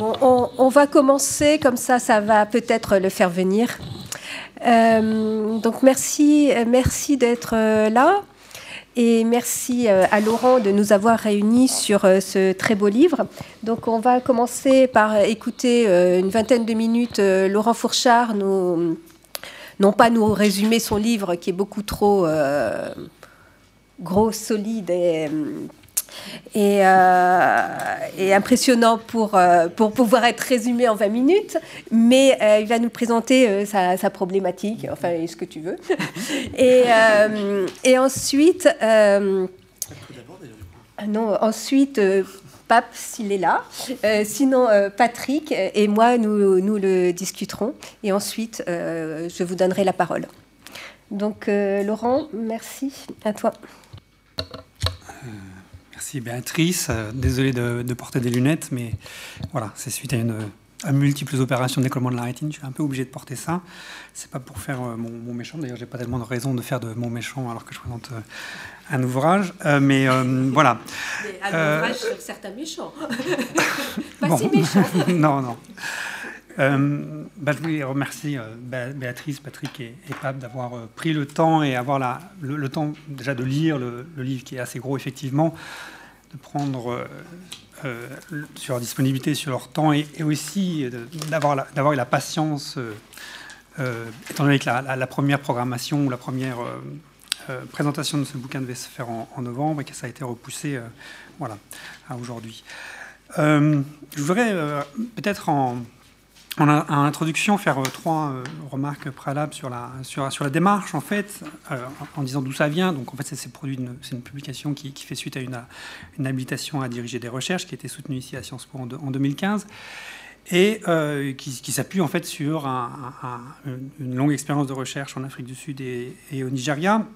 on, va commencer comme ça, ça va peut-être le faire venir. Euh, donc merci, merci d'être euh, là et merci euh, à Laurent de nous avoir réunis sur ce très beau livre. Donc on va commencer par écouter une vingtaine de minutes Laurent Fourchard nous, non pas nous résumer son livre qui est beaucoup trop gros, solide et euh, et, impressionnant pour, euh, pour pouvoir être résumé en 20 minutes, mais euh, il va nous présenter sa, problématique, enfin ce que tu veux. et, ensuite, non, ensuite, Pape s'il est là, sinon Patrick et moi nous, nous le discuterons, et ensuite je vous donnerai la parole. Donc Laurent, merci à toi. Merci Béatrice. Euh, désolé de, porter des lunettes, mais voilà, c'est suite à une à multiples opérations de décollement de la rétine, je suis un peu obligé de porter ça. C'est pas pour faire euh, mon, méchant. D'ailleurs, j'ai pas tellement de raison de faire de mon méchant alors que je présente euh, un ouvrage. mais voilà. un ouvrage sur certains méchants. pas si méchants. non, non. Bah, je voulais remercier Béatrice, Patrick et, et Pape d'avoir pris le temps et avoir la, le, temps déjà de lire le, livre qui est assez gros effectivement, de prendre euh, euh, sur leur disponibilité, sur leur temps, et, aussi d'avoir eu la patience, euh, étant donné que la, première programmation ou la première présentation de ce bouquin devait se faire en, novembre et que ça a été repoussé voilà, à aujourd'hui. je voudrais peut-être en en, introduction, faire euh, trois euh, remarques préalables sur la, sur, la démarche, en fait, euh, en, disant d'où ça vient. Donc, en fait, c'est c'est une publication qui, fait suite à une, une, habilitation à diriger des recherches qui a été soutenue ici à Sciences Po en, en 2015 et qui, s'appuie en fait sur un, une longue expérience de recherche en Afrique du Sud et, au Nigeria,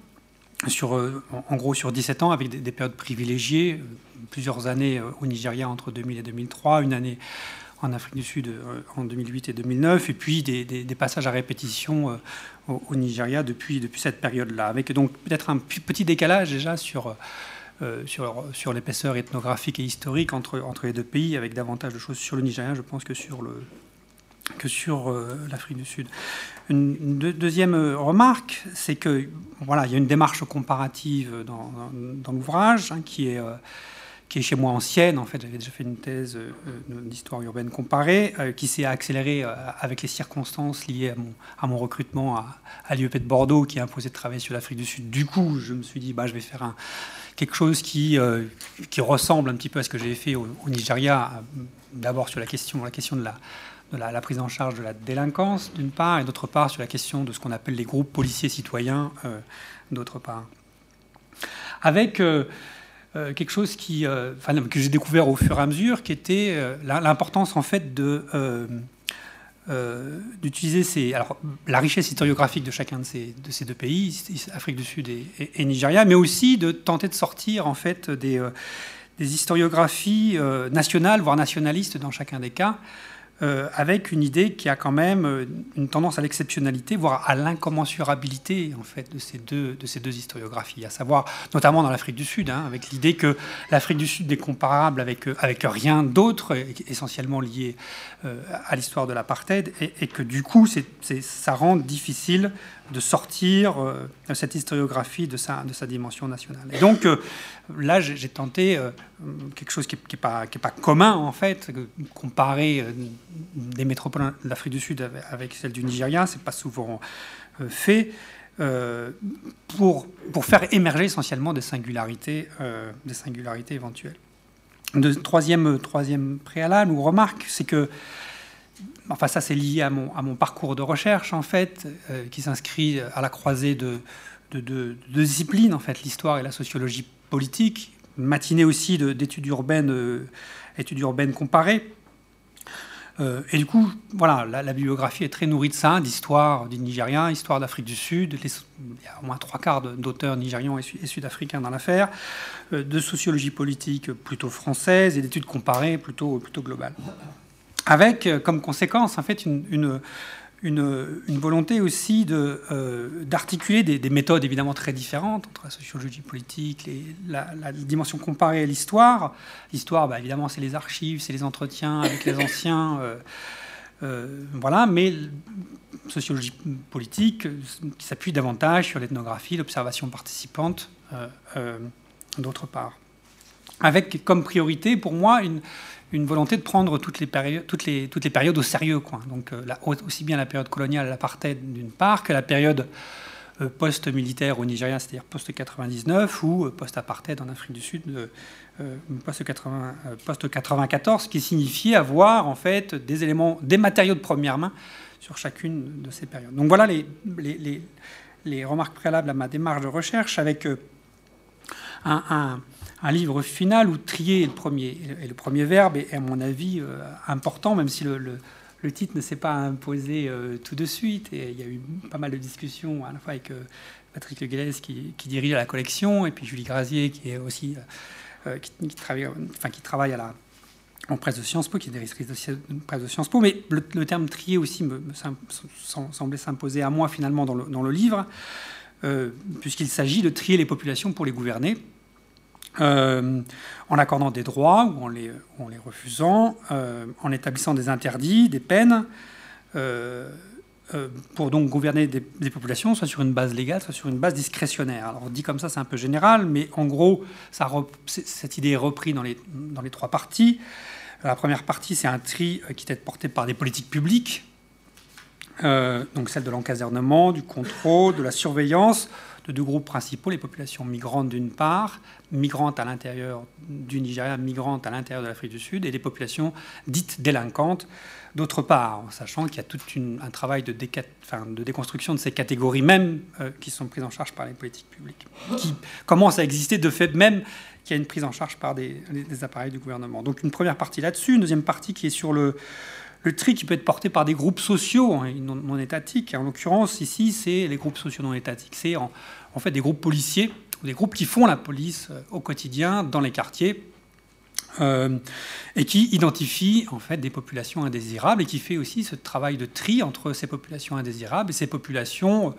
sur, en gros sur 17 ans, avec des périodes privilégiées, plusieurs années au Nigeria entre 2000 et 2003, une année en Afrique du Sud euh, en 2008 et 2009, et puis des, passages à répétition euh, au, Nigeria depuis, cette période-là, avec donc peut-être un petit décalage déjà sur, euh, sur, l'épaisseur ethnographique et historique entre, les deux pays, avec davantage de choses sur le Nigeria, je pense, que sur l'Afrique du Sud. Une, deuxième remarque, c'est que voilà, il y a une démarche comparative dans, dans, l'ouvrage hein, qui est qui est chez moi ancienne. En fait, j'avais déjà fait une thèse euh, d'histoire urbaine comparée, euh, qui s'est accélérée euh, avec les circonstances liées à mon, recrutement à, à l'IEP de Bordeaux, qui a imposé de travailler sur l'Afrique du Sud. Du coup, je me suis dit, bah, je vais faire quelque chose qui, qui ressemble un petit peu à ce que j'ai fait au, Nigeria, d'abord sur la question, la question de la, de la, prise en charge de la délinquance, d'une part, et d'autre part sur la question de ce qu'on appelle les groupes policiers citoyens, d'autre part. Avec euh, quelque chose qui, euh, que j'ai découvert au fur et à mesure, qui était euh, l'importance en fait d'utiliser alors la richesse historiographique de chacun de ces, de ces deux pays, Afrique du Sud et, et, Nigeria, mais aussi de tenter de sortir en fait des, des historiographies nationales, voire nationalistes dans chacun des cas. Euh, avec une idée qui a quand même euh, une tendance à l'exceptionnalité, voire à l'incommensurabilité en fait de ces deux de ces deux historiographies, à savoir notamment dans l'Afrique du Sud, hein, avec l'idée que l'Afrique du Sud est comparable avec euh, avec rien d'autre, essentiellement lié à l'histoire de l'apartheid, et, que du coup ça rend difficile de sortir cette historiographie de sa dimension nationale. Et donc là, j'ai tenté euh, quelque chose qui n'est pas, commun, en fait, comparer euh, des métropoles de l'Afrique du Sud avec celles du Nigeria, c'est pas souvent euh, fait, pour, faire émerger essentiellement des singularités, des singularités éventuelles. De, troisième préalable ou remarque, c'est que enfin ça c'est lié à mon, parcours de recherche en fait, qui s'inscrit à la croisée de, de, de, de disciplines, en fait, l'histoire et la sociologie politique, matinée aussi d'études urbaines, euh, études urbaines comparées. Euh, et du coup, voilà, la, bibliographie est très nourrie de ça, d'histoire du Nigeria, histoire d'Afrique du Sud. il y a au moins trois quarts d'auteurs nigérians et, sud-africains dans l'affaire, euh, de sociologie politique plutôt française et d'études comparées plutôt, plutôt globales. Avec comme conséquence, en fait, une, une, volonté aussi d'articuler des, méthodes évidemment très différentes entre la sociologie politique, la, dimension comparée à l'histoire. L'histoire, bah, évidemment, c'est les archives, c'est les entretiens avec les anciens. voilà, mais sociologie politique qui s'appuie davantage sur l'ethnographie, l'observation participante, d'autre part avec comme priorité pour moi une, une volonté de prendre toutes les, périodes, toutes les, toutes les périodes au sérieux. Quoi. Donc euh, aussi bien la période coloniale, l'apartheid d'une part, que la période euh, post-militaire au Nigeria, c'est-à-dire post-99, ou euh, post-apartheid en Afrique du Sud, post-94, qui signifiait avoir en fait des éléments, des matériaux de première main sur chacune de ces périodes. Donc voilà les, les, les, remarques préalables à ma démarche de recherche avec un un livre final où trier est le premier, et le premier verbe est, à mon avis, euh, important, même si le, titre ne s'est pas imposé euh, tout de suite. Et il y a eu pas mal de discussions à la fois avec euh, Patrick Le qui, qui, dirige la collection, et puis Julie Grazier, qui est aussi qui, travaille, enfin, qui travaille à la, en presse de Sciences Po, qui est directrice de presse de Sciences Po. Mais le, terme trier aussi me, semblait s'imposer à moi finalement dans le, dans le livre, puisqu'il s'agit de trier les populations pour les gouverner. Euh, en accordant des droits ou en les, refusant, euh, en établissant des interdits, des peines, euh, pour donc gouverner des, populations, soit sur une base légale, soit sur une base discrétionnaire. Alors dit comme ça, c'est un peu général, mais en gros, cette idée est reprise dans les, dans les trois parties. La première partie, c'est un tri qui est porté par des politiques publiques, donc celle de l'encasernement, du contrôle, de la surveillance, de deux groupes principaux, les populations migrantes d'une part, migrantes à l'intérieur du Nigeria, migrantes à l'intérieur de l'Afrique du Sud, et les populations dites délinquantes d'autre part, en sachant qu'il y a tout un travail de, déconstruction de ces catégories même euh, qui sont prises en charge par les politiques publiques, qui commencent à exister de fait même qu'il y a une prise en charge par des appareils du gouvernement. Donc une première partie là-dessus, une deuxième partie qui est sur le, le tri qui peut être porté par des groupes sociaux hein, non, étatiques. en l'occurrence, ici, c'est les groupes sociaux non étatiques. C'est en, fait des groupes policiers, des groupes qui font la police euh, au quotidien dans les quartiers. Euh, et qui identifient en fait des populations indésirables et qui fait aussi ce travail de tri entre ces populations indésirables et ces populations,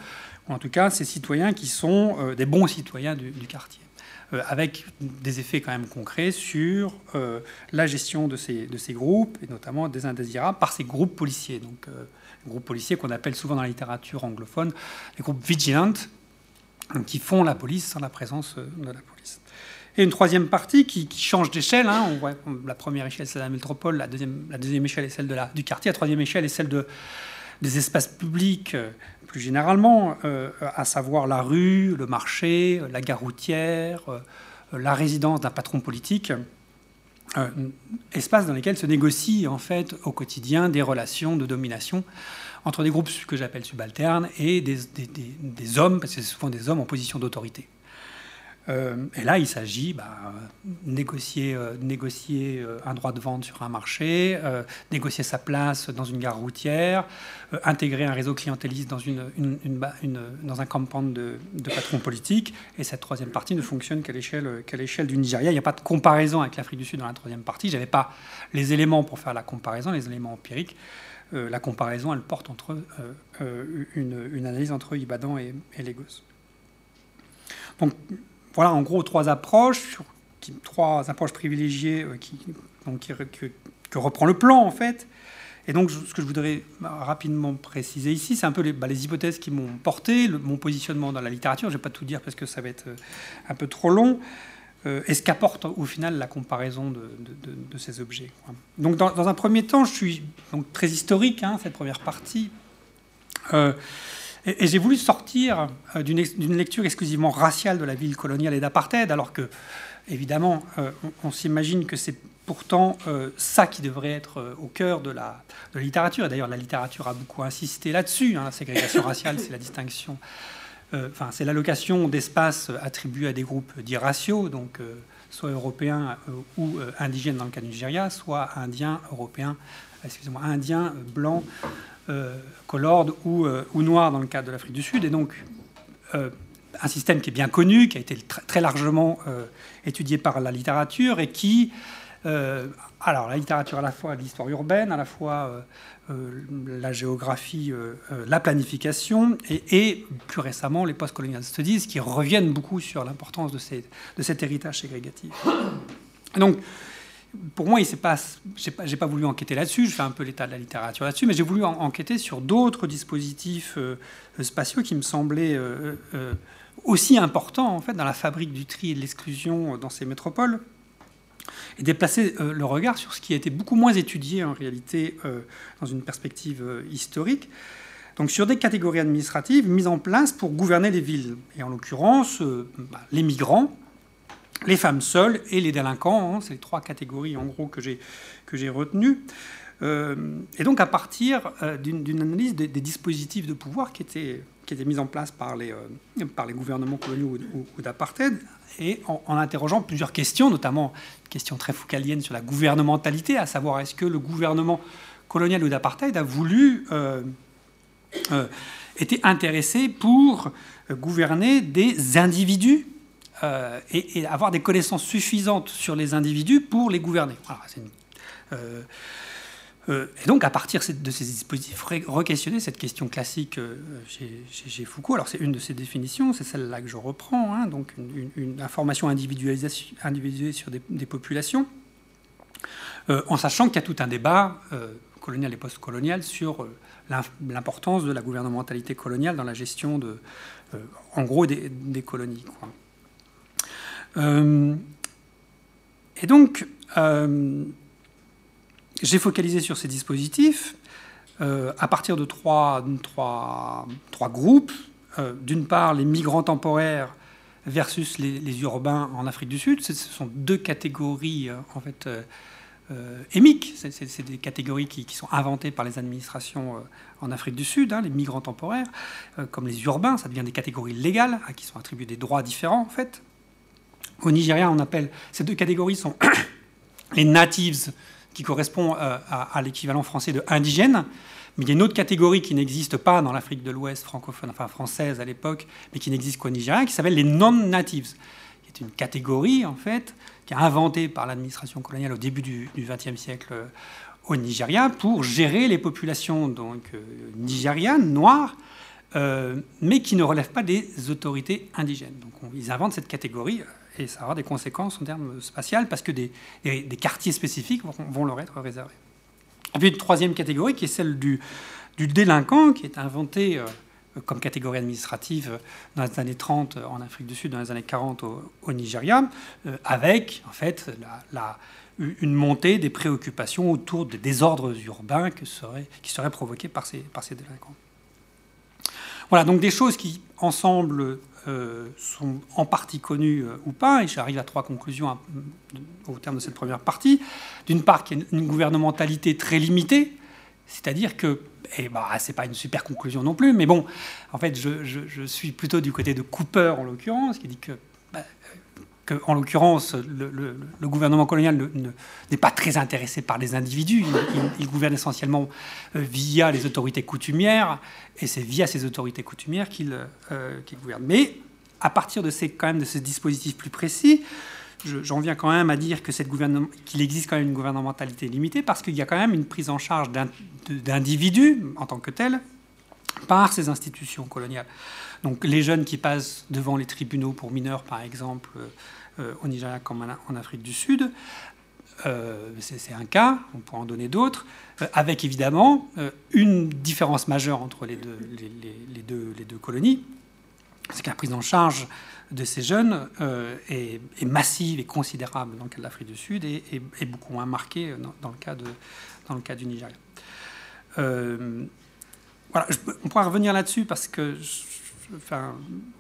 ou en tout cas ces citoyens qui sont euh, des bons citoyens du quartier. Euh, avec des effets quand même concrets sur euh, la gestion de ces, de ces groupes, et notamment des indésirables, par ces groupes policiers. Donc, euh, groupes policiers qu'on appelle souvent dans la littérature anglophone les groupes vigilantes, qui font la police sans la présence de la police. Et une troisième partie qui, change d'échelle. Hein, on voit la première échelle, c'est la métropole, la deuxième, la deuxième échelle est celle de la, du quartier, la troisième échelle est celle de, des espaces publics plus généralement, euh, à savoir la rue, le marché, la gare routière, euh, la résidence d'un patron politique, euh, espaces dans lesquels se négocient en fait au quotidien des relations de domination entre des groupes que j'appelle subalternes et des, des, hommes, parce que c'est souvent des hommes en position d'autorité. Euh, et là, il s'agit bah, négocier, euh, euh, un droit de vente sur un marché, négocier sa place dans une gare routière, intégrer un réseau clientéliste dans, un campagne de, de patrons politiques. Et cette troisième partie ne fonctionne qu'à l'échelle, qu'à l'échelle du Nigeria. Il n'y a pas de comparaison avec l'Afrique du Sud dans la troisième partie. Je n'avais pas les éléments pour faire la comparaison, les éléments empiriques. la comparaison, elle porte entre une, analyse entre Ibadan et, et Lagos. Donc, voilà en gros trois approches, trois approches privilégiées euh, qui, que, reprend le plan en fait. Et donc ce que je voudrais rapidement préciser ici, c'est un peu les, bah, hypothèses qui m'ont porté, mon positionnement dans la littérature. Je ne vais pas tout dire parce que ça va être euh, un peu trop long. Euh, et ce qu'apporte au final la comparaison de, ces objets. Donc dans, un premier temps, je suis donc très historique, hein, cette première partie. Et, j'ai voulu sortir euh, d'une lecture exclusivement raciale de la ville coloniale et d'apartheid, alors que, évidemment, euh, on, s'imagine que c'est pourtant euh, ça qui devrait être au cœur de la, littérature. Et d'ailleurs, la littérature a beaucoup insisté là-dessus. Hein, la ségrégation raciale, c'est la distinction, enfin, c'est l'allocation d'espace attribué à des groupes dits donc soit européens ou indigènes dans le cas du Nigeria, soit indiens, européens, excusez-moi, indiens, blancs euh, ou, euh, ou noir dans le cas de l'Afrique du Sud. Et donc, euh, un système qui est bien connu, qui a été très largement étudié par la littérature et qui alors, la littérature à la fois l'histoire urbaine, à la fois la géographie, la planification, et, plus récemment les post-colonial studies, qui reviennent beaucoup sur l'importance de, de, cet héritage ségrégatif. Donc, pour moi, je n'ai pas, pas, voulu enquêter là-dessus, je fais un peu l'état de la littérature là-dessus, mais j'ai voulu enquêter sur d'autres dispositifs euh, spatiaux qui me semblaient euh, euh, aussi importants en fait, dans la fabrique du tri et de l'exclusion dans ces métropoles, et déplacer le regard sur ce qui a été beaucoup moins étudié en réalité dans une perspective historique. Donc sur des catégories administratives mises en place pour gouverner les villes, et en l'occurrence bah, les migrants, les femmes seules et les délinquants. Hein, c'est les trois catégories en gros que j'ai, retenues. Euh, et donc à partir euh, d'une, analyse des, dispositifs de pouvoir qui étaient, mis en place par les, euh, par gouvernements coloniaux ou, d'apartheid, et en, interrogeant plusieurs questions, notamment une question très foucalienne sur la gouvernementalité, à savoir est-ce que le gouvernement colonial ou d'apartheid a voulu, était intéressé pour gouverner des individus euh, et, avoir des connaissances suffisantes sur les individus pour les gouverner. Euh, euh, et donc, à partir de ces dispositifs, re-questionner cette question classique chez, Foucault. Alors, c'est une de ses définitions, c'est celle-là que je reprends, hein, donc une, information individualisée sur des, populations, en sachant qu'il y a tout un débat colonial et post-colonial sur l'importance de la gouvernementalité coloniale dans la gestion de, en gros, des, colonies. Euh, et donc, euh, j'ai focalisé sur ces dispositifs euh, à partir de trois, groupes. D'une part, les migrants temporaires versus les, urbains en Afrique du Sud. Ce sont deux catégories en fait émiques. C'est des catégories qui, sont inventées par les administrations en Afrique du Sud, hein, les migrants temporaires, comme les urbains. Ça devient des catégories légales à qui sont attribués des droits différents en fait. Au Nigeria, on appelle ces deux catégories sont les natives, qui correspond euh, à, l'équivalent français de indigène. Mais il y a une autre catégorie qui n'existe pas dans l'Afrique de l'Ouest francophone, enfin française à l'époque, mais qui n'existe qu'au Nigeria, qui s'appelle les non-natives, qui est une catégorie en fait qui est inventée par l'administration coloniale au début du XXe siècle euh, au Nigeria pour gérer les populations donc euh, nigérianes noires, mais qui ne relèvent pas des autorités indigènes. Donc ils inventent cette catégorie et ça aura des conséquences en termes spatiaux parce que des, quartiers spécifiques vont, leur être réservés. Et puis une troisième catégorie qui est celle du, du délinquant, qui est inventé euh, comme catégorie administrative dans les années 30 en Afrique du Sud, dans les années 40 au, Nigeria, euh, avec en fait la, une montée des préoccupations autour des désordres urbains que seraient, qui seraient provoqués par ces, par ces délinquants. Voilà, donc des choses qui, ensemble, euh, sont en partie connus euh, ou pas, et j'arrive à trois conclusions euh, au terme de cette première partie. D'une part, qu'il y a une, gouvernementalité très limitée, c'est-à-dire que, et bah, c'est pas une super conclusion non plus, mais bon, en fait, je suis plutôt du côté de Cooper en l'occurrence, qui dit que en l'occurrence, le, gouvernement colonial n'est pas très intéressé par les individus. Il, gouverne essentiellement euh, via les autorités coutumières, et c'est via ces autorités coutumières qu'il euh, gouverne. Mais à partir de ces, quand même, de ces dispositifs plus précis, j'en viens quand même à dire qu'il existe quand même une gouvernementalité limitée, parce qu'il y a quand même une prise en charge d'individus en tant que tels par ces institutions coloniales. Donc les jeunes qui passent devant les tribunaux pour mineurs, par exemple, euh, au Nigeria comme en Afrique du Sud, euh, c'est un cas, on pourrait en donner d'autres, euh, avec évidemment une différence majeure entre les deux, colonies, c'est que la prise en charge de ces jeunes est, massive et considérable dans le cas de l'Afrique du Sud et beaucoup moins marquée dans, le, cas de, dans le cas du Nigeria. voilà, on pourra revenir là-dessus parce que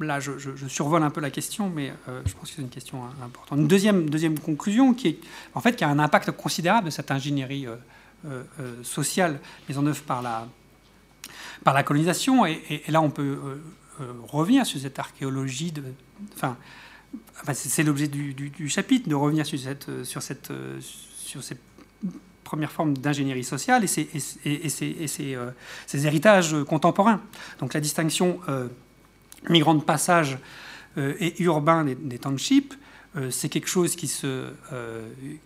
là, je, survole un peu la question, mais euh, je pense que c'est une question importante. Une deuxième, conclusion qui est, en fait, qui a un impact considérable de cette ingénierie euh, euh, sociale mise en œuvre par la, par la colonisation. Et, là, on peut revenir sur cette archéologie enfin, c'est l'objet du, chapitre de revenir sur cette, sur cette, sur cette première forme d'ingénierie sociale et ses, et, héritages contemporains. Donc la distinction migrants de passage euh, et urbains des, townships c'est quelque chose qui se,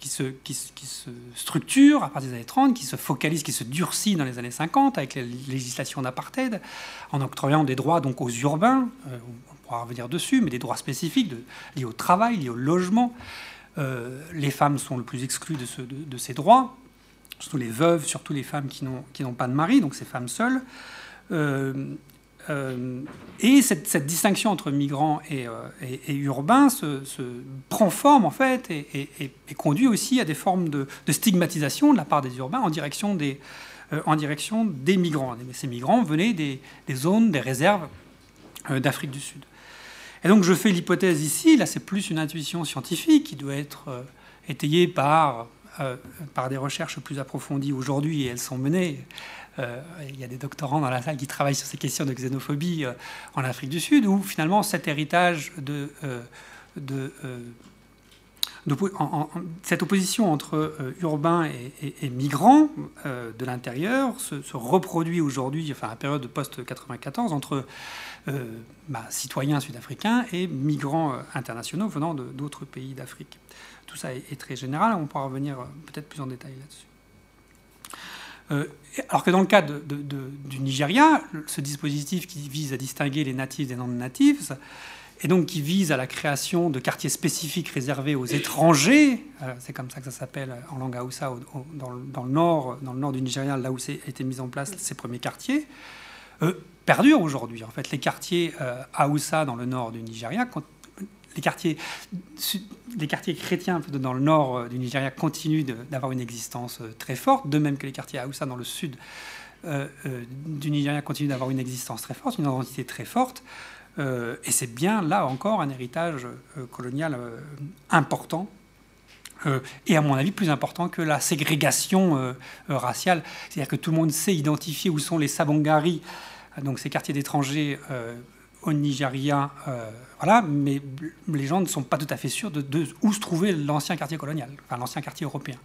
qui, se, qui, se, structure à partir des années 30, qui se focalise, qui se durcit dans les années 50 avec les législations d'apartheid, en octroyant des droits donc aux urbains, on pourra revenir dessus, mais des droits spécifiques liés au travail, liés au logement. les femmes sont le plus exclues de, de ces droits surtout les veuves, surtout les femmes qui n'ont pas de mari, donc ces femmes seules. Euh, euh, et cette, distinction entre migrants et, euh, urbains se, prend forme en fait et, conduit aussi à des formes de, stigmatisation de la part des urbains en direction des, en direction des migrants. ces migrants venaient des, zones, des réserves d'Afrique du Sud. Et donc je fais l'hypothèse ici, là c'est plus une intuition scientifique qui doit être étayée euh, par des recherches plus approfondies aujourd'hui, et elles sont menées. Euh, il y a des doctorants dans la salle qui travaillent sur ces questions de xénophobie euh, en Afrique du Sud, où finalement cet héritage de, de cette opposition entre urbains et, migrants de l'intérieur se, reproduit aujourd'hui, enfin à la période de post-94, entre bah, citoyens sud-africains et migrants internationaux venant d'autres pays d'Afrique tout ça est, très général, on pourra revenir euh, peut-être plus en détail là-dessus. Euh, alors que dans le cas du Nigeria, ce dispositif qui vise à distinguer les natifs des non-natifs, et donc qui vise à la création de quartiers spécifiques réservés aux étrangers, euh, c'est comme ça que ça s'appelle en langue Haoussa dans, le nord, dans le nord du Nigeria, là où été mis en place ces premiers quartiers, perdurent aujourd'hui. En fait, les quartiers Haoussa dans le nord du Nigeria les quartiers, chrétiens dans le nord euh, du Nigeria continuent d'avoir une existence euh, très forte, de même que les quartiers Haoussa dans le sud euh, du Nigeria continuent d'avoir une existence très forte, une identité très forte. et c'est bien là encore un héritage colonial important et à mon avis plus important que la ségrégation raciale. C'est-à-dire que tout le monde sait identifier où sont les Sabongari, donc ces quartiers d'étrangers au Nigeria, euh, voilà, mais les gens ne sont pas tout à fait sûrs de, où se trouvait l'ancien quartier colonial, enfin l'ancien quartier européen,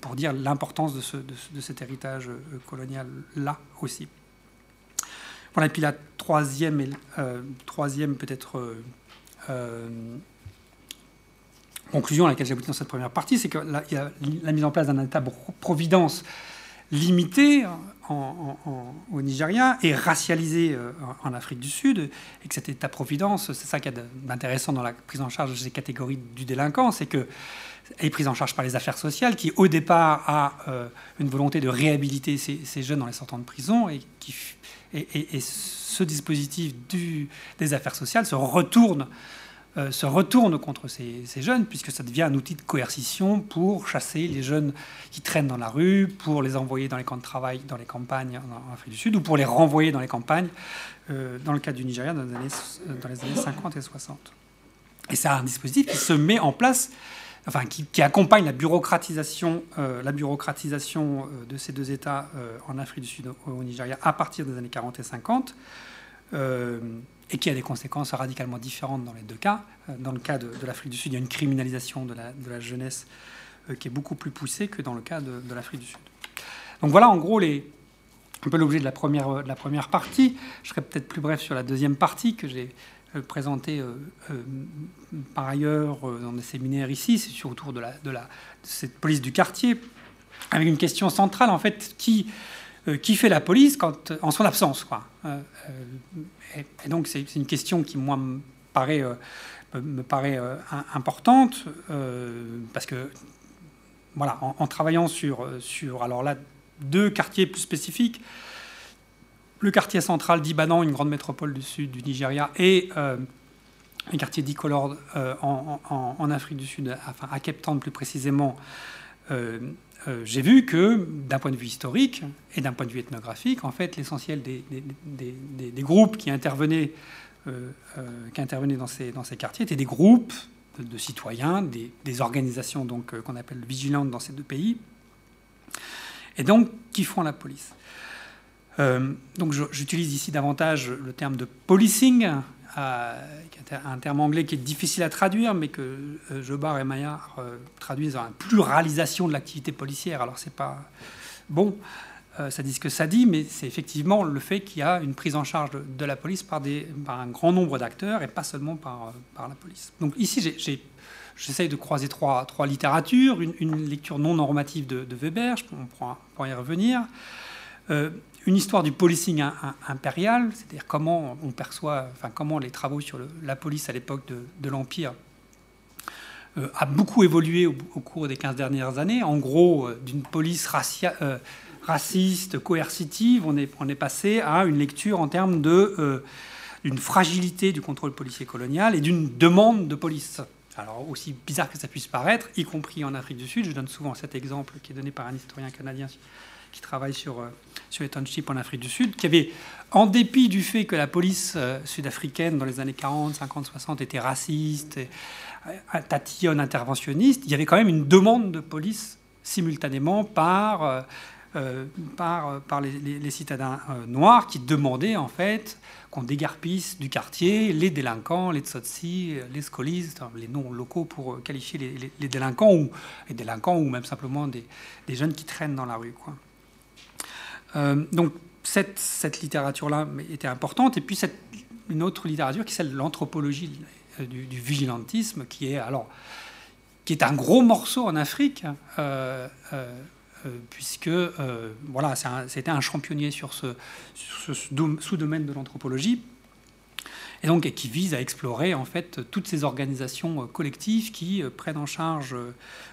pour dire l'importance de, cet héritage euh, colonial-là aussi. Voilà, et puis la troisième, euh, troisième peut-être conclusion à laquelle j'aboutis dans cette première partie, c'est que y a la mise en place d'un état-providence limité au Nigeria et racialisé euh, en Afrique du Sud, et que cet état-providence, c'est ça qui est d'intéressant dans la prise en charge de ces catégories du délinquant, c'est que est prise en charge par les affaires sociales, qui au départ a euh, une volonté de réhabiliter ces, jeunes en les sortant de prison, et, qui, et, ce dispositif des affaires sociales se retourne euh, se retourne contre ces, jeunes, puisque ça devient un outil de coercition pour chasser les jeunes qui traînent dans la rue, pour les envoyer dans les camps de travail, dans les campagnes en Afrique du Sud, ou pour les renvoyer dans les campagnes, euh, dans le cas du Nigeria, dans les, années, euh, dans les années 50 et 60. Et c'est un dispositif qui se met en place, enfin qui, accompagne la bureaucratisation, la bureaucratisation de ces deux États en Afrique du Sud, au, au, Nigeria, à partir des années 40 et 50 et qui a des conséquences radicalement différentes dans les deux cas. Euh, dans le cas de, l'Afrique du Sud, il y a une criminalisation de la, jeunesse euh, qui est beaucoup plus poussée que dans le cas de, l'Afrique du Sud. Donc voilà en gros les, un peu l'objet de, la première, partie. Je serai peut-être plus bref sur la deuxième partie que j'ai euh, présentée par ailleurs dans des séminaires ici, c'est sur autour de, la, de, la, de cette police du quartier, avec une question centrale en fait qui qui fait la police quand, en son absence. Quoi. Euh, euh, et, donc c'est une question qui, moi, me paraît, me paraît importante, parce que, voilà, en, travaillant sur, sur, alors là, deux quartiers plus spécifiques, le quartier central d'Ibadan, une grande métropole du sud du Nigeria, et un quartier d'Ikolord en, Afrique du Sud, enfin à Cape Town plus précisément, euh, j'ai vu que, d'un point de vue historique et d'un point de vue ethnographique, en fait, l'essentiel des, groupes qui intervenaient, euh, euh, qui intervenaient dans, ces, quartiers étaient des groupes de, citoyens, des, organisations donc qu'on appelle vigilantes dans ces deux pays, et donc qui font la police. donc j'utilise ici davantage le terme de policing, un terme anglais qui est difficile à traduire, mais que euh, Jobard et Maillard euh, traduisent en pluralisation de l'activité policière. Alors c'est pas bon. ça dit ce que ça dit, mais c'est effectivement le fait qu'il y a une prise en charge de, la police par, un grand nombre d'acteurs et pas seulement par, la police. Donc ici, j'essaye de croiser trois, littératures, une, lecture non normative de, Weber, on pourra, y revenir, une histoire du policing impérial, c'est-à-dire comment on perçoit, enfin comment les travaux sur la police à l'époque de, l'Empire euh, a beaucoup évolué au, cours des 15 dernières années. En gros, euh, d'une police euh, raciste, coercitive, on est, on est passé à une lecture en termes de d'une fragilité du contrôle policier colonial et d'une demande de police. Alors, aussi bizarre que ça puisse paraître, y compris en Afrique du Sud, je donne souvent cet exemple qui est donné par un historien canadien qui travaille sur, euh, sur les townships en Afrique du Sud, qui avait, en dépit du fait que la police euh, sud-africaine dans les années 40, 50, 60 était raciste, et, euh, tatillonne, interventionniste, il y avait quand même une demande de police simultanément par, par, par les, citadins noirs qui demandaient en fait qu'on dégarpisse du quartier les délinquants, les tsotsi, les scolis, les noms locaux pour qualifier les, les, délinquants ou les délinquants ou même simplement des, des, jeunes qui traînent dans la rue. Quoi. Euh, donc cette, littérature-là était importante. Et puis une autre littérature qui est celle de l'anthropologie euh, du, vigilantisme, qui est alors qui est un gros morceau en Afrique, euh, puisque voilà, c'était un, championnier sur ce, sous-domaine de l'anthropologie, et donc qui vise à explorer en fait toutes ces organisations collectives qui prennent en charge,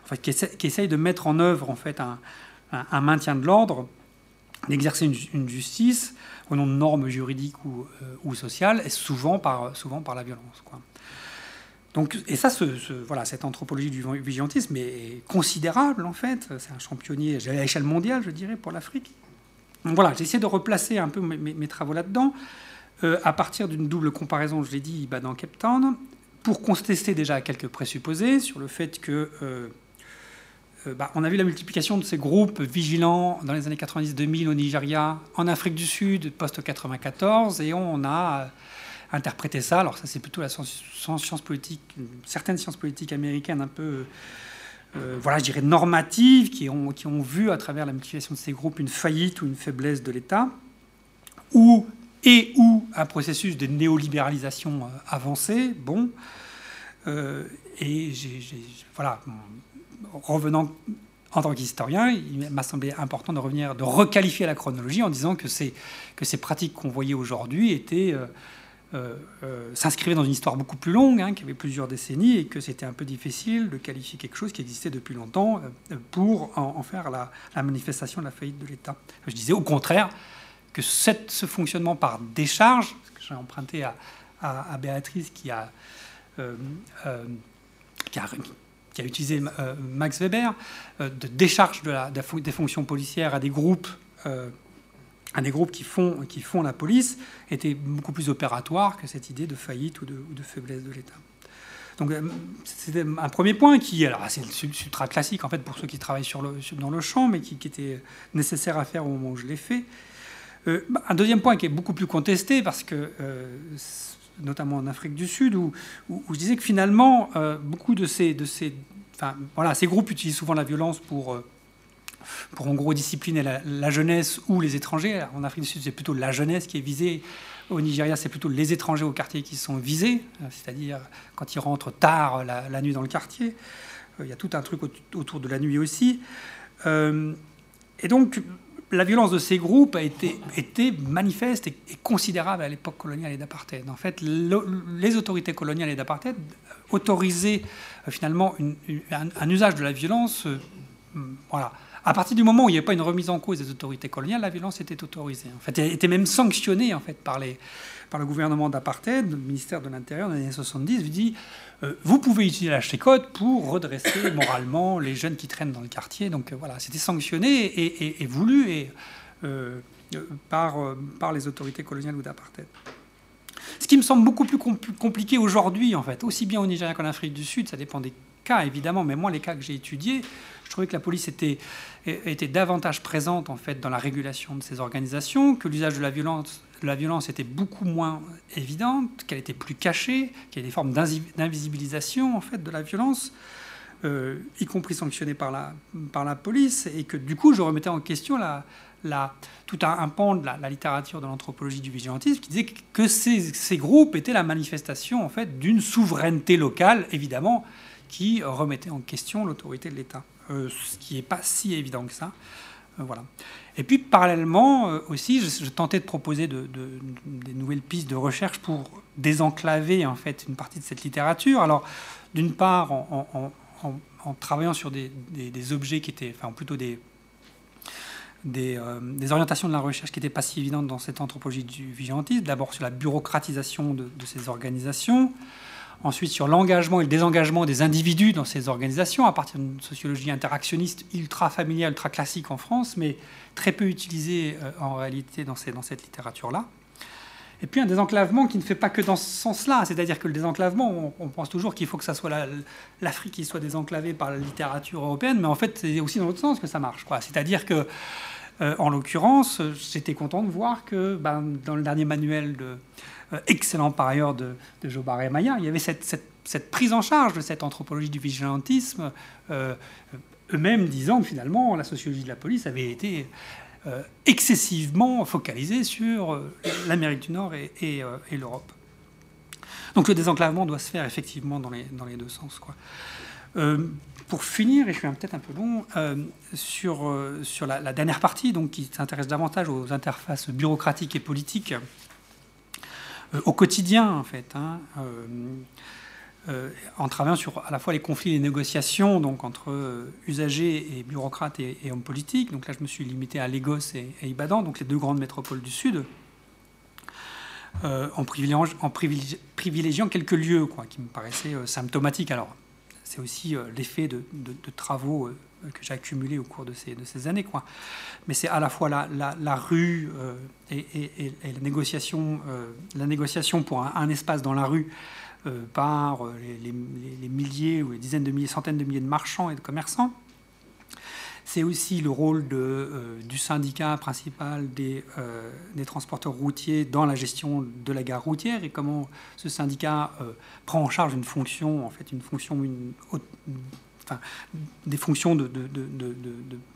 enfin, qui, essayent de mettre en œuvre en fait un maintien de l'ordre d'exercer une, justice au nom de normes juridiques ou, euh, ou, sociales, et souvent par, souvent par la violence. Quoi. Donc, et ça, ce, voilà, cette anthropologie du vigilantisme est considérable, en fait. C'est un championnier à l'échelle mondiale, je dirais, pour l'Afrique. Voilà, j'ai essayé de replacer un peu mes, travaux là-dedans, euh, à partir d'une double comparaison, je l'ai dit, bah, dans Cape Town, pour contester déjà quelques présupposés sur le fait que... Euh, bah, on a vu la multiplication de ces groupes vigilants dans les années 90-2000 au Nigeria, en Afrique du Sud, post-94, et on a euh, interprété ça. Alors ça, c'est plutôt la science, politique, certaines sciences politiques américaines un peu, euh, voilà, je dirais normatives, qui ont, vu à travers la multiplication de ces groupes une faillite ou une faiblesse de l'État, ou et ou un processus de néolibéralisation avancé. Bon, et voilà revenant en tant qu'historien, il m'a semblé important de revenir, de requalifier la chronologie en disant que ces, que ces pratiques qu'on voyait aujourd'hui étaient euh, euh, euh, s'inscrivaient dans une histoire beaucoup plus longue, hein, qui avait plusieurs décennies, et que c'était un peu difficile de qualifier quelque chose qui existait depuis longtemps pour en, faire la, manifestation de la faillite de l'État. Je disais au contraire que ce fonctionnement par décharge, que j'ai emprunté à, Béatrice qui a qui a utilisé euh, Max Weber, euh, de décharge de la, des fonctions policières à des groupes, euh, à des groupes qui font, qui font la police, était beaucoup plus opératoire que cette idée de faillite ou de, faiblesse de l'État. Donc c'était un premier point qui, alors c'est ultra classique en fait pour ceux qui travaillent sur le, dans le champ, mais qui, était nécessaire à faire au moment où je l'ai fait. Bah, un deuxième point qui est beaucoup plus contesté parce que notamment en Afrique du Sud, où, je disais que finalement, euh, beaucoup de ces, de ces, enfin, voilà, ces groupes utilisent souvent la violence pour, euh, pour en gros discipliner la, jeunesse ou les étrangers. En Afrique du Sud, c'est plutôt la jeunesse qui est visée. Au Nigeria, c'est plutôt les étrangers au quartier qui sont visés, euh, c'est-à-dire quand ils rentrent tard la, nuit dans le quartier. Il y a tout un truc autour de la nuit aussi. et donc, la violence de ces groupes a été, manifeste et, considérable à l'époque coloniale et d'apartheid. En fait, les autorités coloniales et d'apartheid autorisaient euh, finalement un, usage de la violence. Euh, voilà. À partir du moment où il n'y avait pas une remise en cause des autorités coloniales, la violence était autorisée. En fait, elle était même sanctionnée en fait par les, par le gouvernement d'apartheid, le ministère de l'Intérieur dans les années 70, vous dit euh, vous pouvez utiliser la chécotte pour redresser moralement les jeunes qui traînent dans le quartier. Donc euh, voilà, c'était sanctionné et, voulu euh, par, par les autorités coloniales ou d'apartheid. Ce qui me semble beaucoup plus compliqué aujourd'hui, en fait, aussi bien au Nigeria qu'en Afrique du Sud, ça dépend des cas évidemment, mais moi les cas que j'ai étudiés, je trouvais que la police était, était davantage présente en fait dans la régulation de ces organisations, que l'usage de la violence la violence était beaucoup moins évidente, qu'elle était plus cachée, qu'il y a des formes d'invisibilisation en fait de la violence. y compris sanctionnés par la, police, et que du coup, je remettais en question la, tout un, pan de la, littérature de l'anthropologie du vigilantisme qui disait que ces, ces groupes étaient la manifestation en fait d'une souveraineté locale, évidemment, qui remettait en question l'autorité de l'État, ce qui n'est pas si évident que ça. Voilà. Et puis parallèlement euh, aussi, je, tentais de proposer de, des nouvelles pistes de recherche pour désenclaver en fait une partie de cette littérature. Alors d'une part en, travaillant sur des, objets qui étaient, enfin plutôt des, euh, des, orientations de la recherche qui n'étaient pas si évidentes dans cette anthropologie du vigilantisme. D'abord sur la bureaucratisation de, ces organisations, ensuite sur l'engagement et le désengagement des individus dans ces organisations, à partir d'une sociologie interactionniste ultra familiale, ultra classique en France, mais très peu utilisée euh, en réalité dans, cette littérature-là. Et puis un désenclavement qui ne fait pas que dans ce sens-là, c'est-à-dire que le désenclavement, on, pense toujours qu'il faut que ça soit l'Afrique qui soit désenclavée par la littérature européenne, mais en fait c'est aussi dans l'autre sens que ça marche. C'est-à-dire que, euh, en l'occurrence, j'étais content de voir que ben, dans le dernier manuel de, excellent par ailleurs de, de et Maya, il y avait cette, prise en charge de cette anthropologie du vigilantisme, euh, eux-mêmes disant que finalement la sociologie de la police avait été euh, excessivement focalisée sur l'Amérique du Nord et, l'Europe. Donc le désenclavement doit se faire effectivement dans les, deux sens. Quoi. pour finir, et je suis peut-être un peu long, sur, la, dernière partie, qui s'intéresse davantage aux interfaces bureaucratiques et politiques euh, au quotidien, en fait, hein, euh, euh, en travaillant sur à la fois les conflits et les négociations donc, entre usagers et bureaucrates et, hommes politiques. Donc là, je me suis limité à Lagos et, Ibadan, donc les deux grandes métropoles du Sud. en, privilégiant, en privilégiant, quelques lieux quoi, qui me paraissaient symptomatiques. Alors, c'est aussi l'effet de, travaux que j'ai accumulés au cours de ces, de ces années. Quoi. Mais c'est à la fois la, la, rue euh, et, la, négociation, euh, la négociation pour un, espace dans la rue euh, par les, les, milliers ou les dizaines de milliers, centaines de milliers de marchands et de commerçants. C'est aussi le rôle de, du syndicat principal des, des, transporteurs routiers dans la gestion de la gare routière et comment ce syndicat prend en charge une fonction, en fait, une fonction des fonctions de,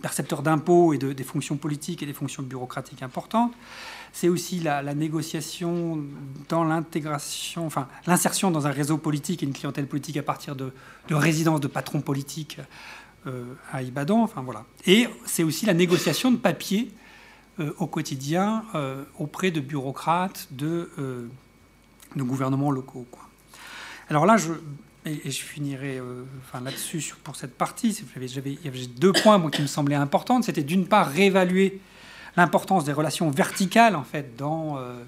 percepteurs d'impôts et des fonctions politiques et des fonctions bureaucratiques importantes. C'est aussi la, négociation dans l'intégration, enfin l'insertion dans un réseau politique et une clientèle politique à partir de, résidences de patrons politiques euh, à Ibadan. Enfin voilà. Et c'est aussi la négociation de papier euh, au quotidien euh, auprès de bureaucrates, de, de gouvernements locaux. Alors là, je, et, je finirai euh, enfin, là-dessus pour cette partie. J'avais, deux points moi, qui me semblaient importants. C'était d'une part réévaluer l'importance des relations verticales en fait dans, euh,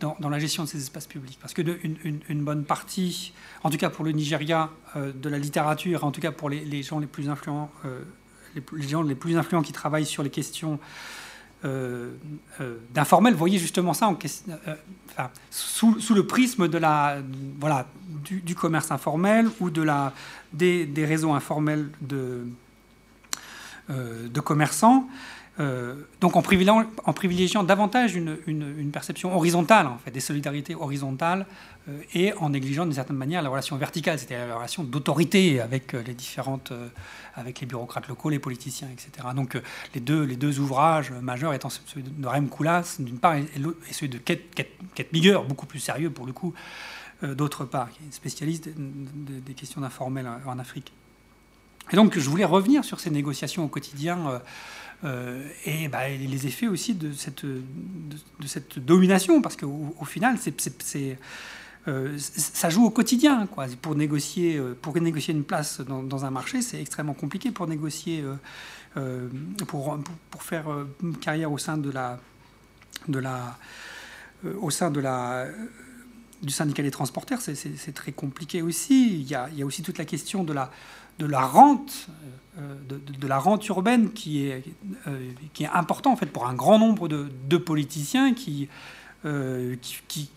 dans, la gestion de ces espaces publics. Parce que une, bonne partie, en tout cas pour le Nigeria, euh, de la littérature, en tout cas pour les, gens les plus influents, les, gens les plus influents qui travaillent sur les questions d'informel, voyez justement ça en, euh, enfin, sous, le prisme du, commerce informel ou des, réseaux informels de commerçants. Euh, donc en privilégiant, davantage une, perception horizontale, en fait, des solidarités horizontales, euh, et en négligeant d'une certaine manière la relation verticale, c'est-à-dire la relation d'autorité avec euh, les différentes, avec les bureaucrates locaux, les politiciens, etc. Donc les deux, les deux ouvrages majeurs étant celui de Rem Koolhaas d'une part et, celui de Kate, Kate, beaucoup plus sérieux pour le coup, d'autre part, qui est spécialiste des questions d'informel en Afrique. Et donc je voulais revenir sur ces négociations au quotidien. Euh, et bah, les effets aussi de cette, de, cette domination, parce qu'au au final, euh, ça joue au quotidien. Quoi. Pour, négocier, euh, pour négocier une place dans, un marché, c'est extrêmement compliqué pour négocier, pour, pour, faire une carrière au sein de la, de la, au sein de la, du syndicat des transporteurs, c'est, très compliqué aussi. Il y, a, il y, a, aussi toute la question de la, de la rente euh, de, la rente urbaine qui est, euh, qui est important en fait pour un grand nombre de, politiciens qui, euh, qui,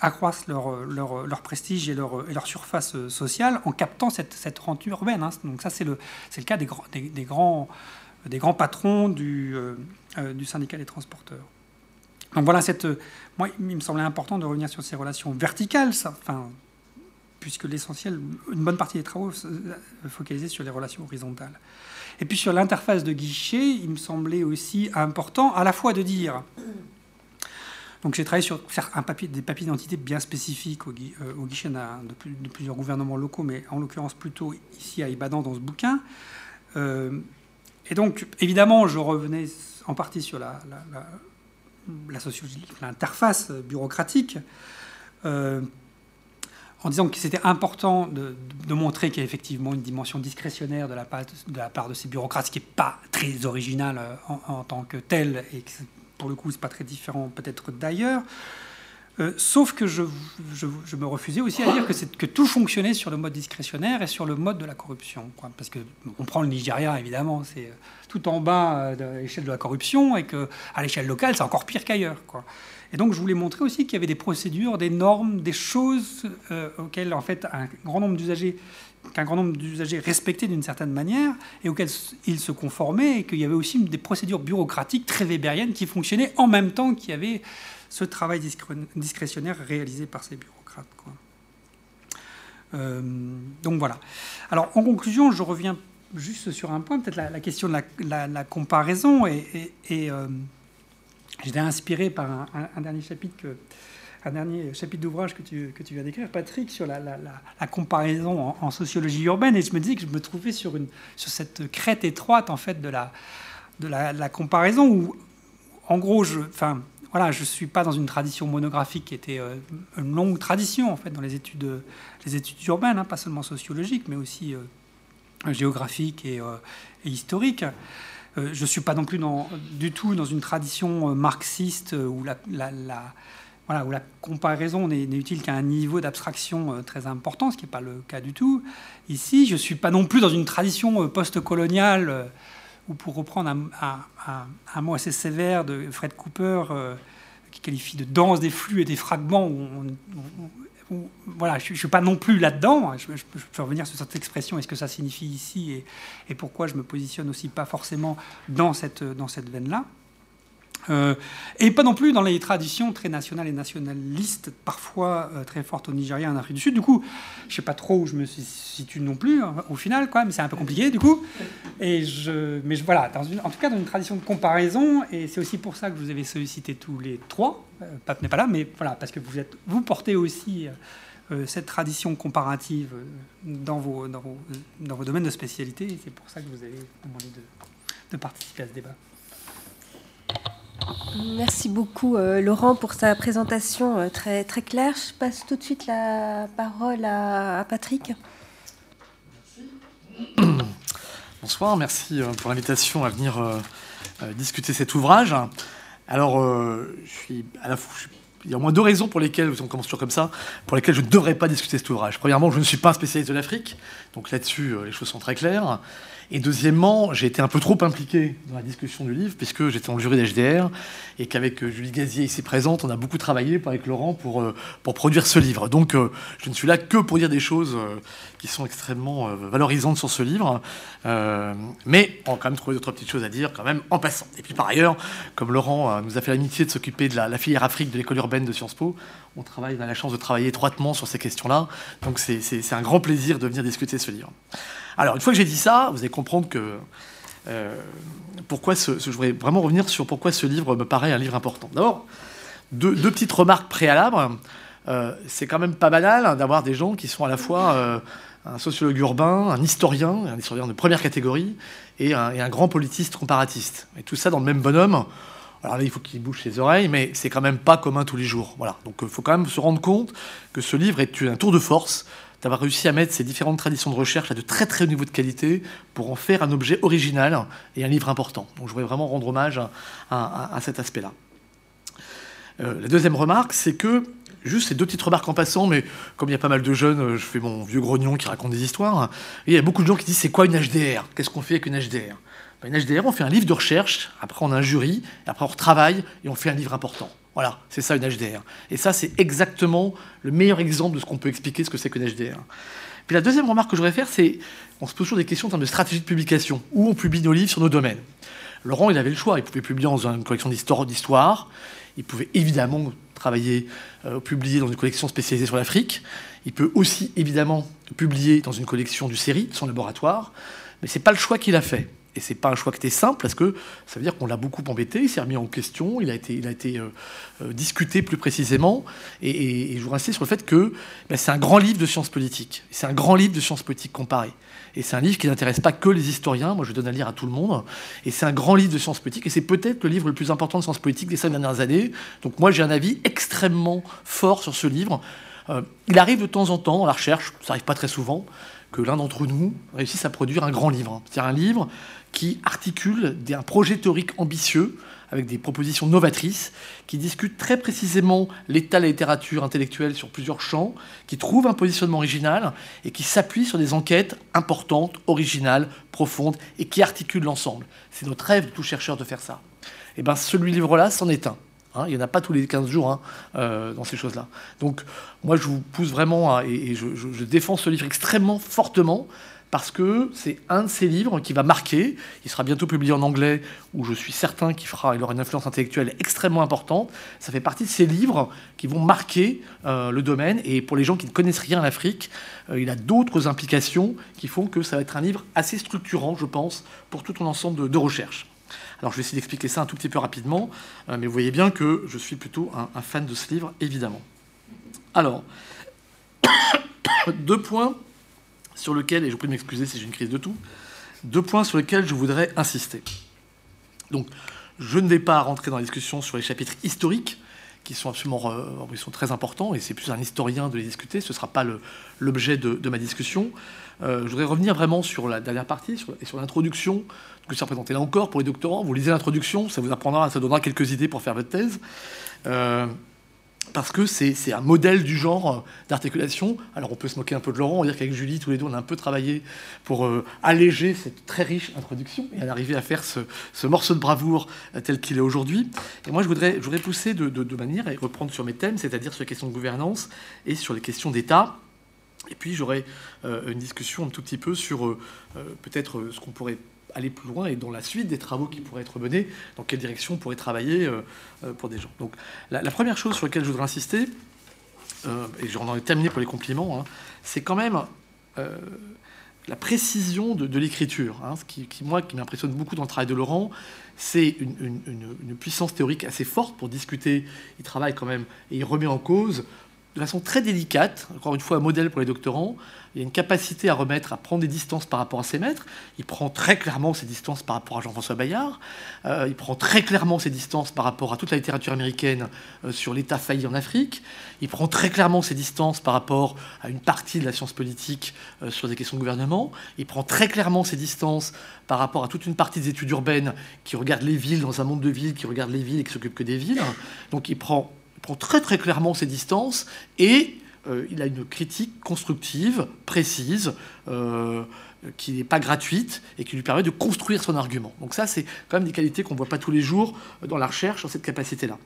accroissent leur, leur, prestige et leur, et leur, surface sociale en captant cette, cette rente urbaine. Hein. Donc ça, c'est le, le cas des, grands, des, grands, des grands patrons du, du syndicat des transporteurs. Donc voilà, cette, moi, il me semblait important de revenir sur ces relations verticales, ça, enfin, puisque l'essentiel, une bonne partie des travaux focalisaient sur les relations horizontales. Et puis sur l'interface de guichet, il me semblait aussi important à la fois de dire donc j'ai travaillé sur un papier, des papiers d'identité bien spécifiques au, euh, guichet de, plusieurs gouvernements locaux, mais en l'occurrence plutôt ici à Ibadan dans ce bouquin. Euh, et donc évidemment, je revenais en partie sur l'interface bureaucratique, euh, en disant que c'était important de, montrer qu'il y a effectivement une dimension discrétionnaire de la part de, ces bureaucrates, qui n'est pas très originale en, en, tant que telle, et que pour le coup, c'est pas très différent peut-être d'ailleurs. Euh, sauf que je, me refusais aussi à dire que, tout fonctionnait sur le mode discrétionnaire et sur le mode de la corruption. Parce que on prend le Nigeria, évidemment, c'est euh, tout en bas euh, de l'échelle de la corruption, et qu'à l'échelle locale, c'est encore pire qu'ailleurs. Et donc, je voulais montrer aussi qu'il y avait des procédures, des normes, des choses auxquelles, en fait, un grand nombre d'usagers qu'un grand nombre d'usagers respectaient d'une certaine manière et auxquels ils se conformaient, et qu'il y avait aussi des procédures bureaucratiques très weberiennes qui fonctionnaient en même temps qu'il y avait ce travail discrétionnaire réalisé par ces bureaucrates. Euh, donc voilà. Alors en conclusion, je reviens juste sur un point, peut-être la, question de la, comparaison, et, euh, j'étais inspiré par un dernier chapitre un dernier chapitre d'ouvrage que tu, viens d'écrire, Patrick, sur la, comparaison en, sociologie urbaine. Et je me disais que je me trouvais sur, cette crête étroite, en fait, de la, comparaison où, en gros, je, enfin, voilà, ne suis pas dans une tradition monographique qui était euh, une longue tradition, en fait, dans les études, les études urbaines, hein, pas seulement sociologiques, mais aussi euh, géographiques et, euh, et historiques je ne suis pas non plus du tout dans une tradition marxiste où la, la, voilà, où la comparaison n'est utile qu'à un niveau d'abstraction euh, très important, ce qui n'est pas le cas du tout. Ici, je ne suis pas non plus dans une tradition euh, post-coloniale, euh, où pour reprendre un, mot assez sévère de Fred Cooper, qui qualifie de danse des flux et des fragments, où, voilà, je ne suis pas non plus là-dedans. Je, peux revenir sur cette expression, est-ce que ça signifie ici, et, et, pourquoi je me positionne aussi pas forcément dans cette, dans cette veine-là. Euh, et pas non plus dans les traditions très nationales et nationalistes, parfois euh, très fortes au Nigeria et en Afrique du Sud. Du coup, je sais pas trop où je me situe non plus, hein, au final, quoi, mais c'est un peu compliqué, du coup. Et je, mais voilà, en tout cas, dans une tradition de comparaison, et c'est aussi pour ça que vous avez sollicité tous les trois. Euh, Pape n'est pas là, mais voilà, parce que vous, êtes, vous portez aussi cette tradition comparative dans vos, dans vos, dans vos domaines de spécialité, et c'est pour ça que vous avez demandé de, de participer à ce débat. Merci beaucoup euh, Laurent pour sa présentation euh, très, très claire. Je passe tout de suite la parole à, Patrick. Bonsoir, merci euh, pour l'invitation à venir discuter cet ouvrage. Alors, il y a au moins deux raisons pour lesquelles, on commence toujours comme ça, pour lesquelles je ne devrais pas discuter cet ouvrage. Premièrement, je ne suis pas un spécialiste de l'Afrique, donc là-dessus, les choses sont très claires. Et deuxièmement, j'ai été un peu trop impliqué dans la discussion du livre, puisque j'étais en jury d'HDR, et qu'avec euh, Julie Gazier ici présente, on a beaucoup travaillé avec Laurent pour, euh, pour produire ce livre. Donc euh, je ne suis là que pour dire des choses qui sont extrêmement valorisantes sur ce livre, mais on va quand même trouver d'autres petites choses à dire quand même en passant. Et puis par ailleurs, comme Laurent nous a fait l'amitié de s'occuper de la, filière Afrique de l'école urbaine de Sciences Po, on travaille, on a la chance de travailler étroitement sur ces questions-là, donc c'est un grand plaisir de venir discuter ce livre. Alors, une fois que j'ai dit ça, vous allez comprendre que. Euh, pourquoi ce, je voudrais vraiment revenir sur pourquoi ce livre me paraît un livre important. D'abord, deux, petites remarques préalables. Euh, c'est quand même pas banal d'avoir des gens qui sont à la fois euh, un sociologue urbain, un historien, un historien de première catégorie, et un, grand politiste comparatiste. Et tout ça dans le même bonhomme. Alors là, il faut qu'il bouge ses oreilles, mais c'est quand même pas commun tous les jours. Voilà. Donc il faut quand même se rendre compte que ce livre est un tour de force d'avoir réussi à mettre ces différentes traditions de recherche à de très très hauts niveaux de qualité pour en faire un objet original et un livre important. Donc je voudrais vraiment rendre hommage à, cet aspect-là. Euh, la deuxième remarque, c'est que, juste ces deux petites remarques en passant, mais comme il y a pas mal de jeunes, euh, je fais mon vieux grognon qui raconte des histoires, il y a beaucoup de gens qui disent c'est quoi une HDR Qu'est-ce qu'on fait avec une HDR Une HDR, on fait un livre de recherche, après on a un jury, après on retravaille et on fait un livre important. Voilà, c'est ça une HDR. Et ça, c'est exactement le meilleur exemple de ce qu'on peut expliquer ce que c'est qu'une HDR. Puis la deuxième remarque que je voudrais faire, c'est on se pose toujours des questions en termes de stratégie de publication. Où on publie nos livres sur nos domaines? Laurent, il avait le choix. Il pouvait publier dans une collection d'histoire. Il pouvait évidemment travailler, euh, publier dans une collection spécialisée sur l'Afrique. Il peut aussi évidemment publier dans une collection du série, son laboratoire. Mais c'est pas le choix qu'il a fait. Et c'est pas un choix qui était simple parce que ça veut dire qu'on l'a beaucoup embêté, il s'est remis en question, il a été, euh, euh, discuté plus précisément. Et, je vous insiste sur le fait que ben, c'est un grand livre de sciences politiques. C'est un grand livre de sciences politiques comparées. Et c'est un livre qui n'intéresse pas que les historiens. Moi, je donne à lire à tout le monde. Et c'est un grand livre de sciences politiques. Et c'est peut-être le livre le plus important de sciences politiques des cinq dernières années. Donc moi, j'ai un avis extrêmement fort sur ce livre. Euh, il arrive de temps en temps dans la recherche, ça n'arrive pas très souvent, que l'un d'entre nous réussisse à produire un grand livre. C'est-à-dire un livre qui articule un projet théorique ambitieux avec des propositions novatrices, qui discutent très précisément l'état de la littérature intellectuelle sur plusieurs champs, qui trouvent un positionnement original et qui s'appuient sur des enquêtes importantes, originales, profondes et qui articulent l'ensemble. C'est notre rêve de tout chercheur de faire ça. Et bien celui-livre-là, c'en est un. Hein. il n'y en a pas tous les 15 jours hein, euh, dans ces choses-là. Donc moi, je vous pousse vraiment, et, je, défends ce livre extrêmement fortement, parce que c'est un de ces livres qui va marquer, il sera bientôt publié en anglais, où je suis certain qu'il fera, aura une influence intellectuelle extrêmement importante. Ça fait partie de ces livres qui vont marquer euh, le domaine, et pour les gens qui ne connaissent rien à l'Afrique, euh, il a d'autres implications qui font que ça va être un livre assez structurant, je pense, pour tout un ensemble de recherches. Alors je vais essayer d'expliquer ça un tout petit peu rapidement, euh, mais vous voyez bien que je suis plutôt un, fan de ce livre, évidemment. Alors, deux points sur lesquels, et je vous prie de m'excuser si j'ai une crise de tout, deux points sur lesquels je voudrais insister. Donc, je ne vais pas rentrer dans la discussion sur les chapitres historiques, qui sont absolument euh, sont très importants, et c'est plus un historien de les discuter, ce ne sera pas l'objet de, ma discussion. Euh, je voudrais revenir vraiment sur la dernière partie et sur l'introduction que ça représente. Là encore, pour les doctorants, vous lisez l'introduction, ça vous apprendra, ça donnera quelques idées pour faire votre thèse. Euh, parce que c'est un modèle du genre d'articulation. Alors on peut se moquer un peu de Laurent, on va dire qu'avec Julie, tous les deux, on a un peu travaillé pour euh, alléger cette très riche introduction et en arriver à faire ce, morceau de bravoure tel qu'il est aujourd'hui. Et moi, je voudrais, je voudrais pousser de, manière et reprendre sur mes thèmes, c'est-à-dire sur les questions de gouvernance et sur les questions d'État. Et puis j'aurai euh, une discussion un tout petit peu sur peut-être ce qu'on pourrait aller plus loin et dans la suite des travaux qui pourraient être menés, dans quelle direction on pourrait travailler euh, euh, pour des gens. Donc la, première chose sur laquelle je voudrais insister, euh, et j'en ai terminé pour les compliments, hein, c'est quand même la précision de, l'écriture. Hein, ce qui, moi, qui m'impressionne beaucoup dans le travail de Laurent, c'est une, une, puissance théorique assez forte pour discuter. Il travaille quand même et il remet en cause de façon très délicate, encore une fois un modèle pour les doctorants, il a une capacité à remettre, à prendre des distances par rapport à ses maîtres. Il prend très clairement ses distances par rapport à Jean-François Bayard. Euh, il prend très clairement ses distances par rapport à toute la littérature américaine euh, sur l'État failli en Afrique. Il prend très clairement ses distances par rapport à une partie de la science politique euh, sur des questions de gouvernement. Il prend très clairement ses distances par rapport à toute une partie des études urbaines qui regardent les villes dans un monde de villes, qui regardent les villes et qui s'occupent que des villes. Donc il prend, prend très très clairement ses distances et euh, il a une critique constructive, précise, euh, qui n'est pas gratuite et qui lui permet de construire son argument. Donc ça, c'est quand même des qualités qu'on ne voit pas tous les jours dans la recherche, sur cette capacité-là.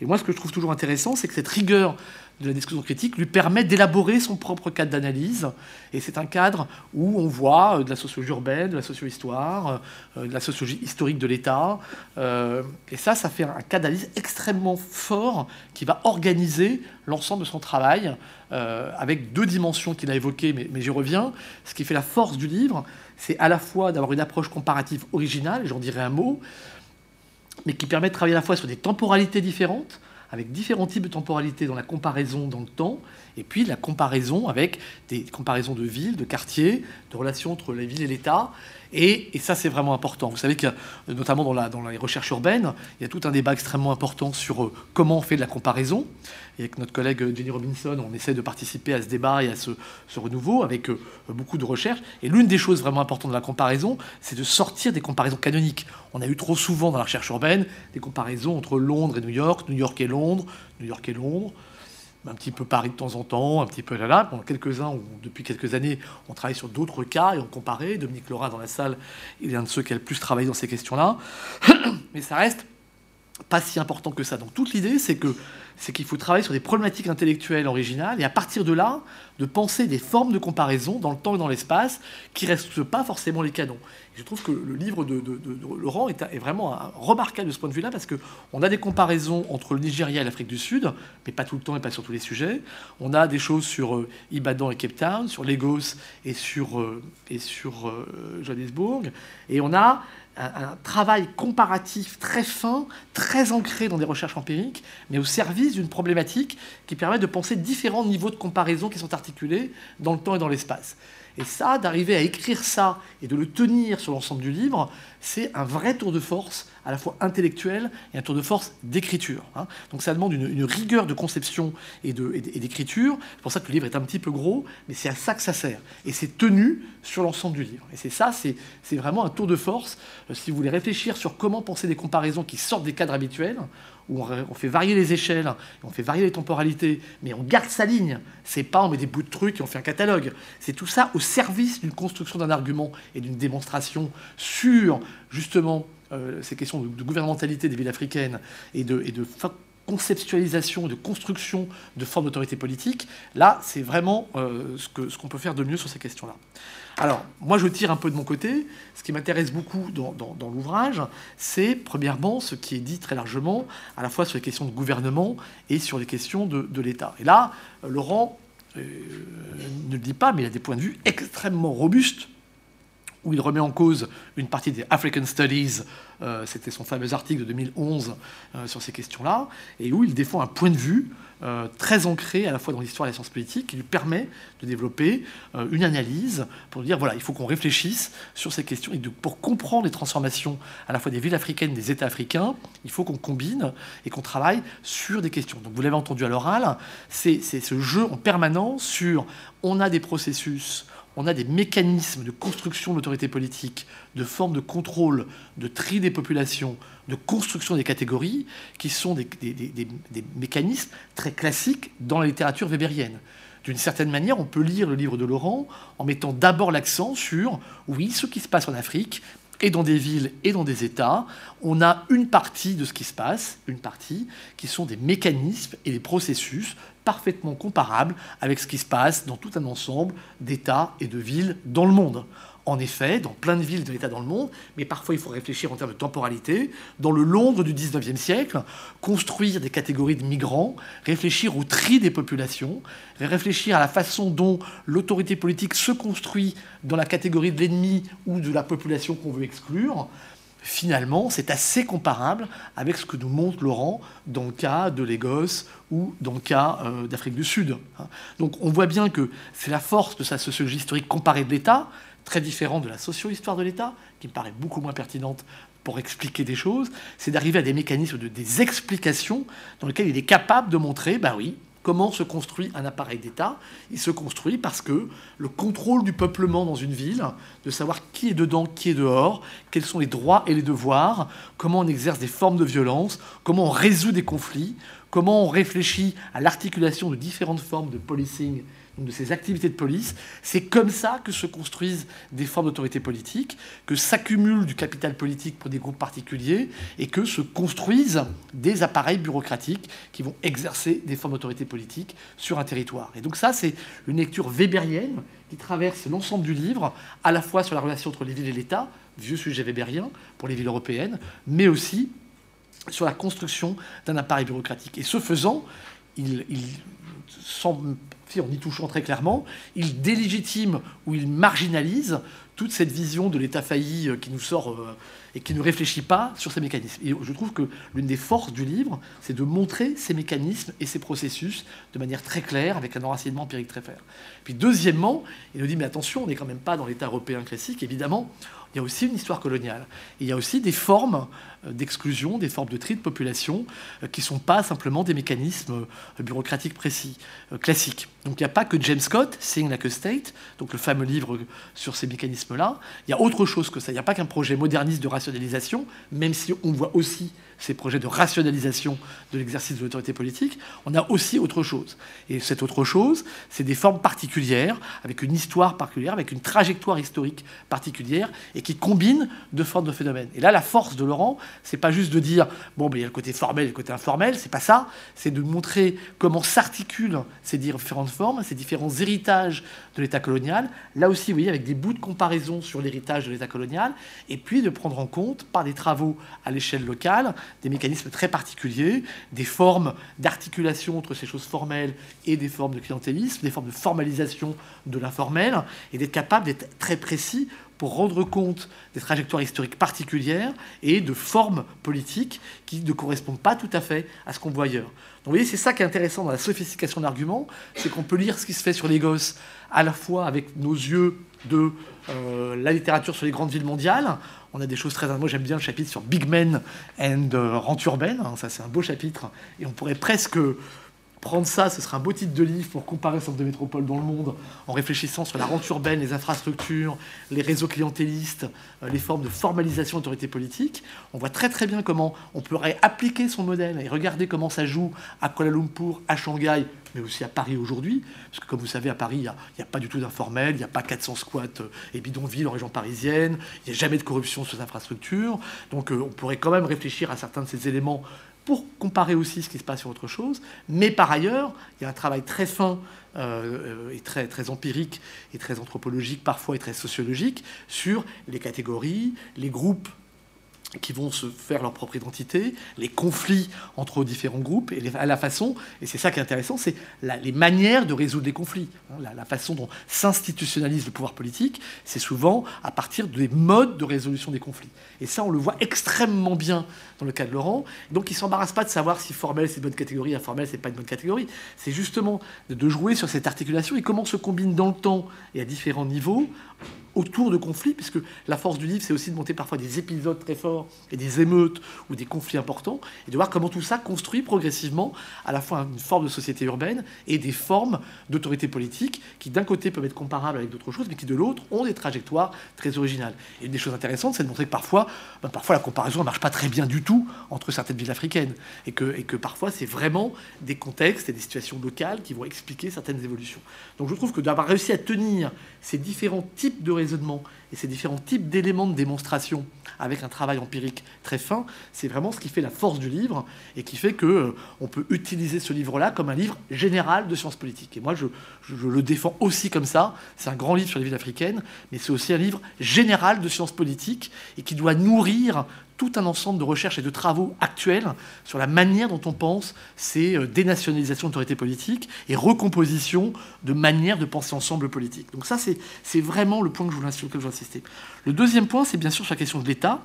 Et moi, ce que je trouve toujours intéressant, c'est que cette rigueur de la discussion critique lui permet d'élaborer son propre cadre d'analyse. Et c'est un cadre où on voit euh, de la sociologie urbaine, de la socio-histoire, euh, de la sociologie historique de l'État. Euh, et ça, ça fait un cadre d'analyse extrêmement fort qui va organiser l'ensemble de son travail avec deux dimensions qu'il a évoquées, mais, j'y reviens. Ce qui fait la force du livre, c'est à la fois d'avoir une approche comparative originale, j'en dirai un mot, mais qui permet de travailler à la fois sur des temporalités différentes, avec différents types de temporalité dans la comparaison dans le temps, et puis la comparaison avec des comparaisons de villes, de quartiers, de relations entre les villes et l'État, et, ça, c'est vraiment important. Vous savez que, notamment dans, la, dans, les recherches urbaines, il y a tout un débat extrêmement important sur euh, comment on fait de la comparaison. Et avec notre collègue euh, Jenny Robinson, on essaie de participer à ce débat et à ce, renouveau avec euh, beaucoup de recherches. Et l'une des choses vraiment importantes de la comparaison, c'est de sortir des comparaisons canoniques. On a eu trop souvent dans la recherche urbaine des comparaisons entre Londres et New York, New York et Londres, New York et Londres un petit peu Paris de temps en temps, un petit peu là là. Pendant quelques-uns, depuis quelques années, on travaille sur d'autres cas et on comparait. Dominique Laura dans la salle, il est un de ceux qui a le plus travaillé dans ces questions-là. Mais ça reste pas si important que ça. Donc toute l'idée, c'est que c'est qu'il faut travailler sur des problématiques intellectuelles originales et à partir de là, de penser des formes de comparaison dans le temps et dans l'espace qui ne restent pas forcément les canons. je trouve que le livre de, Laurent est, vraiment remarquable de ce point de vue-là parce qu'on a des comparaisons entre le Nigeria et l'Afrique du Sud, mais pas tout le temps et pas sur tous les sujets. On a des choses sur euh, Ibadan et Cape Town, sur Lagos et sur, euh, et sur euh, Johannesburg. Et on a un, travail comparatif très fin, très ancré dans des recherches empiriques, mais au service d'une problématique qui permet de penser différents niveaux de comparaison qui sont articulés dans le temps et dans l'espace. Et ça, d'arriver à écrire ça et de le tenir sur l'ensemble du livre, c'est un vrai tour de force, à la fois intellectuel et un tour de force d'écriture. Hein. Donc ça demande une, rigueur de conception et d'écriture. C'est pour ça que le livre est un petit peu gros, mais c'est à ça que ça sert. Et c'est tenu sur l'ensemble du livre. Et c'est ça, c'est vraiment un tour de force. Euh, si vous voulez réfléchir sur comment penser des comparaisons qui sortent des cadres habituels, où on, fait varier les échelles, on fait varier les temporalités, mais on garde sa ligne. C'est pas on met des bouts de trucs et on fait un catalogue. C'est tout ça au service d'une construction d'un argument et d'une démonstration sur justement euh, ces questions de, gouvernementalité des villes africaines et de, et de conceptualisation, de construction de formes d'autorité politique, là, c'est vraiment euh, ce qu'on ce peut faire de mieux sur ces questions-là. Alors, moi, je tire un peu de mon côté. Ce qui m'intéresse beaucoup dans, l'ouvrage, c'est, premièrement, ce qui est dit très largement, à la fois sur les questions de gouvernement et sur les questions de, l'État. Et là, Laurent euh, ne le dit pas, mais il a des points de vue extrêmement robustes où il remet en cause une partie des African Studies, euh, c'était son fameux article de 2011 euh, sur ces questions-là, et où il défend un point de vue euh, très ancré à la fois dans l'histoire et la science politique, qui lui permet de développer une analyse pour dire voilà, il faut qu'on réfléchisse sur ces questions. Et pour comprendre les transformations à la fois des villes africaines, des États africains, il faut qu'on combine et qu'on travaille sur des questions. Donc vous l'avez entendu à l'oral, c'est ce jeu en permanence sur on a des processus on a des mécanismes de construction de l'autorité politique, de forme de contrôle, de tri des populations, de construction des catégories, qui sont des, mécanismes très classiques dans la littérature weberienne. D'une certaine manière, on peut lire le livre de Laurent en mettant d'abord l'accent sur, oui, ce qui se passe en Afrique, et dans des villes et dans des États, on a une partie de ce qui se passe, une partie, qui sont des mécanismes et des processus parfaitement comparables avec ce qui se passe dans tout un ensemble d'États et de villes dans le monde. En effet, dans plein de villes de l'État dans le monde, mais parfois il faut réfléchir en termes de temporalité, dans le Londres du 19e siècle, construire des catégories de migrants, réfléchir au tri des populations, réfléchir à la façon dont l'autorité politique se construit dans la catégorie de l'ennemi ou de la population qu'on veut exclure, finalement, c'est assez comparable avec ce que nous montre Laurent dans le cas de Lagos ou dans le cas euh, d'Afrique du Sud. Donc on voit bien que c'est la force de sa sociologie historique comparée de l'État, très différente de la socio-histoire de l'État, qui me paraît beaucoup moins pertinente pour expliquer des choses, c'est d'arriver à des mécanismes, de, des explications dans lesquelles il est capable de montrer, ben oui, Comment se construit un appareil d'État. Il se construit parce que le contrôle du peuplement dans une ville, de savoir qui est dedans, qui est dehors, quels sont les droits et les devoirs, comment on exerce des formes de violence, comment on résout des conflits, comment on réfléchit à l'articulation de différentes formes de policing de ces activités de police. C'est comme ça que se construisent des formes d'autorité politique, que s'accumule du capital politique pour des groupes particuliers et que se construisent des appareils bureaucratiques qui vont exercer des formes d'autorité politique sur un territoire. Et donc ça, c'est une lecture weberienne qui traverse l'ensemble du livre, à la fois sur la relation entre les villes et l'État, vieux sujet weberien pour les villes européennes, mais aussi sur la construction d'un appareil bureaucratique. Et ce faisant, il, il en y touchant très clairement, il délégitime ou il marginalise toute cette vision de l'État failli euh, qui nous sort euh, et qui ne réfléchit pas sur ces mécanismes. Et je trouve que l'une des forces du livre, c'est de montrer ces mécanismes et ces processus de manière très claire, avec un enracinement empirique très clair. Puis deuxièmement, il nous dit, mais attention, on n'est quand même pas dans l'État européen classique, évidemment, il y a aussi une histoire coloniale. Il y a aussi des formes d'exclusion, des formes de tri de population, euh, qui ne sont pas simplement des mécanismes euh, bureaucratiques précis, classiques. Donc il n'y a pas que James Scott, Seeing Like a State, donc le fameux livre sur ces mécanismes mécanismes-là. Il y a autre chose que ça. Il n'y a pas qu'un projet moderniste de rationalisation, même si on voit aussi ces projets de rationalisation de l'exercice de l'autorité politique, on a aussi autre chose. Et cette autre chose, c'est des formes particulières, avec une histoire particulière, avec une trajectoire historique particulière, et qui combinent deux formes de phénomènes. Et là, la force de Laurent, c'est pas juste de dire, bon, il y a le côté formel le côté informel, c'est pas ça, c'est de montrer comment s'articulent ces différentes formes, ces différents héritages de l'État colonial, là aussi, vous voyez, avec des bouts de comparaison sur l'héritage de l'État colonial, et puis de prendre en compte, par des travaux à l'échelle locale, des mécanismes très particuliers, des formes d'articulation entre ces choses formelles et des formes de clientélisme, des formes de formalisation de l'informel, et d'être capable d'être très précis pour rendre compte des trajectoires historiques particulières et de formes politiques qui ne correspondent pas tout à fait à ce qu'on voit ailleurs. Donc vous voyez, c'est ça qui est intéressant dans la sophistication de l'argument, c'est qu'on peut lire ce qui se fait sur les gosses à la fois avec nos yeux de euh, la littérature sur les grandes villes mondiales, on a des choses très... Moi, j'aime bien le chapitre sur Big Men and euh, Rente. Hein, ça, c'est un beau chapitre. Et on pourrait presque prendre ça, ce serait un beau titre de livre pour comparer centres de métropole dans le monde, en réfléchissant sur la rente urbaine, les infrastructures, les réseaux clientélistes, euh, les formes de formalisation d'autorité politique. On voit très très bien comment on pourrait appliquer son modèle et regarder comment ça joue à Kuala Lumpur, à Shanghai, mais aussi à Paris aujourd'hui. Parce que comme vous savez, à Paris, il n'y a, pas du tout d'informel, il n'y a pas 400 squats euh, et bidonvilles en région parisienne, il n'y a jamais de corruption sur les infrastructures. Donc euh, on pourrait quand même réfléchir à certains de ces éléments pour comparer aussi ce qui se passe sur autre chose. Mais par ailleurs, il y a un travail très fin euh, et très, très empirique et très anthropologique parfois et très sociologique sur les catégories, les groupes qui vont se faire leur propre identité, les conflits entre différents groupes, et à la façon, et c'est ça qui est intéressant, c'est les manières de résoudre les conflits. Hein, la, façon dont s'institutionnalise le pouvoir politique, c'est souvent à partir des modes de résolution des conflits. Et ça, on le voit extrêmement bien dans le cas de Laurent. Donc, il ne s'embarrasse pas de savoir si formel c'est une bonne catégorie, informel c'est pas une bonne catégorie. C'est justement de jouer sur cette articulation et comment se combine dans le temps et à différents niveaux autour de conflits, puisque la force du livre, c'est aussi de monter parfois des épisodes très forts et des émeutes ou des conflits importants, et de voir comment tout ça construit progressivement à la fois une forme de société urbaine et des formes d'autorité politique qui, d'un côté, peuvent être comparables avec d'autres choses, mais qui, de l'autre, ont des trajectoires très originales. Et une des choses intéressantes, c'est de montrer que parfois, ben, parfois la comparaison ne marche pas très bien du tout entre certaines villes africaines, et que, parfois, c'est vraiment des contextes et des situations locales qui vont expliquer certaines évolutions. Donc je trouve que d'avoir réussi à tenir ces différents types de et ces différents types d'éléments de démonstration avec un travail empirique très fin, c'est vraiment ce qui fait la force du livre et qui fait que euh, on peut utiliser ce livre-là comme un livre général de sciences politiques. Et moi, je, le défends aussi comme ça. C'est un grand livre sur les villes africaines, mais c'est aussi un livre général de sciences politiques et qui doit nourrir tout un ensemble de recherches et de travaux actuels sur la manière dont on pense ces euh, dénationalisations d'autorités politiques et recomposition de manière de penser ensemble politique. Donc ça, c'est vraiment le point que je voulais, sur Le deuxième point, c'est bien sûr sur la question de l'État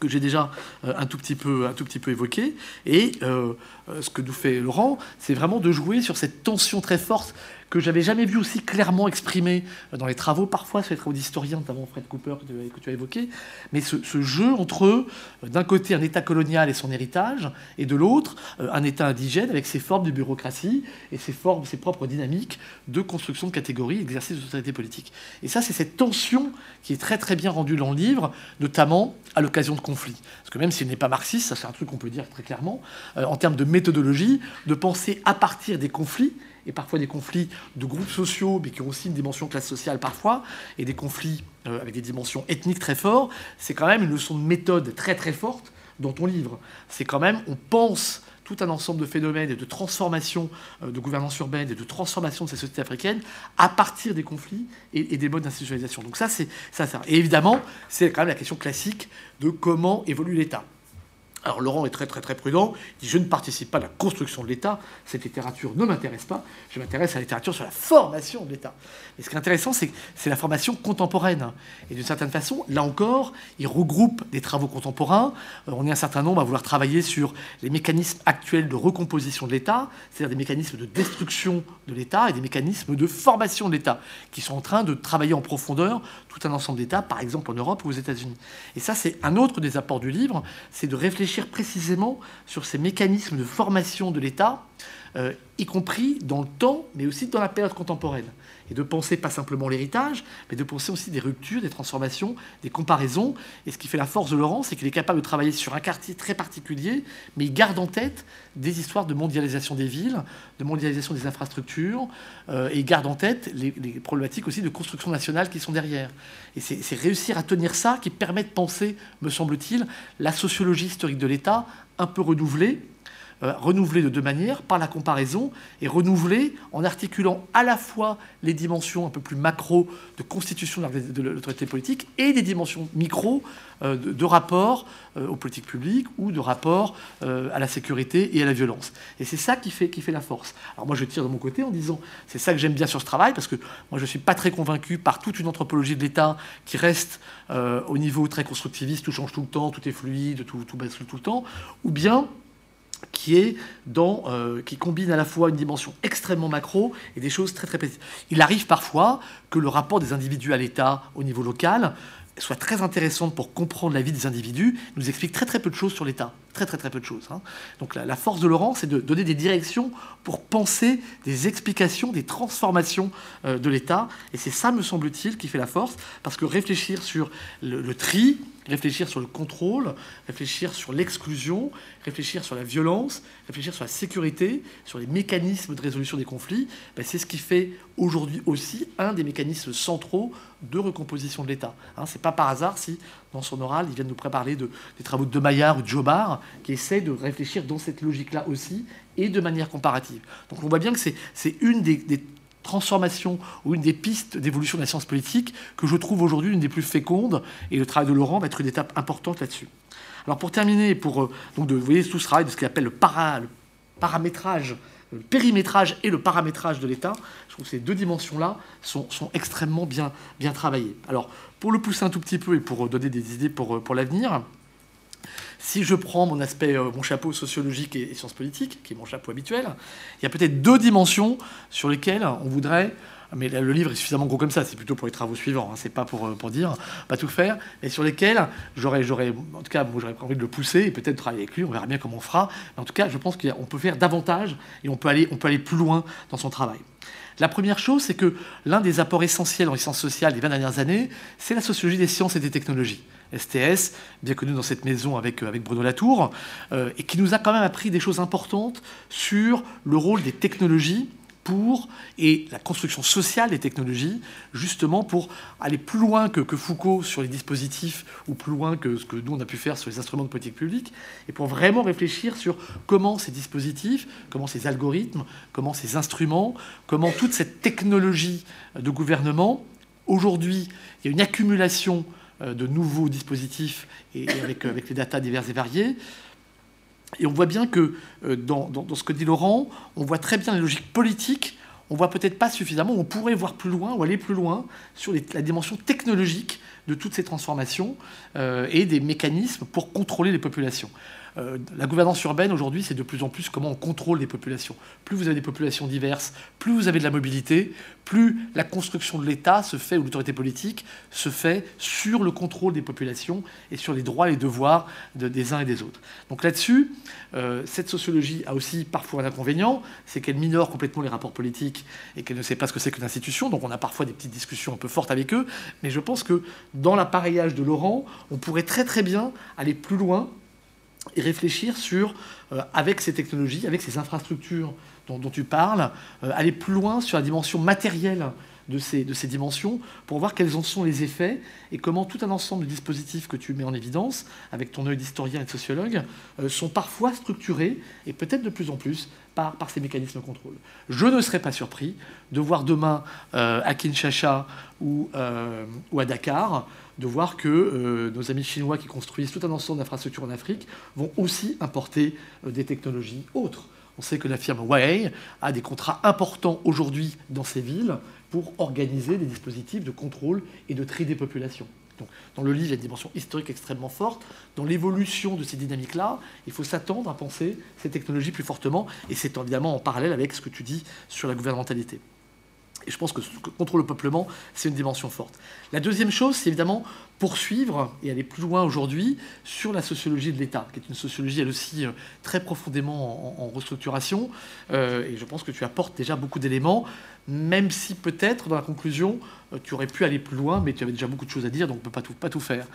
que j'ai déjà euh, un tout petit peu, un évoqué. Et euh, ce que nous fait Laurent, c'est vraiment de jouer sur cette tension très forte que j'avais jamais vu aussi clairement exprimé dans les travaux, parfois sur les travaux d'historiens, notamment Fred Cooper que tu as évoqué, mais ce, jeu entre, euh, d'un côté, un État colonial et son héritage, et de l'autre, euh, un État indigène avec ses formes de bureaucratie et ses formes, ses propres dynamiques de construction de catégories, exercice de société politique. Et ça, c'est cette tension qui est très très bien rendue dans le livre, notamment à l'occasion de conflits. Parce que même s'il n'est pas marxiste, ça c'est un truc qu'on peut dire très clairement, euh, en termes de méthodologie, de penser à partir des conflits, et parfois des conflits de groupes sociaux, mais qui ont aussi une dimension classe sociale parfois, et des conflits euh, avec des dimensions ethniques très fortes, c'est quand même une leçon de méthode très très forte dans ton livre. C'est quand même, on pense tout un ensemble de phénomènes et de transformation euh, de gouvernance urbaine et de transformation de ces sociétés africaines à partir des conflits et, des modes d'institutionnalisation. Donc ça, c'est ça. Et évidemment, c'est quand même la question classique de comment évolue l'État. Alors Laurent est très très très prudent, il dit je ne participe pas à la construction de l'État, cette littérature ne m'intéresse pas, je m'intéresse à la littérature sur la formation de l'État. Et ce qui est intéressant, c'est c'est la formation contemporaine. Et d'une certaine façon, là encore, il regroupe des travaux contemporains. Euh, on est un certain nombre à vouloir travailler sur les mécanismes actuels de recomposition de l'État, c'est-à-dire des mécanismes de destruction de l'État et des mécanismes de formation de l'État, qui sont en train de travailler en profondeur tout un ensemble d'États, par exemple en Europe ou aux États-Unis. Et ça, c'est un autre des apports du livre, c'est de réfléchir précisément sur ces mécanismes de formation de l'État euh, y compris dans le temps, mais aussi dans la période contemporaine. Et de penser pas simplement l'héritage, mais de penser aussi des ruptures, des transformations, des comparaisons. Et ce qui fait la force de Laurent, c'est qu'il est capable de travailler sur un quartier très particulier, mais il garde en tête des histoires de mondialisation des villes, de mondialisation des infrastructures, euh, et il garde en tête les, les, problématiques aussi de construction nationale qui sont derrière. Et c'est réussir à tenir ça qui permet de penser, me semble-t-il, la sociologie historique de l'État un peu renouvelée, euh, renouvelé de deux manières, par la comparaison, et renouvelé en articulant à la fois les dimensions un peu plus macro de constitution de l'autorité politique et des dimensions micro euh, de, rapport euh, aux politiques publiques ou de rapport à la sécurité et à la violence. Et c'est ça qui fait, la force. Alors moi je tire de mon côté en disant, c'est ça que j'aime bien sur ce travail, parce que moi je ne suis pas très convaincu par toute une anthropologie de l'État qui reste au niveau très constructiviste, tout change tout le temps, tout est fluide, tout, tout tout le temps, ou bien qui, est euh, qui combine à la fois une dimension extrêmement macro et des choses très très précises. Il arrive parfois que le rapport des individus à l'État au niveau local soit très intéressante pour comprendre la vie des individus, nous explique très très peu de choses sur l'État. Très très très peu de choses. Hein. Donc la, force de Laurent, c'est de donner des directions pour penser des explications, des transformations euh, de l'État. Et c'est ça, me semble-t-il, qui fait la force, parce que réfléchir sur le, tri, réfléchir sur le contrôle, réfléchir sur l'exclusion, réfléchir sur la violence, réfléchir sur la sécurité, sur les mécanismes de résolution des conflits, ben, c'est ce qui fait aujourd'hui aussi un des mécanismes centraux de recomposition de l'État. Hein, c'est pas par hasard si, dans son oral, il vient de nous préparer de, des travaux de Maillard ou de Jobard, qui essaient de réfléchir dans cette logique-là aussi, et de manière comparative. Donc on voit bien que c'est une des transformations ou une des pistes d'évolution de la science politique que je trouve aujourd'hui une des plus fécondes, et le travail de Laurent va être une étape importante là-dessus. Alors pour terminer, pour euh, donc de, vous voyez tout ce travail de ce qu'il appelle le, para, le paramétrage le périmétrage et le paramétrage de l'État, je trouve que ces deux dimensions-là sont, extrêmement bien, bien travaillées. Alors, pour le pousser un tout petit peu et pour donner des idées pour, pour l'avenir, si je prends mon aspect, euh, mon chapeau sociologique et, sciences politiques, qui est mon chapeau habituel, il y a peut-être deux dimensions sur lesquelles on voudrait mais le livre est suffisamment gros comme ça, c'est plutôt pour les travaux suivants, hein, c'est pas pour, euh, pour dire, pas tout faire, mais sur lesquels j'aurais, en tout cas, j'aurais envie de le pousser et peut-être travailler avec lui, on verra bien comment on fera. Mais en tout cas, je pense qu'on peut faire davantage et on peut aller, on peut aller plus loin dans son travail. La première chose, c'est que l'un des apports essentiels les sciences sociales des 20 dernières années, c'est la sociologie des sciences et des technologies. STS, bien connu dans cette maison avec, euh, Bruno Latour, euh, et qui nous a quand même appris des choses importantes sur le rôle des technologies pour, et la construction sociale des technologies, justement pour aller plus loin que, Foucault sur les dispositifs ou plus loin que ce que nous on a pu faire sur les instruments de politique publique, et pour vraiment réfléchir sur comment ces dispositifs, comment ces algorithmes, comment ces instruments, comment toute cette technologie de gouvernement, aujourd'hui, il y a une accumulation euh, de nouveaux dispositifs avec, avec les datas divers et variés, et on voit bien que euh, dans, ce que dit Laurent, on voit très bien les logiques politiques, on voit peut-être pas suffisamment, on pourrait voir plus loin ou aller plus loin sur la dimension technologique de toutes ces transformations euh, et des mécanismes pour contrôler les populations. Euh, la gouvernance urbaine aujourd'hui, c'est de plus en plus comment on contrôle les populations. Plus vous avez des populations diverses, plus vous avez de la mobilité, plus la construction de l'État se fait, ou l'autorité politique se fait sur le contrôle des populations et sur les droits et les devoirs des uns et des autres. Donc là-dessus, euh, cette sociologie a aussi parfois un inconvénient, c'est qu'elle minore complètement les rapports politiques et qu'elle ne sait pas ce que c'est qu'une institution. Donc on a parfois des petites discussions un peu fortes avec eux. Mais je pense que dans l'appareillage de Laurent, on pourrait très très bien aller plus loin et réfléchir sur, euh, avec ces technologies, avec ces infrastructures dont, tu parles, euh, aller plus loin sur la dimension matérielle de ces, dimensions pour voir quels en sont les effets et comment tout un ensemble de dispositifs que tu mets en évidence, avec ton œil d'historien et de sociologue, euh, sont parfois structurés, et peut-être de plus en plus, par, ces mécanismes de contrôle. Je ne serais pas surpris de voir demain à Kinshasa ou, ou à Dakar de voir que euh, nos amis chinois qui construisent tout un ensemble d'infrastructures en Afrique vont aussi importer euh, des technologies autres. On sait que la firme Huawei a des contrats importants aujourd'hui dans ces villes pour organiser des dispositifs de contrôle et de tri des populations. Dans le livre, il y a une dimension historique extrêmement forte. Dans l'évolution de ces dynamiques-là, il faut s'attendre à penser ces technologies plus fortement, et c'est évidemment en parallèle avec ce que tu dis sur la gouvernementalité. Et je pense que contre le peuplement, c'est une dimension forte. La deuxième chose, c'est évidemment poursuivre et aller plus loin aujourd'hui sur la sociologie de l'État, qui est une sociologie elle aussi euh, très profondément en, restructuration. Euh, et je pense que tu apportes déjà beaucoup d'éléments, même si peut-être dans la conclusion, euh, tu aurais pu aller plus loin, mais tu avais déjà beaucoup de choses à dire, donc on ne peut pas tout, faire.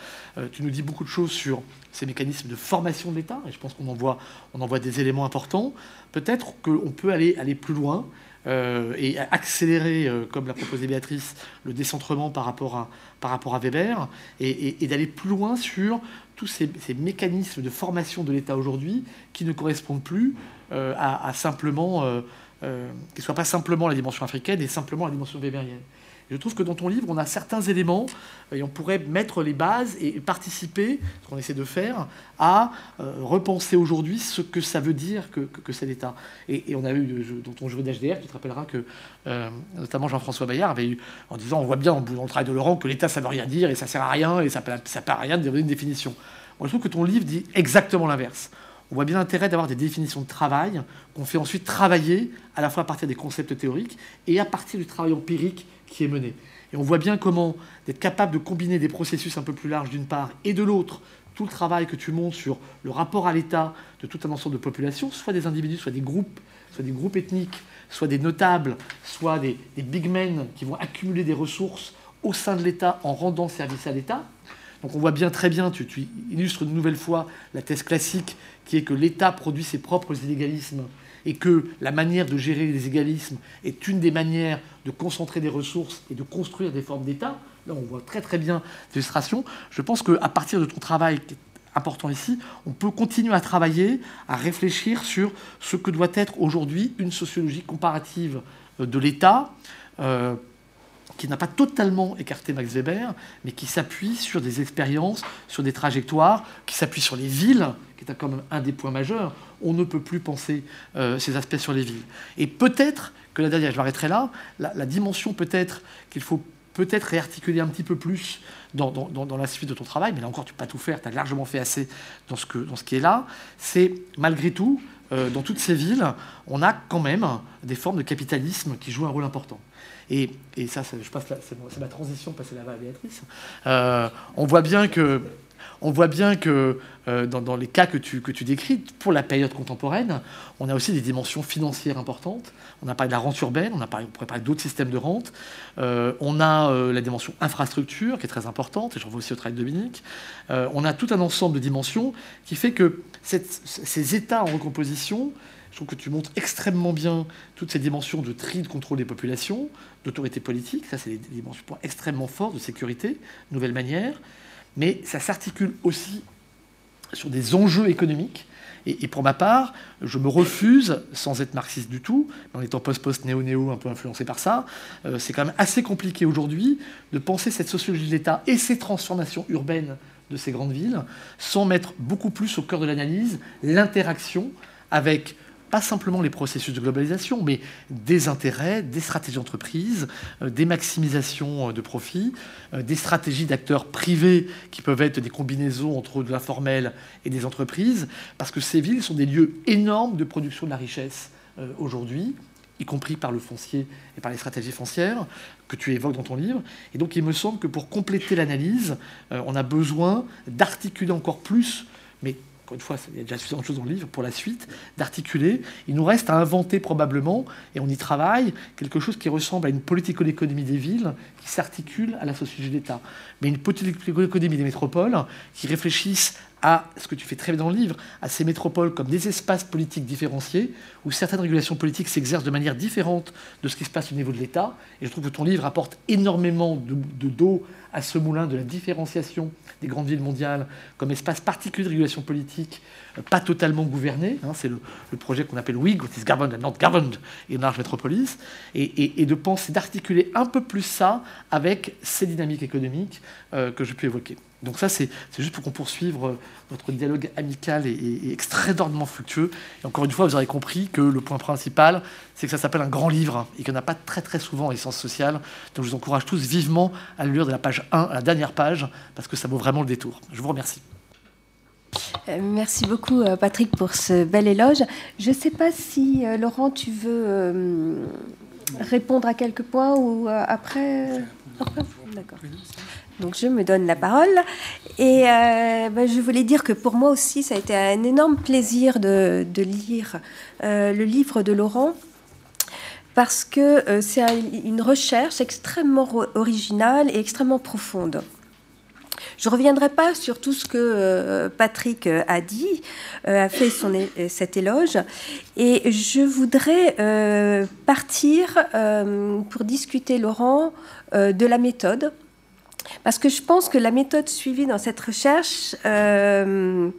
tu nous dis beaucoup de choses sur ces mécanismes de formation de l'État, et je pense qu'on en, voit, en des éléments importants. Peut-être qu'on peut aller, aller plus loin euh, et accélérer, euh, comme l'a proposé Béatrice, le décentrement par rapport à, Weber, et, d'aller plus loin sur tous ces, mécanismes de formation de l'État aujourd'hui qui ne correspondent plus euh, à, à, simplement, qui ne soient pas simplement la dimension africaine et simplement la dimension weberienne je trouve que dans ton livre, on a certains éléments et on pourrait mettre les bases et participer, ce qu'on essaie de faire, à euh, repenser aujourd'hui ce que ça veut dire que, c'est l'État. Et, on a eu, dans ton jeu d'HDR, tu te rappelleras que euh, notamment Jean-François Bayard avait eu, en disant, on voit bien dans le travail de Laurent que l'État, ça veut rien dire et ça sert à rien et ça ne sert à rien de donner une définition. Je trouve que ton livre dit exactement l'inverse on voit bien l'intérêt d'avoir des définitions de travail qu'on fait ensuite travailler à la fois à partir des concepts théoriques et à partir du travail empirique qui est mené. Et on voit bien comment d'être capable de combiner des processus un peu plus larges d'une part et de l'autre, tout le travail que tu montres sur le rapport à l'État de tout un ensemble de populations, soit des individus, soit des groupes, soit des groupes ethniques, soit des notables, soit des, des big men qui vont accumuler des ressources au sein de l'État en rendant service à l'État. Donc on voit bien très bien, tu, tu, illustres une nouvelle fois la thèse classique qui est que l'État produit ses propres illégalismes et que la manière de gérer les égalismes est une des manières de concentrer des ressources et de construire des formes d'État. Là, on voit très très bien l'illustration. Je pense qu'à partir de ton travail qui est important ici, on peut continuer à travailler, à réfléchir sur ce que doit être aujourd'hui une sociologie comparative euh, de l'État. Euh, qui n'a pas totalement écarté Max Weber, mais qui s'appuie sur des expériences, sur des trajectoires, qui s'appuie sur les villes, qui est quand même un des points majeurs. On ne peut plus penser euh, ces aspects sur les villes. Et peut-être que la dernière, je m'arrêterai là, la, dimension peut-être qu'il faut peut-être réarticuler un petit peu plus dans, la suite de ton travail, mais là encore, tu ne peux pas tout faire, tu as largement fait assez dans ce, qui est là, c'est malgré tout, euh, dans toutes ces villes, on a quand même des formes de capitalisme qui jouent un rôle important. Et, ça, je passe c'est ma transition, passer là-bas à Béatrice. Euh, on voit bien que, on voit bien que euh, dans, les cas que tu, décris, pour la période contemporaine, on a aussi des dimensions financières importantes. On a parlé de la rente urbaine, on, pourrait parler d'autres systèmes de rente. Euh, on a la dimension infrastructure qui est très importante, et je revois aussi au travail de Dominique. on a tout un ensemble de dimensions qui fait que ces états en recomposition je trouve que tu montres extrêmement bien toutes ces dimensions de tri de contrôle des populations, d'autorité politique. Ça, c'est des dimensions extrêmement fortes de sécurité, nouvelle manière. Mais ça s'articule aussi sur des enjeux économiques. Et, pour ma part, je me refuse, sans être marxiste du tout, en étant post-post néo-néo un peu influencé par ça, euh, c'est quand même assez compliqué aujourd'hui de penser cette sociologie de l'État et ces transformations urbaines de ces grandes villes sans mettre beaucoup plus au cœur de l'analyse l'interaction avec pas simplement les processus de globalisation, mais des intérêts, des stratégies d'entreprise, euh, des maximisations euh, de profits, euh, des stratégies d'acteurs privés qui peuvent être des combinaisons entre de l'informel et des entreprises, parce que ces villes sont des lieux énormes de production de la richesse aujourd'hui, y compris par le foncier et par les stratégies foncières que tu évoques dans ton livre. Et donc il me semble que pour compléter l'analyse, on a besoin d'articuler encore plus, mais encore une fois, il y a déjà suffisamment de choses dans le livre pour la suite, d'articuler. Il nous reste à inventer probablement, et on y travaille, quelque chose qui ressemble à une politique économie des villes qui s'articule à la société d'État. Mais une politique économie des métropoles qui réfléchissent à ce que tu fais très bien dans le livre, à ces métropoles comme des espaces politiques différenciés, où certaines régulations politiques s'exercent de manière différente de ce qui se passe au niveau de l'État. Et je trouve que ton livre apporte énormément de, de dos à ce moulin de la différenciation des grandes villes mondiales comme espace particulier de régulation politique, pas totalement gouverné. Hein, c'est le, projet qu'on appelle WIG, what is governed and not governed in large metropolis, et, de penser, d'articuler un peu plus ça avec ces dynamiques économiques euh, que je peux évoquer. Donc ça, c'est juste pour qu'on poursuive euh, notre dialogue amical et, extrêmement fructueux. Et encore une fois, vous aurez compris que le point principal, c'est que ça s'appelle un grand livre et qu'il n'y en a pas très très souvent en licence sociale. Donc je vous encourage tous vivement à le lire de la page 1 à la dernière page, parce que ça vaut vraiment le détour. Je vous remercie. Euh, merci beaucoup euh, Patrick pour ce bel éloge. Je ne sais pas si Laurent, tu veux répondre à quelques points ou après, D'accord. Donc je me donne la parole. Et ben, je voulais dire que pour moi aussi, ça a été un énorme plaisir de, lire le livre de Laurent parce que c'est une recherche extrêmement originale et extrêmement profonde. Je ne reviendrai pas sur tout ce que euh, Patrick euh, a dit, euh, a fait cet éloge, et je voudrais partir pour discuter, Laurent, de la méthode, parce que je pense que la méthode suivie dans cette recherche, elle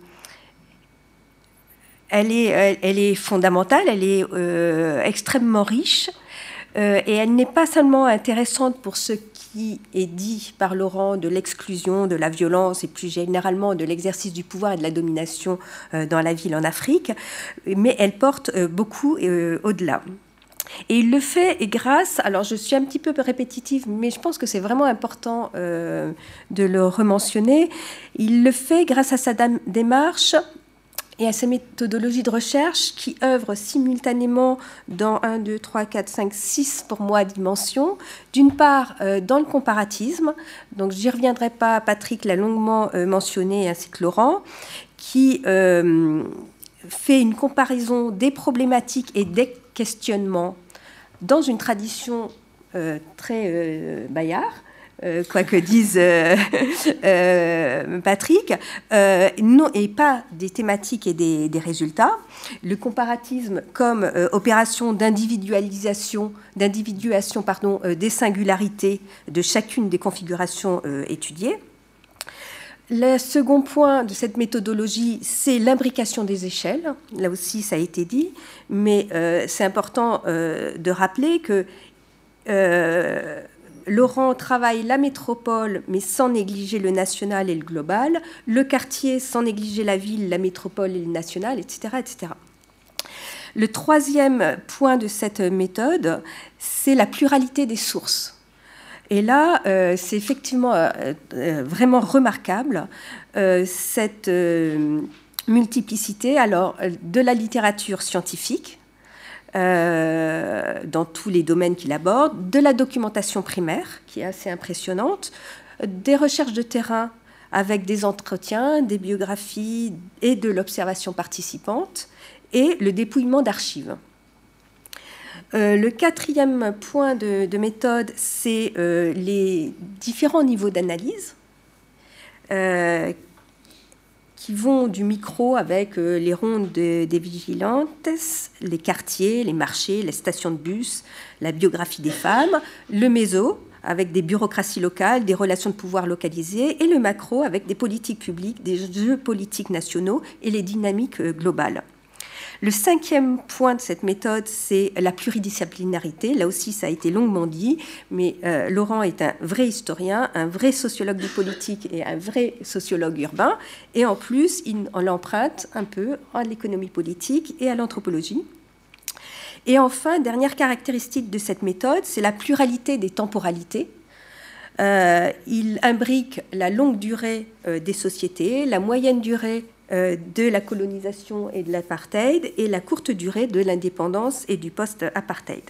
est, elle est fondamentale, elle est extrêmement riche, et elle n'est pas seulement intéressante pour ceux est dit par Laurent de l'exclusion, de la violence et plus généralement de l'exercice du pouvoir et de la domination euh, dans la ville en Afrique, mais elle porte euh, beaucoup euh, au-delà. Et il le fait grâce, alors je suis un petit peu répétitive, mais je pense que c'est vraiment important de le rementionner, il le fait grâce à sa démarche et à sa méthodologie de recherche qui œuvre simultanément dans 1, 2, 3, 4, 5, 6 pour moi dimensions. D'une part, euh, dans le comparatisme, donc j'y reviendrai pas, Patrick l'a longuement euh, mentionné, ainsi que Laurent, qui euh, fait une comparaison des problématiques et des questionnements dans une tradition très Bayard euh, quoi que dise euh, euh, Patrick, non, et pas des thématiques et des, résultats. Le comparatisme comme opération d'individualisation, d'individuation pardon, des singularités de chacune des configurations étudiées. Le second point de cette méthodologie, c'est l'imbrication des échelles. Là aussi, ça a été dit, mais c'est important de rappeler que Laurent travaille la métropole, mais sans négliger le national et le global, le quartier sans négliger la ville, la métropole et le national, etc. etc. Le troisième point de cette méthode, c'est la pluralité des sources. Et là, euh, c'est effectivement euh, euh, vraiment remarquable, cette multiplicité alors, de la littérature scientifique, euh, dans tous les domaines qu'il aborde, de la documentation primaire, qui est assez impressionnante, des recherches de terrain avec des entretiens, des biographies et de l'observation participante, et le dépouillement d'archives. Euh, le quatrième point de, méthode, c'est euh, les différents niveaux d'analyse qui vont du micro avec euh, les rondes des vigilantes, les quartiers, les marchés, les stations de bus, la biographie des femmes, le méso avec des bureaucraties locales, des relations de pouvoir localisées, et le macro avec des politiques publiques, des jeux politiques nationaux et les dynamiques euh, globales. Le cinquième point de cette méthode, c'est la pluridisciplinarité. Là aussi, ça a été longuement dit, mais euh, Laurent est un vrai historien, un vrai sociologue du politique et un vrai sociologue urbain. Et en plus, il, l'emprunte un peu à l'économie politique et à l'anthropologie. Et enfin, dernière caractéristique de cette méthode, c'est la pluralité des temporalités. Euh, il imbrique la longue durée euh, des sociétés, la moyenne durée de la colonisation et de l'apartheid et la courte durée de l'indépendance et du post-apartheid.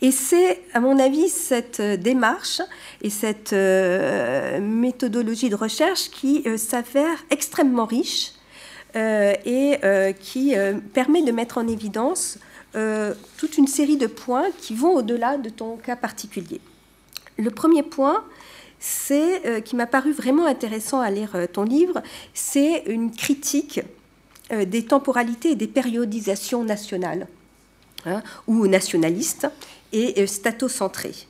Et c'est, à mon avis, cette démarche et cette euh, méthodologie de recherche qui euh, s'avère extrêmement riche et qui permet de mettre en évidence toute une série de points qui vont au-delà de ton cas particulier. Le premier point, c'est euh, qui m'a paru vraiment intéressant à lire euh, ton livre, c'est une critique euh, des temporalités et des périodisations nationales hein, ou nationalistes et statocentrées.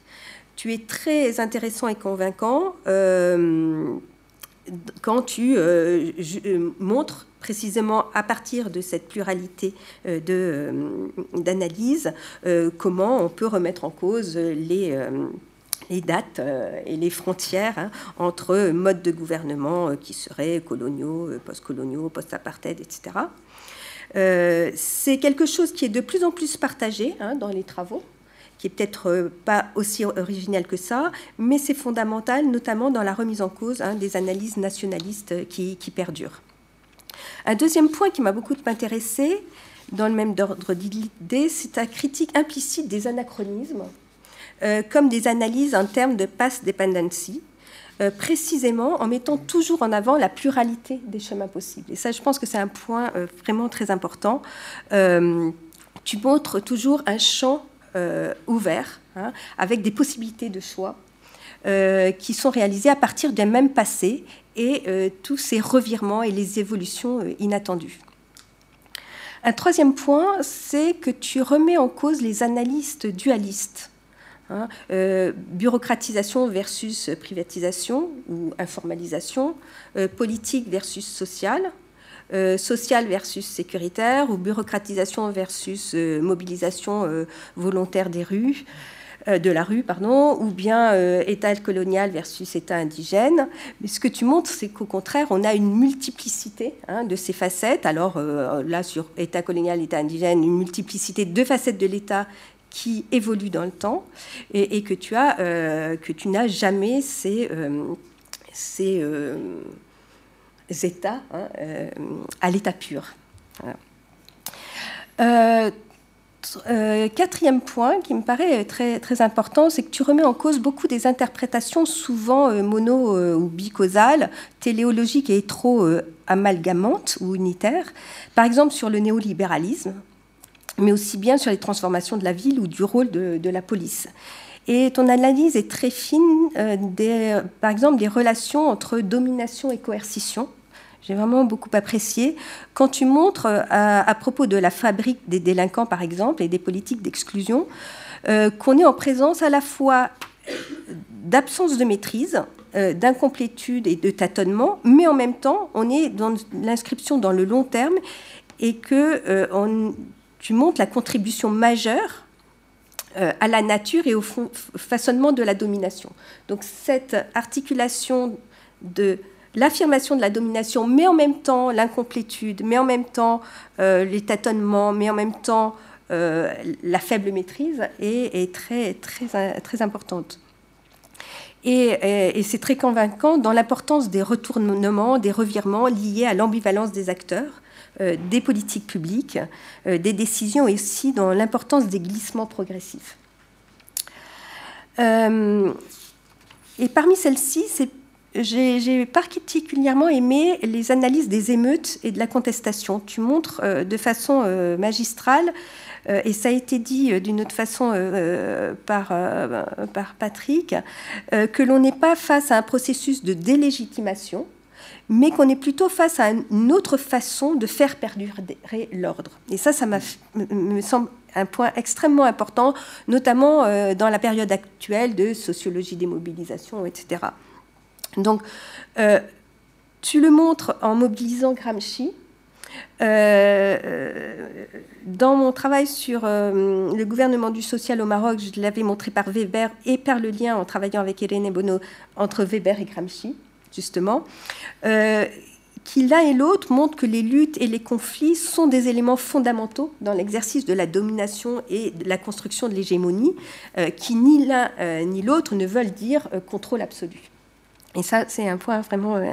Tu es très intéressant et convaincant quand tu montres précisément à partir de cette pluralité d'analyse comment on peut remettre en cause les les dates euh, et les frontières hein, entre modes de gouvernement euh, qui seraient coloniaux, euh, post-coloniaux, post-apartheid, etc. c'est quelque chose qui est de plus en plus partagé hein, dans les travaux, qui est peut-être pas aussi original que ça, mais c'est fondamental, notamment dans la remise en cause hein, des analyses nationalistes qui, qui, perdurent. Un deuxième point qui m'a beaucoup intéressé, dans le même ordre d'idée, c'est la critique implicite des anachronismes, euh, comme des analyses en termes de past dependency, euh, précisément en mettant toujours en avant la pluralité des chemins possibles. Et ça, je pense que c'est un point euh, vraiment très important. tu montres toujours un champ ouvert, hein, avec des possibilités de choix qui sont réalisées à partir d'un même passé et tous ces revirements et les évolutions inattendues. Un troisième point, c'est que tu remets en cause les analystes dualistes. Hein, euh, bureaucratisation versus privatisation ou informalisation, euh, politique versus sociale, euh, social versus sécuritaire ou bureaucratisation versus mobilisation volontaire des rues. Euh, de la rue, pardon, ou bien euh, État colonial versus État indigène. Mais ce que tu montres, c'est qu'au contraire, on a une multiplicité hein, de ces facettes. Alors euh, là, sur État colonial, État indigène, une multiplicité de facettes de l'État qui évoluent dans le temps et, que tu as, que tu n'as jamais ces, ces états hein, à l'état pur. Euh, quatrième point qui me paraît très, très important, c'est que tu remets en cause beaucoup des interprétations souvent euh, mono euh, ou bicausales, téléologiques et hétéro-amalgamantes ou unitaires, par exemple sur le néolibéralisme, mais aussi bien sur les transformations de la ville ou du rôle de, la police. Et ton analyse est très fine, des, par exemple, des relations entre domination et coercition j'ai vraiment beaucoup apprécié. Quand tu montres, euh, à, propos de la fabrique des délinquants, par exemple, et des politiques d'exclusion, euh, qu'on est en présence à la fois d'absence de maîtrise, euh, d'incomplétude et de tâtonnement, mais en même temps, on est dans l'inscription dans le long terme et que tu montres la contribution majeure à la nature et au façonnement de la domination. Donc cette articulation de l'affirmation de la domination, mais en même temps l'incomplétude, mais en même temps euh, les tâtonnements, mais en même temps euh, la faible maîtrise est, très, très, très importante. Et, c'est très convaincant dans l'importance des retournements, des revirements liés à l'ambivalence des acteurs, euh, des politiques publiques, des décisions et aussi dans l'importance des glissements progressifs. et parmi celles-ci, j'ai particulièrement aimé les analyses des émeutes et de la contestation. Tu montres euh, de façon euh, magistrale, euh, et ça a été dit d'une autre façon par, Patrick, que l'on n'est pas face à un processus de délégitimation, mais qu'on est plutôt face à une autre façon de faire perdurer l'ordre. Et ça, ça me semble un point extrêmement important, notamment dans la période actuelle de sociologie des mobilisations, etc. Donc, euh, tu le montres en mobilisant Gramsci. Euh, dans mon travail sur euh, le gouvernement du social au Maroc, je l'avais montré par Weber et par le lien en travaillant avec Irène Bono entre Weber et Gramsci, justement, qui l'un et l'autre montrent que les luttes et les conflits sont des éléments fondamentaux dans l'exercice de la domination et de la construction de l'hégémonie, qui ni l'un ni l'autre ne veulent dire contrôle absolu. Et ça, c'est un point vraiment euh,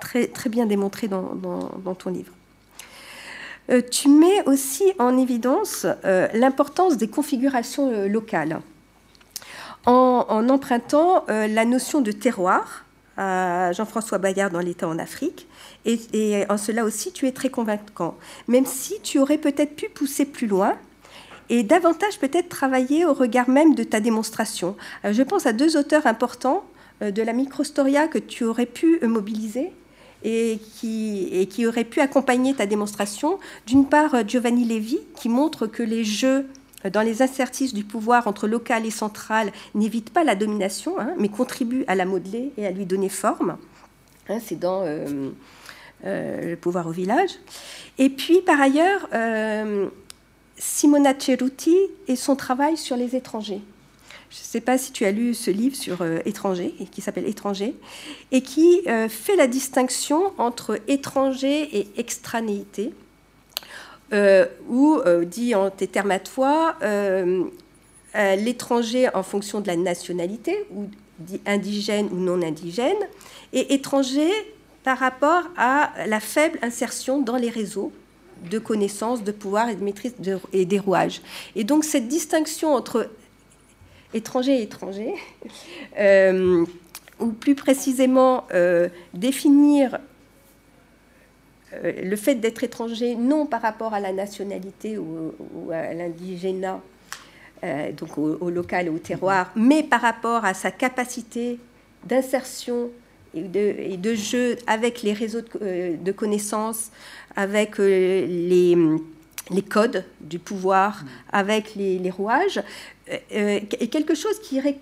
très, bien démontré dans, ton livre. Euh, tu mets aussi en évidence euh, l'importance des configurations locales en, empruntant la notion de terroir à Jean-François Bayard dans l'État en Afrique. Et, en cela aussi, tu es très convaincant, même si tu aurais peut-être pu pousser plus loin et davantage peut-être travailler au regard même de ta démonstration. je pense à deux auteurs importants euh, de la microstoria que tu aurais pu mobiliser et qui, et qui aurait pu accompagner ta démonstration. D'une part, euh, Giovanni Levi, qui montre que les jeux euh, dans les exercices du pouvoir entre local et central n'évitent pas la domination, hein, mais contribuent à la modeler et à lui donner forme. Hein, c'est dans le pouvoir au village. Et puis, par ailleurs, Simona Ceruti et son travail sur les étrangers. Je ne sais pas si tu as lu ce livre sur euh, étranger, qui s'appelle Étranger, et qui euh, fait la distinction entre étranger et extranéité, euh, ou, dit en tes termes à toi, l'étranger en fonction de la nationalité, ou indigène ou non indigène, et étranger par rapport à la faible insertion dans les réseaux de connaissances, de pouvoir et de maîtrise et des rouages. Et donc cette distinction entre étranger et étranger, euh, ou plus précisément euh, définir euh, le fait d'être étranger non par rapport à la nationalité ou, à l'indigénat, donc au, local et au terroir, mais par rapport à sa capacité d'insertion et de, jeu avec les réseaux de connaissances, avec euh, les, les codes du pouvoir, avec les, rouages, euh, euh, et quelque chose qui irait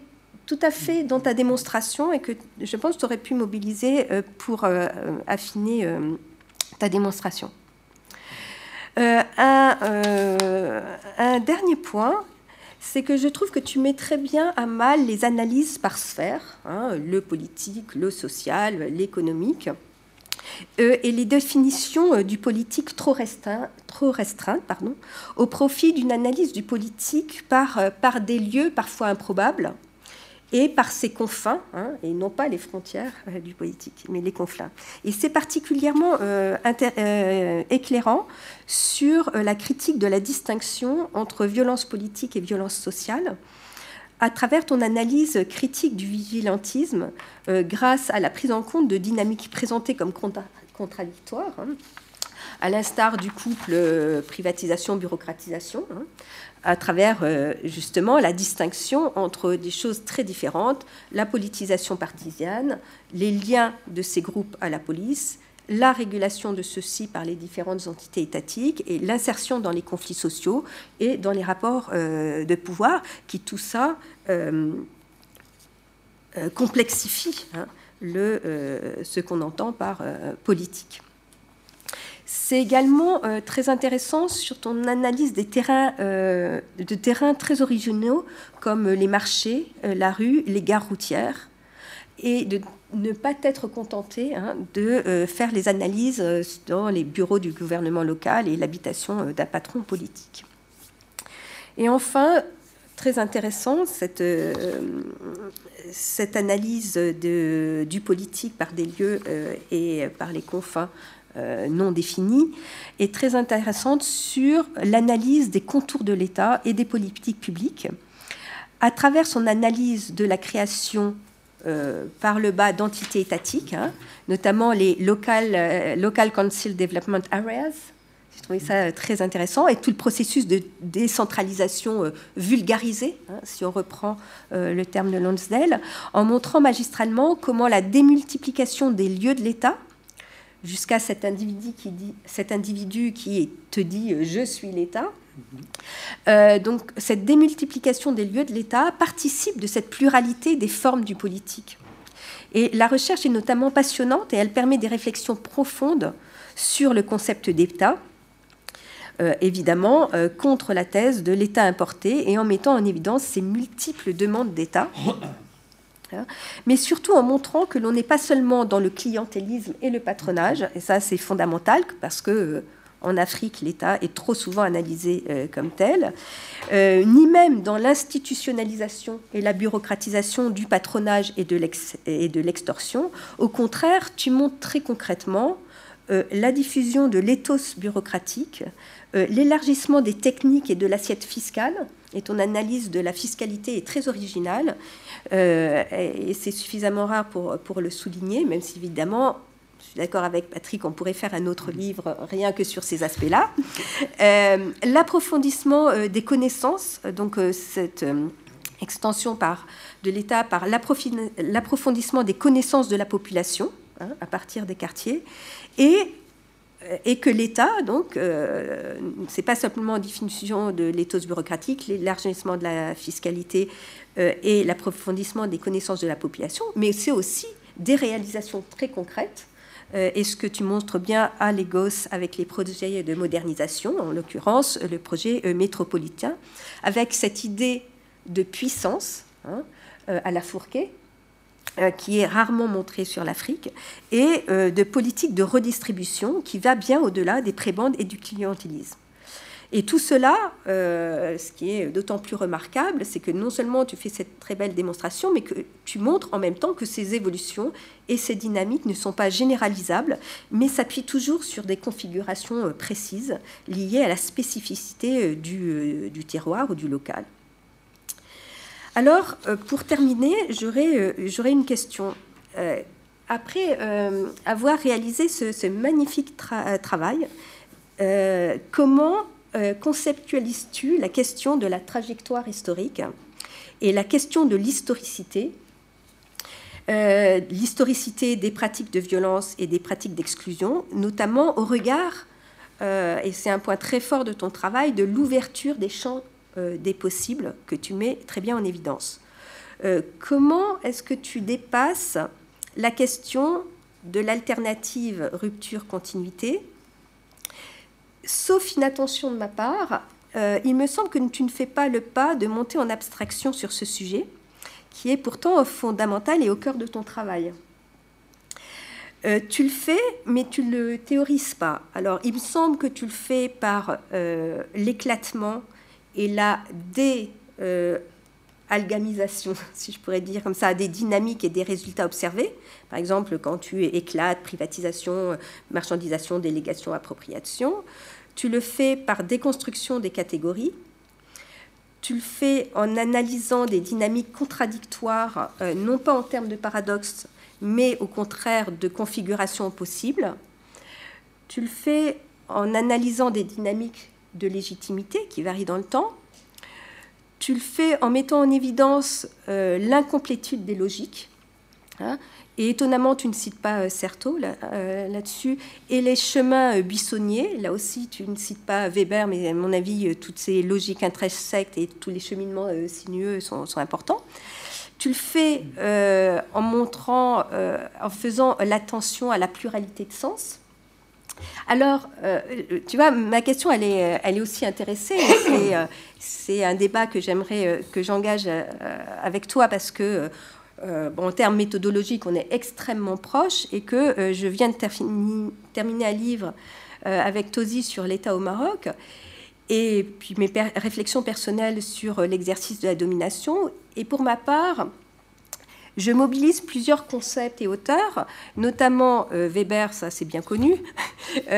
tout à fait dans ta démonstration et que je pense que tu aurais pu mobiliser pour affiner ta démonstration. un, un, dernier point, c'est que je trouve que tu mets très bien à mal les analyses par sphère, hein, le politique, le social, l'économique. Euh, et les définitions euh, du politique trop, restreint, trop restreintes au profit d'une analyse du politique euh, par des lieux parfois improbables et par ses confins, hein, et non pas les frontières du politique, mais les confins. Et c'est particulièrement éclairant sur la critique de la distinction entre violence politique et violence sociale, à travers ton analyse critique du vigilantisme, euh, grâce à la prise en compte de dynamiques présentées comme contradictoires, hein, à l'instar du couple euh, privatisation-bureaucratisation, hein, à travers euh, justement la distinction entre des choses très différentes, la politisation partisane, les liens de ces groupes à la police, la régulation de ceux-ci par les différentes entités étatiques et l'insertion dans les conflits sociaux et dans les rapports euh, de pouvoir qui tout ça complexifie hein, ce qu'on entend par politique. C'est également très intéressant sur ton analyse des terrains, de terrains très originaux comme les marchés, la rue, les gares routières, et de ne pas être contenté hein, de euh, faire les analyses euh, dans les bureaux du gouvernement local et l'habitation euh, d'un patron politique. Et enfin, très intéressant, cette, cette analyse du politique par des lieux et par les confins non définis est très intéressante sur l'analyse des contours de l'État et des politiques publiques. À travers son analyse de la création euh, par le bas d'entités étatiques, hein, notamment les local, euh, local Council Development Areas. J'ai trouvé ça euh, très intéressant. Et tout le processus de décentralisation vulgarisé, hein, si on reprend le terme de Lonsdale, en montrant magistralement comment la démultiplication des lieux de l'État, jusqu'à cet individu qui, dit, cet individu qui te dit je suis l'État, euh, donc cette démultiplication des lieux de l'État participe de cette pluralité des formes du politique. Et la recherche est notamment passionnante et elle permet des réflexions profondes sur le concept d'État, euh, évidemment euh, contre la thèse de l'État importé et en mettant en évidence ces multiples demandes d'État. Hein, mais surtout en montrant que l'on n'est pas seulement dans le clientélisme et le patronage, et ça c'est fondamental parce que en Afrique, l'État est trop souvent analysé euh, comme tel, euh, ni même dans l'institutionnalisation et la bureaucratisation du patronage et de l'extorsion. Au contraire, tu montres très concrètement euh, la diffusion de l'éthos bureaucratique, l'élargissement des techniques et de l'assiette fiscale, et ton analyse de la fiscalité est très originale, et c'est suffisamment rare pour, pour le souligner, même si évidemment je suis d'accord avec Patrick, on pourrait faire un autre livre rien que sur ces aspects-là. Euh, l'approfondissement euh, des connaissances, donc euh, cette extension par, de l'État par l'approfondissement des connaissances de la population hein, à partir des quartiers, et, et que l'État, donc, c'est pas simplement en définition de l'éthos bureaucratique, l'élargissement de la fiscalité et l'approfondissement des connaissances de la population, mais c'est aussi des réalisations très concrètes. Euh, et ce que tu montres bien à Lagos avec les projets de modernisation, en l'occurrence le projet euh, métropolitain, avec cette idée de puissance hein, euh, à la Fourquet, qui est rarement montrée sur l'Afrique, et de politique de redistribution qui va bien au-delà des prébendes et du clientélisme. Et tout cela, euh, ce qui est d'autant plus remarquable, c'est que non seulement tu fais cette très belle démonstration, mais que tu montres en même temps que ces évolutions et ces dynamiques ne sont pas généralisables, mais s'appuient toujours sur des configurations euh, précises liées à la spécificité euh, du, du terroir ou du local. Alors, pour terminer, j'aurais une question. Après avoir réalisé ce, magnifique travail, comment euh, conceptualises-tu la question de la trajectoire historique et la question de l'historicité euh, l'historicité des pratiques de violence et des pratiques d'exclusion, notamment au regard, euh, et c'est un point très fort de ton travail, de l'ouverture des champs des possibles que tu mets très bien en évidence. comment est-ce que tu dépasses la question de l'alternative rupture-continuité? Sauf inattention de ma part, euh, il me semble que tu ne fais pas le pas de monter en abstraction sur ce sujet, qui est pourtant fondamental et au cœur de ton travail. Euh, tu le fais, mais tu ne le théorises pas. Alors, il me semble que tu le fais par euh, l'éclatement et la déalgamisation, si je pourrais dire comme ça, des dynamiques et des résultats observés. Par exemple, quand tu éclates privatisation, marchandisation, délégation, appropriation. Tu le fais par déconstruction des catégories. Tu le fais en analysant des dynamiques contradictoires, euh, non pas en termes de paradoxe, mais au contraire de configurations possibles. Tu le fais en analysant des dynamiques de légitimité qui varient dans le temps. Tu le fais en mettant en évidence euh, l'incomplétude des logiques. Hein, et étonnamment, tu ne cites pas euh, Certeau euh, là-dessus. et les chemins buissonniers, là aussi, tu ne cites pas Weber, mais à mon avis, toutes ces logiques intrinsèques et tous les cheminements sinueux sont, importants. Tu le fais en montrant, en faisant l'attention à la pluralité de sens. Alors, tu vois, ma question, elle est, elle est aussi intéressée. C'est un débat que j'aimerais que j'engage avec toi parce que euh, en termes méthodologiques, on est extrêmement proche et que euh, je viens de terminer un livre euh, avec Tosi sur l'État au Maroc et puis mes réflexions personnelles sur l'exercice de la domination. Et pour ma part, je mobilise plusieurs concepts et auteurs, notamment Weber, ça c'est bien connu,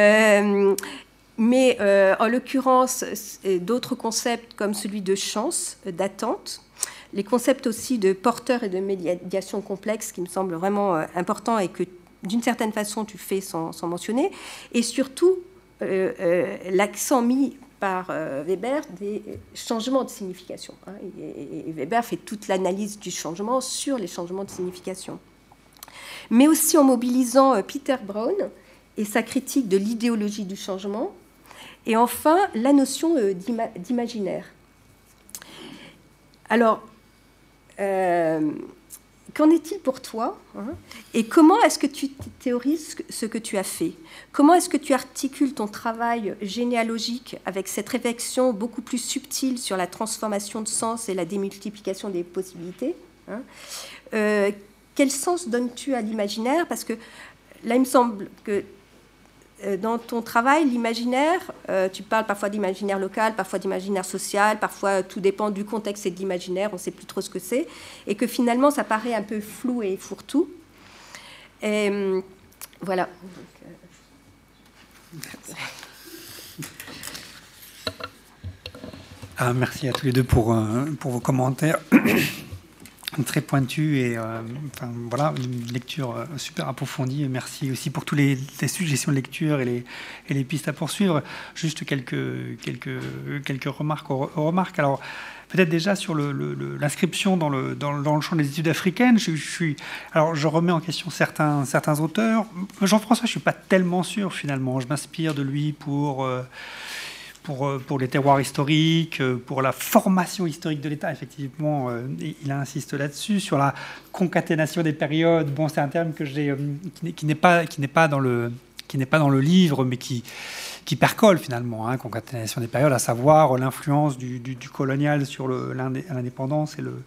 mais en l'occurrence d'autres concepts comme celui de chance, d'attente, les concepts aussi de porteur et de médiation complexe qui me semblent vraiment euh, importants et que d'une certaine façon tu fais sans, mentionner, et surtout euh, euh, l'accent mis par Weber des changements de signification. Hein. et, Weber fait toute l'analyse du changement sur les changements de signification. Mais aussi en mobilisant Peter Brown et sa critique de l'idéologie du changement, et enfin la notion d'imaginaire. Alors, euh, qu'en est-il pour toi hein Et comment est-ce que tu théorises ce que tu as fait? Comment est-ce que tu articules ton travail généalogique avec cette réflexion beaucoup plus subtile sur la transformation de sens et la démultiplication des possibilités hein? Euh, Quel sens donnes-tu à l'imaginaire? Parce que là, il me semble que dans ton travail, l'imaginaire, euh, tu parles parfois d'imaginaire local, parfois d'imaginaire social, parfois tout dépend du contexte et de l'imaginaire, on ne sait plus trop ce que c'est, et que finalement ça paraît un peu flou et fourre-tout. Et, euh, voilà. Ah, merci à tous les deux pour, pour vos commentaires très pointu et euh, voilà, une lecture euh, super approfondie. Merci aussi pour tous les, suggestions de lecture et les, pistes à poursuivre. Juste quelques, quelques, quelques remarques, remarques. Alors, peut-être déjà sur l'inscription dans le, dans, le champ des études africaines. Je, suis, alors, je remets en question certains, certains auteurs. Jean-François, je ne suis pas tellement sûr finalement. Je m'inspire de lui pour. Euh, pour, euh, pour les terroirs historiques, euh, pour la formation historique de l'État, effectivement, euh, il insiste là-dessus. Sur la concaténation des périodes, bon, c'est un terme que qui n'est pas, pas qui n'est pas dans le livre, mais qui, qui percole finalement, hein, concaténation des périodes, à savoir l'influence du, colonial sur l'indépendance et le,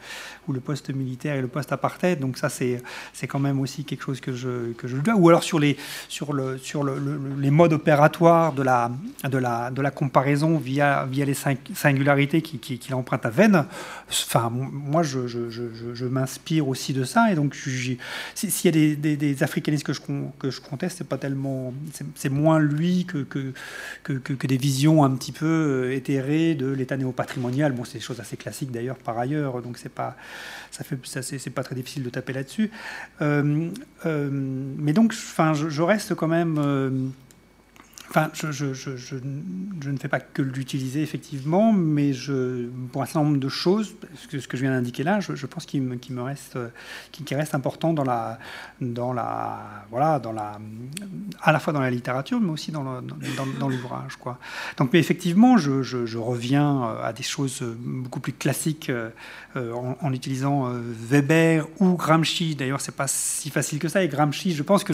ou le poste militaire et le poste apartheid. Donc ça, c'est quand même aussi quelque chose que je, que je dois. Ou alors sur les, sur le, sur le, les modes opératoires de la, de la, de la comparaison via, via les singularités qu'il qui, qui emprunte à Venn. Enfin, moi, je, je, m'inspire aussi de ça. Et donc, s'il y a des, des, africanistes que je, que je conteste, c'est pas tellement, c'est moins lui que, que, des visions un petit peu euh, éthérées de l'État néo-patrimonial. Bon, c'est des choses assez classiques d'ailleurs par ailleurs, donc c'est pas, ça fait, ça, c'est pas très difficile de taper là-dessus. Euh, euh, mais donc, enfin, je, reste quand même Enfin, je, ne fais pas que l'utiliser effectivement, mais pour un certain nombre de choses, ce que, je viens d'indiquer là, je, pense qu'il me, reste, qui, reste important dans la, dans la, voilà, dans la, à la fois dans la littérature, mais aussi dans, l'ouvrage, quoi. Donc, mais effectivement, je, reviens à des choses beaucoup plus classiques euh, en, utilisant euh, Weber ou Gramsci. D'ailleurs, c'est pas si facile que ça. Et Gramsci, je pense que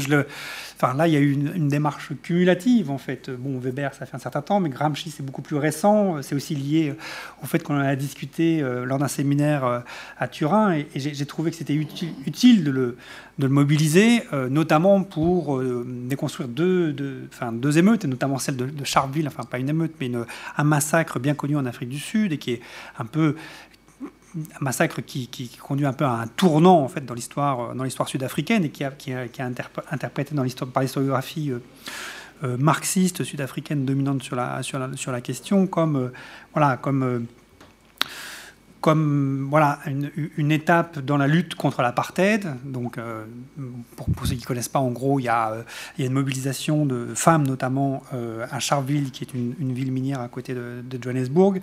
enfin là, il y a eu une, démarche cumulative fait Bon, Weber, ça fait un certain temps, mais Gramsci, c'est beaucoup plus récent. C'est aussi lié au fait qu'on en a discuté euh, lors d'un séminaire euh, à Turin. Et, j'ai trouvé que c'était utile, de, le, mobiliser, euh, notamment pour déconstruire deux, émeutes, et notamment celle de, de enfin pas une émeute, mais un massacre bien connu en Afrique du Sud et qui est un peu un massacre qui, conduit un peu à un tournant en fait dans l'histoire sud-africaine et qui a, a, interprété dans l'histoire par l'historiographie euh, marxiste sud-africaine dominante sur la, sur la, sur la question, comme, euh, voilà, comme euh, comme voilà, une, étape dans la lutte contre l'apartheid. Donc, euh, pour, ceux qui ne connaissent pas, en gros, il y, a, euh, y a une mobilisation de femmes, notamment euh, à Charleville, qui est une, ville minière à côté de, Johannesburg,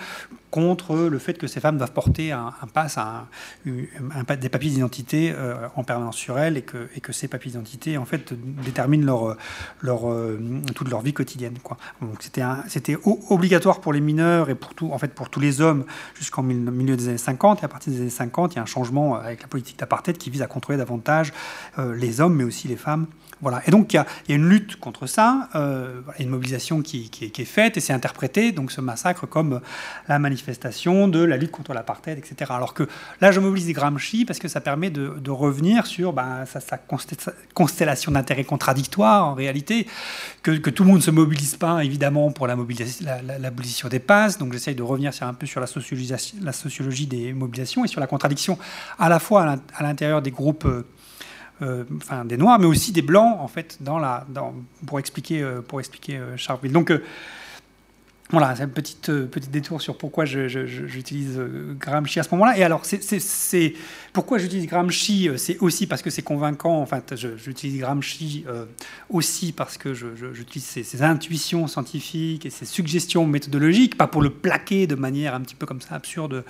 contre le fait que ces femmes doivent porter un, un pass, un, un, des papiers d'identité en permanence sur elles, et que, et que ces papiers d'identité, en fait, déterminent leur, leur, toute leur vie quotidienne. Quoi. Donc, c'était obligatoire pour les mineurs et pour, tout, en fait, pour tous les hommes jusqu'en milieu des années 50. Et à partir des années 50, il y a un changement avec la politique d'apartheid qui vise à contrôler davantage euh, les hommes, mais aussi les femmes voilà. Et donc il y, a, une lutte contre ça, euh, une mobilisation qui, est, faite et c'est interprété, donc ce massacre, comme la manifestation de la lutte contre l'apartheid, etc. Alors que là, je mobilise Gramsci parce que ça permet de, revenir sur bah, sa, constellation d'intérêts contradictoires, en réalité, que, tout le monde ne se mobilise pas, évidemment, pour l'abolition la, des passes. Donc j'essaye de revenir sur, un peu sur la sociologie, la sociologie des mobilisations et sur la contradiction à la fois à l'intérieur des groupes euh, euh, enfin des noirs, mais aussi des blancs en fait dans la, dans, pour expliquer euh, pour expliquer euh, Charleville. Donc voilà, c'est un petit, euh, petit détour sur pourquoi j'utilise euh, Gramsci à ce moment-là. Et alors, c'est pourquoi j'utilise Gramsci, euh, c'est aussi parce que c'est convaincant. Enfin, j'utilise Gramsci aussi parce que j'utilise ses, intuitions scientifiques et ses suggestions méthodologiques, pas pour le plaquer de manière un petit peu comme ça absurde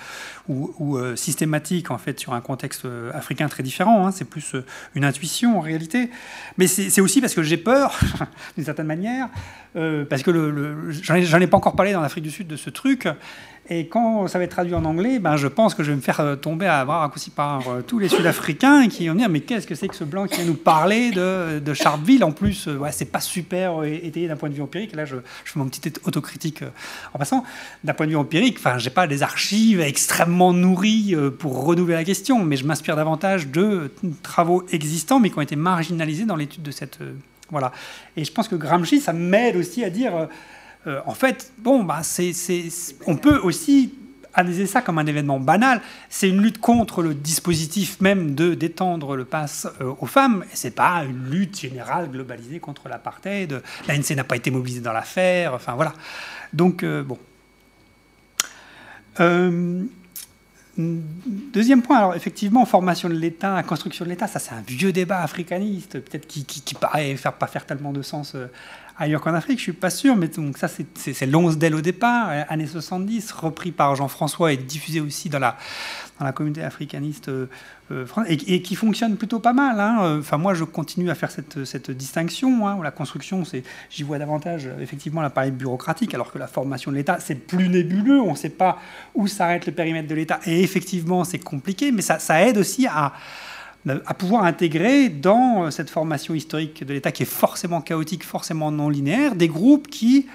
ou, systématique en fait sur un contexte africain très différent. Hein. C'est plus une intuition en réalité. Mais c'est aussi parce que j'ai peur, d'une certaine manière, parce que j'en ai pas encore encore parlé dans l'Afrique du Sud de ce truc. Et quand ça va être traduit en anglais, ben, je pense que je vais me faire euh, tomber à bras raccourcis par euh, tous les Sud-Africains qui vont dire Mais qu'est-ce que c'est que ce blanc qui vient nous parler de, de Sharpeville? En plus, euh, ouais, c'est pas super étayé d'un point de vue empirique. Là, je, fais mon petit autocritique en passant. D'un point de vue empirique, enfin, j'ai pas des archives extrêmement nourries pour renouveler la question, mais je m'inspire davantage de travaux existants, mais qui ont été marginalisés dans l'étude de cette. voilà. Et je pense que Gramsci, ça m'aide aussi à dire euh, en fait, bon, bah, on peut aussi analyser ça comme un événement banal. C'est une lutte contre le dispositif même de d'étendre le pass euh, aux femmes. C'est pas une lutte générale globalisée contre l'apartheid. L'ANC n'a pas été mobilisée dans l'affaire. Enfin voilà. Donc euh, bon. Deuxième point, alors effectivement, formation de l'État, construction de l'État, ça c'est un vieux débat africaniste, peut-être qui, qui, paraît faire, pas faire tellement de sens ailleurs qu'en Afrique, je suis pas sûr, mais donc ça c'est l'once d'elle au départ, euh, années 70, repris par Jean-François et diffusé aussi dans la, dans la communauté africaniste euh, euh, et, qui fonctionne plutôt pas mal. Hein. Enfin, moi, je continue à faire cette, cette distinction. Hein, la construction, j'y vois davantage effectivement l'appareil bureaucratique, alors que la formation de l'État, c'est plus nébuleux. On ne sait pas où s'arrête le périmètre de l'État. Et effectivement, c'est compliqué, mais ça aide aussi à à pouvoir intégrer dans cette formation historique de l'État qui est forcément chaotique, forcément non linéaire, des groupes qui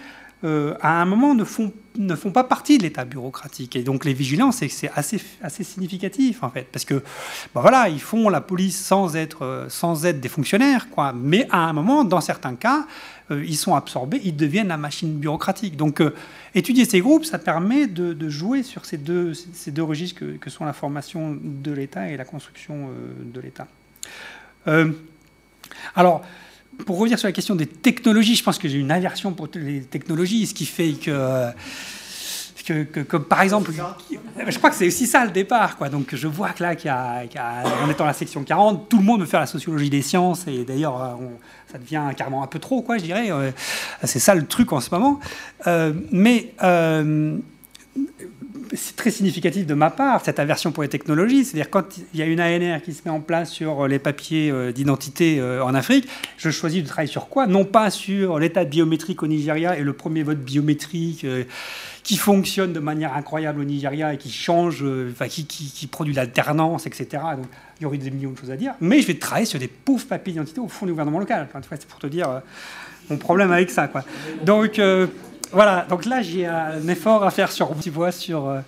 euh, à un moment, ne font, ne font pas partie de l'état bureaucratique. Et donc les vigilants, c'est assez, assez significatif, en fait, parce que, ben voilà, ils font la police sans être, euh, sans être des fonctionnaires, quoi. Mais à un moment, dans certains cas, euh, ils sont absorbés, ils deviennent la machine bureaucratique. Donc étudier ces groupes, ça permet de, jouer sur ces deux, registres que, que sont la formation de l'État et la construction de l'État. alors, pour revenir sur la question des technologies, je pense que j'ai une aversion pour les technologies, ce qui fait que, que, comme par exemple, je crois que c'est aussi ça le départ. Quoi. Donc je vois que là, y a, en étant la section 40, tout le monde veut faire la sociologie des sciences, et d'ailleurs, ça devient carrément un peu trop, quoi, je dirais. C'est ça le truc en ce moment. Euh, mais euh, c'est très significatif de ma part, cette aversion pour les technologies. C'est-à-dire, quand il y a une ANR qui se met en place sur les papiers euh, d'identité euh, en Afrique, je choisis de travailler sur quoi? Non pas sur l'état biométrique au Nigeria et le premier vote biométrique euh, qui fonctionne de manière incroyable au Nigeria et qui change, enfin, qui, qui, produit l'alternance, etc. Donc, il y aurait des millions de choses à dire. Mais je vais travailler sur des pauvres papiers d'identité au fond du gouvernement local. c'est pour te dire mon problème avec ça. Quoi. Donc, voilà, donc là, j'ai un effort à faire sur, tu vois, sur. Euh,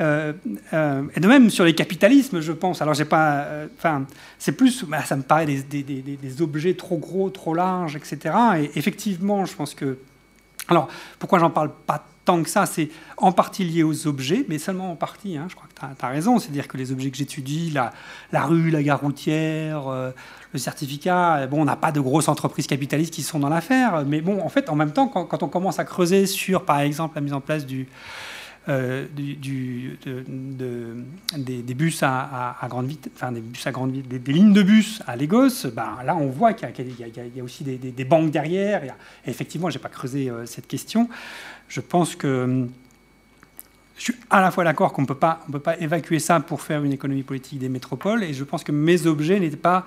euh, euh, et de même sur les capitalismes, je pense. Alors, j'ai pas. Enfin, c'est plus. Bah, ça me paraît des, des, des, des, objets trop gros, trop larges, etc. Et effectivement, je pense que. Alors, pourquoi j'en parle pas que ça C'est en partie lié aux objets, mais seulement en partie. Hein, je crois que tu as, raison. C'est-à-dire que les objets que j'étudie, la, la, rue, la gare routière, le certificat, bon, on n'a pas de grosses entreprises capitalistes qui sont dans l'affaire, mais bon, en fait, en même temps, quand, on commence à creuser sur, par exemple, la mise en place du, euh, des, bus à, grande vitesse, enfin des bus à grande vitesse, des, lignes de bus à Lagos, ben, là on voit qu'il y, a aussi des, banques derrière. Et, effectivement, je n'ai pas creusé euh, cette question. Je pense que je suis à la fois d'accord qu'on ne peut pas évacuer ça pour faire une économie politique des métropoles, et je pense que mes objets n'étaient pas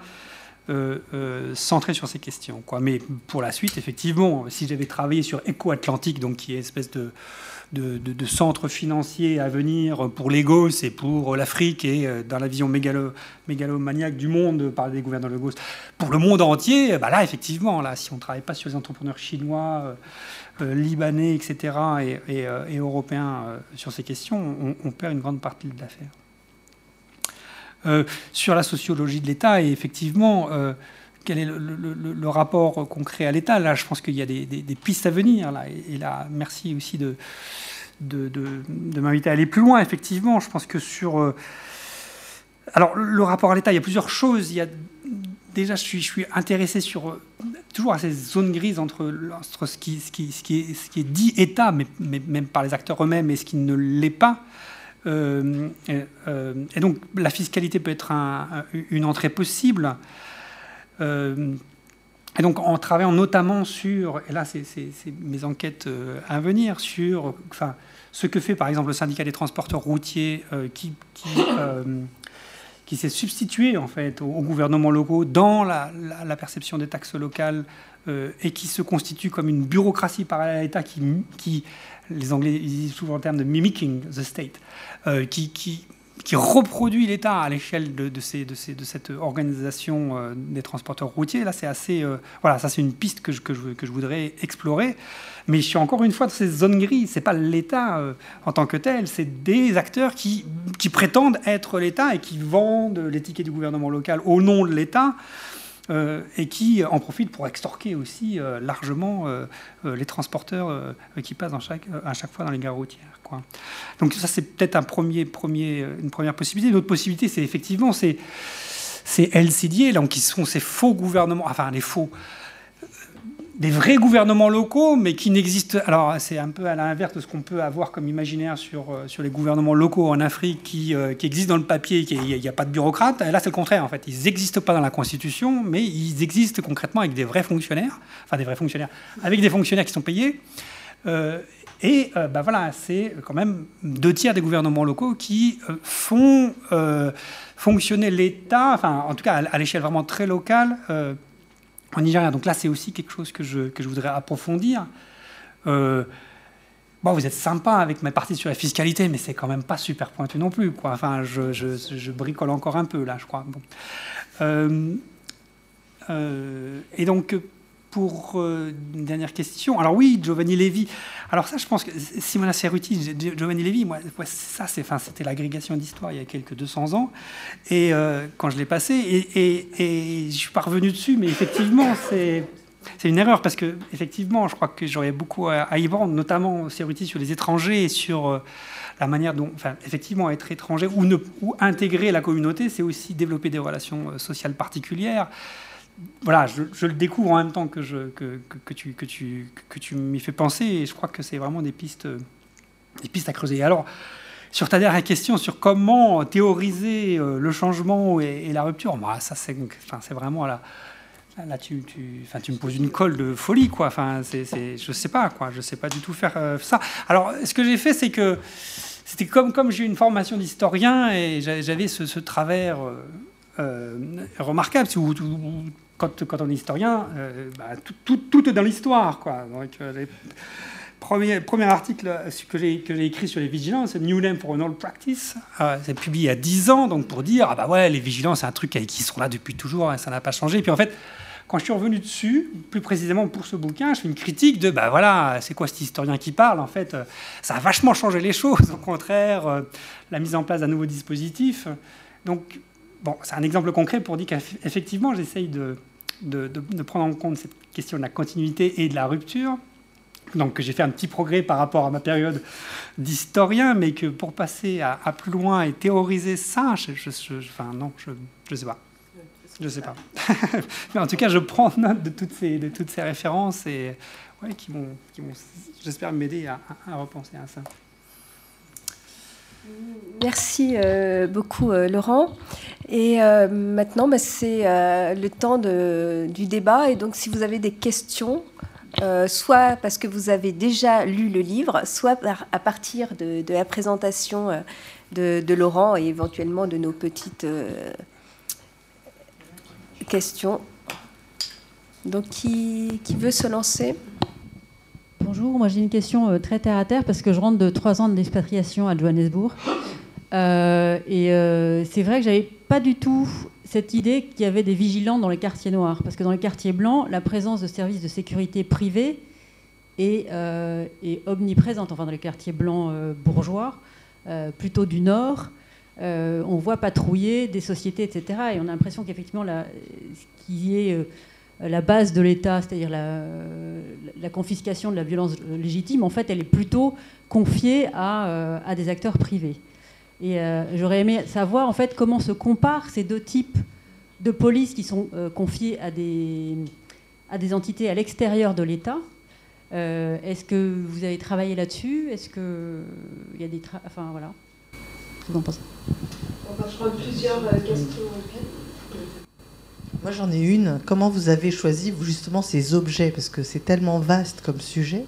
euh, euh, centré sur ces questions. Mais pour la suite, effectivement, si j'avais travaillé sur Eco-Atlantique, donc qui est une espèce de, de, centre financier à venir pour Lagos et pour l'Afrique et euh, dans la vision mégalo, mégalomaniaque du monde par les gouverneurs Lagos, pour le monde entier, bah là, effectivement, là, si on ne travaille pas sur les entrepreneurs chinois, libanais, etc., et, européens sur ces questions, on, perd une grande partie de l'affaire. Euh, sur la sociologie de l'État et effectivement euh, quel est le, rapport concret à l'État. Là, je pense qu'il y a des, pistes à venir. Et, là, merci aussi de, m'inviter à aller plus loin. Effectivement, je pense que sur... Euh, alors, le rapport à l'État, il y a plusieurs choses. Il y a, déjà, je suis, intéressé sur toujours à ces zones grises entre, ce, qui, est, ce, qui, est, dit État, mais, mais, même par les acteurs eux-mêmes, et ce qui ne l'est pas. Euh, euh, et, donc la fiscalité peut être une entrée possible. Euh, et donc en travaillant notamment sur, et là c'est mes enquêtes à venir, sur enfin, ce que fait par exemple le syndicat des transporteurs routiers qui, qui, qui s'est substitué en fait aux, locaux dans la, perception des taxes locales et qui se constitue comme une bureaucratie parallèle à l'État qui, qui, les Anglais disent souvent le terme de mimicking the state, euh, qui, qui, qui, reproduit l'État à l'échelle de, ces, de, ces, de, cette organisation euh, des transporteurs routiers. Là, c'est assez. Euh, voilà, ça, c'est une piste que je, voudrais explorer. Mais je suis encore une fois dans ces zones grises. C'est pas l'État en tant que tel, c'est des acteurs qui, qui prétendent être l'État et qui vendent l'étiquette du gouvernement local au nom de l'État. Euh, et qui en profitent pour extorquer aussi euh, largement euh, les transporteurs qui passent à chaque fois dans les gares routières. Donc ça, c'est peut-être un premier, une première possibilité. Une autre possibilité, c'est effectivement ces, LCD, donc, qui sont ces faux gouvernements, enfin les faux des vrais gouvernements locaux, mais qui n'existent. Alors, c'est un peu à l'inverse de ce qu'on peut avoir comme imaginaire sur, euh, sur les gouvernements locaux en Afrique qui, euh, qui existent dans le papier, il n'y a, pas de bureaucrates. Là, c'est le contraire, en fait. Ils n'existent pas dans la Constitution, mais ils existent concrètement avec des vrais fonctionnaires, enfin des vrais fonctionnaires, avec des fonctionnaires qui sont payés. Euh, et ben voilà, c'est quand même deux tiers des gouvernements locaux qui font fonctionner l'État, enfin, en tout cas à, l'échelle vraiment très locale Nigeria. Donc là, c'est aussi quelque chose que je, que je voudrais approfondir. Euh, bon, vous êtes sympa avec ma partie sur la fiscalité, mais c'est quand même pas super pointu non plus. Enfin, je, bricole encore un peu là, je crois. Euh, euh, et donc, pour une dernière question. Alors oui, Giovanni Levi. Alors ça, je pense que Simona Cerruti, Giovanni Levi, moi, ça, c'était l'agrégation d'histoire il y a quelques 200 ans. Et quand je l'ai passé, et, et, je suis pas revenu dessus, mais effectivement, c'est une erreur parce que effectivement, je crois que j'aurais beaucoup à, y vendre, notamment Cerruti sur les étrangers et sur la manière dont, enfin, effectivement, être étranger ou intégrer la communauté, c'est aussi développer des relations sociales particulières voilà, je, le découvre en même temps que, je, que, que, tu, que tu, que tu m'y fais penser, et je crois que c'est vraiment des pistes, des pistes à creuser. Alors, sur ta dernière question, sur comment théoriser euh, le changement et, la rupture, bah, ça c'est enfin, vraiment là, là tu, tu, enfin, tu me poses une colle de folie, quoi. Enfin, c'est, je sais pas, quoi. Je sais pas du tout faire euh, ça. Alors, ce que j'ai fait, c'est que c'était comme, comme j'ai une formation d'historien et j'avais ce, travers. Euh, remarquable. Quand, on est historien, euh, bah, tout, est dans l'histoire. Quoi. Donc, euh, premier, article que j'ai, écrit sur les vigilances, New Name for an Old Practice, euh, c'est publié il y a 10 ans, donc pour dire, ah bah ouais, les vigilances, c'est un truc qui sont là depuis toujours, hein, ça n'a pas changé. Puis en fait, quand je suis revenu dessus, plus précisément pour ce bouquin, je fais une critique de, bah voilà, c'est quoi cet historien qui parle En fait, ça a vachement changé les choses. Au contraire, la mise en place d'un nouveau dispositif. Donc, bon, c'est un exemple concret pour dire qu'effectivement, j'essaye de, de, prendre en compte cette question de la continuité et de la rupture. Donc j'ai fait un petit progrès par rapport à ma période d'historien, mais que pour passer à, plus loin et théoriser ça, je, enfin non, je ne sais pas. Je sais pas. mais en tout cas, je prends note de toutes ces, de toutes ces références et ouais, qui vont, qui vont j'espère, m'aider à, à repenser à ça. Merci euh, beaucoup, euh, Laurent. Et euh, maintenant, bah, c'est le temps du débat. Et donc, si vous avez des questions, soit parce que vous avez déjà lu le livre, soit à partir de, la présentation de, Laurent et éventuellement de nos petites questions. Donc, qui, qui veut se lancer? Bonjour, moi j'ai une question euh, très terre à terre parce que je rentre de trois ans d'expatriation à Johannesburg. Euh, et euh, c'est vrai que j'avais pas du tout cette idée qu'il y avait des vigilants dans les quartiers noirs. Parce que dans les quartiers blancs, la présence de services de sécurité privés est, omniprésente. Enfin, dans les quartiers blancs bourgeois, plutôt du nord, on voit patrouiller des sociétés, etc. Et on a l'impression qu'effectivement, ce qui est la base de l'État, c'est-à-dire la, confiscation de la violence légitime, en fait, elle est plutôt confiée à, euh, des acteurs privés. Et euh, j'aurais aimé savoir, en fait, comment se comparent ces deux types de police qui sont confiés à des, à des entités à l'extérieur de l'État. Est-ce que vous avez travaillé là-dessus? Est-ce qu'il y a des... Enfin, voilà. Vous en pensez? On plusieurs questions. Moi, j'en ai une. Comment vous avez choisi justement ces objets? Parce que c'est tellement vaste comme sujet.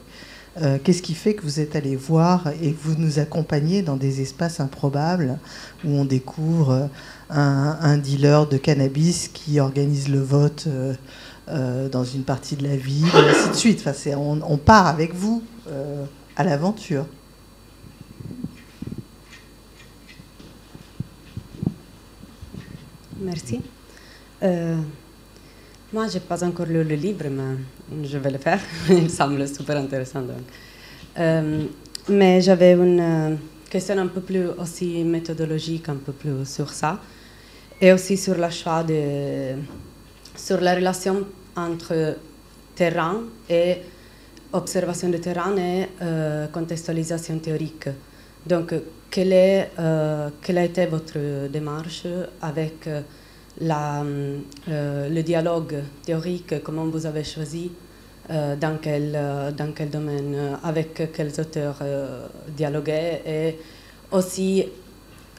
Euh, qu'est-ce qui fait que vous êtes allé voir et que vous nous accompagnez dans des espaces improbables où on découvre un, dealer de cannabis qui organise le vote euh, euh, dans une partie de la ville, et ainsi de suite. Enfin, on, part avec vous à l'aventure. Merci. Euh, moi, je n'ai pas encore lu le livre, mais je vais le faire. Il semble super intéressant. Donc. Euh, mais j'avais une euh, question un peu plus aussi méthodologique, un peu plus sur ça. Et aussi sur la choix sur la relation entre terrain et observation de terrain et contextualisation théorique. Donc, quelle, quelle a été votre démarche avec euh, le dialogue théorique, comment vous avez choisi, euh, dans, quel, euh, dans quel domaine, avec quels auteurs dialoguer, et aussi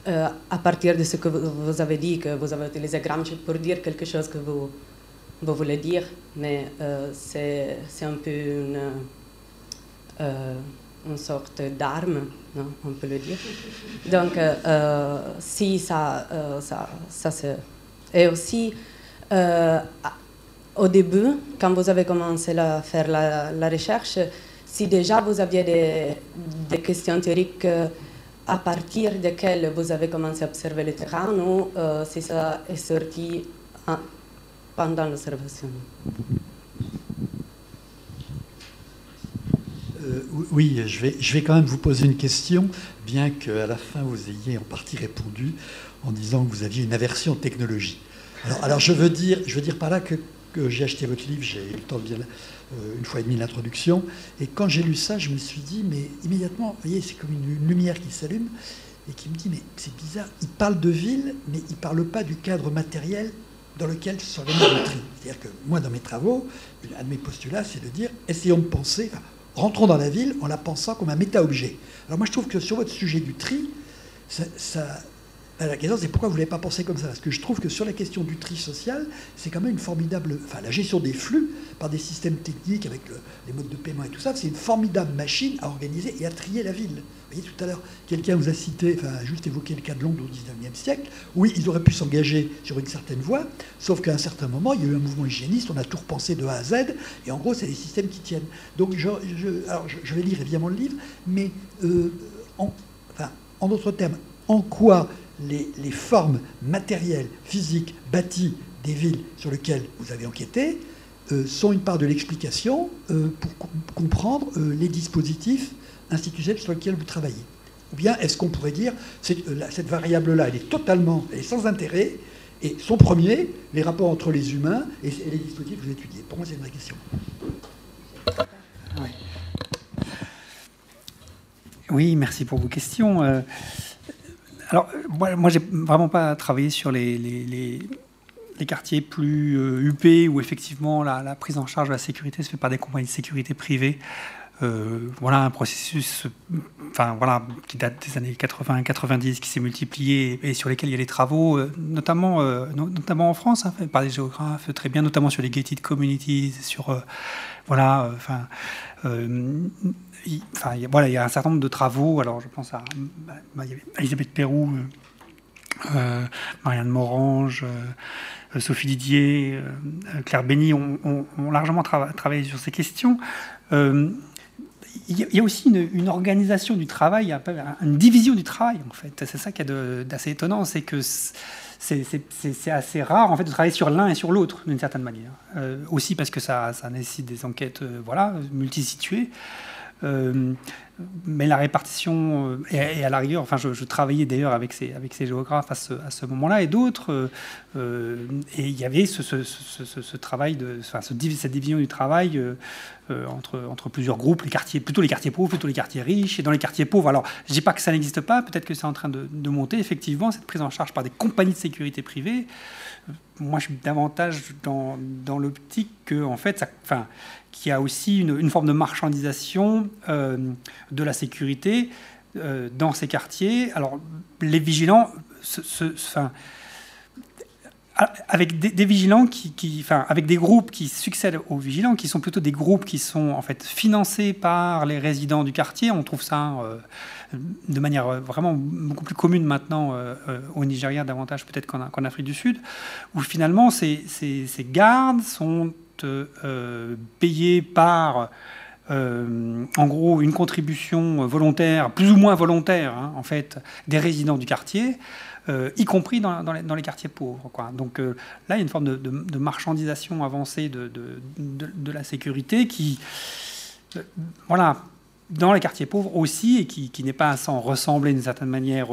à partir de ce que vous, avez dit, que vous avez utilisé Gramsci pour dire quelque chose que vous, vous voulez dire, mais c'est un peu une, une sorte d'arme, on peut le dire. Donc, si ça, ça, ça c'est et aussi, euh, au début, quand vous avez commencé à faire la, recherche, si déjà vous aviez des, questions théoriques euh, à partir desquelles vous avez commencé à observer le terrain ou euh, si ça est sorti pendant l'observation. Oui, je vais, je vais quand même vous poser une question, bien qu'à la fin vous ayez en partie répondu en disant que vous aviez une aversion aux technologies. Alors, alors je, veux dire, je veux dire par là que, j'ai acheté votre livre, j'ai eu le temps de lire euh, une fois et demie l'introduction, et quand j'ai lu ça, je me suis dit, mais immédiatement, vous voyez, c'est comme une, lumière qui s'allume, et qui me dit, mais c'est bizarre, il parle de ville, mais il ne parle pas du cadre matériel dans lequel s'organise le tri. C'est-à-dire que moi, dans mes travaux, un de mes postulats, c'est de dire, essayons de penser, rentrons dans la ville en la pensant comme un méta-objet. Alors moi, je trouve que sur votre sujet du tri, ça la question, c'est pourquoi vous ne l'avez pas pensé comme ça? Parce que je trouve que sur la question du tri social, c'est quand même une formidable. Enfin, la gestion des flux par des systèmes techniques avec les modes de paiement et tout ça, c'est une formidable machine à organiser et à trier la ville. Vous voyez, tout à l'heure, quelqu'un vous a cité, enfin, juste évoqué le cas de Londres au XIXe siècle. Oui, ils auraient pu s'engager sur une certaine voie, sauf qu'à un certain moment, il y a eu un mouvement hygiéniste, on a tout repensé de A à Z, et en gros, c'est des systèmes qui tiennent. Donc, je, vais lire évidemment le livre, mais euh, en, enfin, en d'autres termes, en quoi les, formes matérielles, physiques, bâties des villes sur lesquelles vous avez enquêté euh, sont une part de l'explication euh, pour comprendre euh, les dispositifs institutionnels sur lesquels vous travaillez. Ou bien est-ce qu'on pourrait dire cette, variable-là, elle est totalement, elle est sans intérêt, et son premier, les rapports entre les humains et, les dispositifs que vous étudiez? Pour moi, c'est une question. Oui. oui, merci pour vos questions. Alors, moi, moi j'ai vraiment pas travaillé sur les, les, quartiers plus huppés où effectivement la, prise en charge de la sécurité se fait par des compagnies de sécurité privées. Euh, voilà un processus enfin, voilà, qui date des années 80-90, qui s'est multiplié et sur lesquels il y a des travaux, euh, notamment, euh, notamment en France, hein, par des géographes très bien, notamment sur les gated communities, sur. voilà, enfin il, voilà, il y a un certain nombre de travaux. Alors, je pense à, bah, Elisabeth Perrou, euh, euh, Marianne Morange, euh, Sophie Didier, Claire Béni ont, largement travaillé sur ces questions. il y a aussi une, organisation du travail, une division du travail, en fait. C'est ça qui est d'assez étonnant, c'est que c'est assez rare en fait de travailler sur l'un et sur l'autre d'une certaine manière. aussi parce que ça, ça nécessite des enquêtes voilà, multisituées. Euh, mais la répartition, et, euh, à la rigueur, enfin, je, travaillais d'ailleurs avec ces, avec ces géographes à ce, moment-là. Et d'autres, euh, et il y avait ce, travail, de, enfin, cette division du travail entre, entre plusieurs groupes, les quartiers, plutôt les quartiers pauvres, plutôt les quartiers riches, et dans les quartiers pauvres, alors je dis pas que ça n'existe pas, peut-être que c'est en train de, monter, effectivement, cette prise en charge par des compagnies de sécurité privées. Moi, je suis davantage dans, dans l'optique que, en fait, enfin, qui a aussi une, forme de marchandisation euh, de la sécurité euh, dans ces quartiers. Alors, les vigilants, avec des, vigilants qui, avec des groupes qui succèdent aux vigilants, qui sont plutôt des groupes qui sont en fait financés par les résidents du quartier. On trouve ça euh, de manière vraiment beaucoup plus commune maintenant au Nigeria davantage peut-être qu'en Afrique du Sud, où finalement ces, gardes sont euh, payés par euh, en gros une contribution volontaire, plus ou moins volontaire, hein, en fait, des résidents du quartier, euh, y compris dans, les, quartiers pauvres. Donc là, il y a une forme de, marchandisation avancée de, la sécurité qui, voilà, dans les quartiers pauvres aussi, et qui, n'est pas sans ressembler d'une certaine manière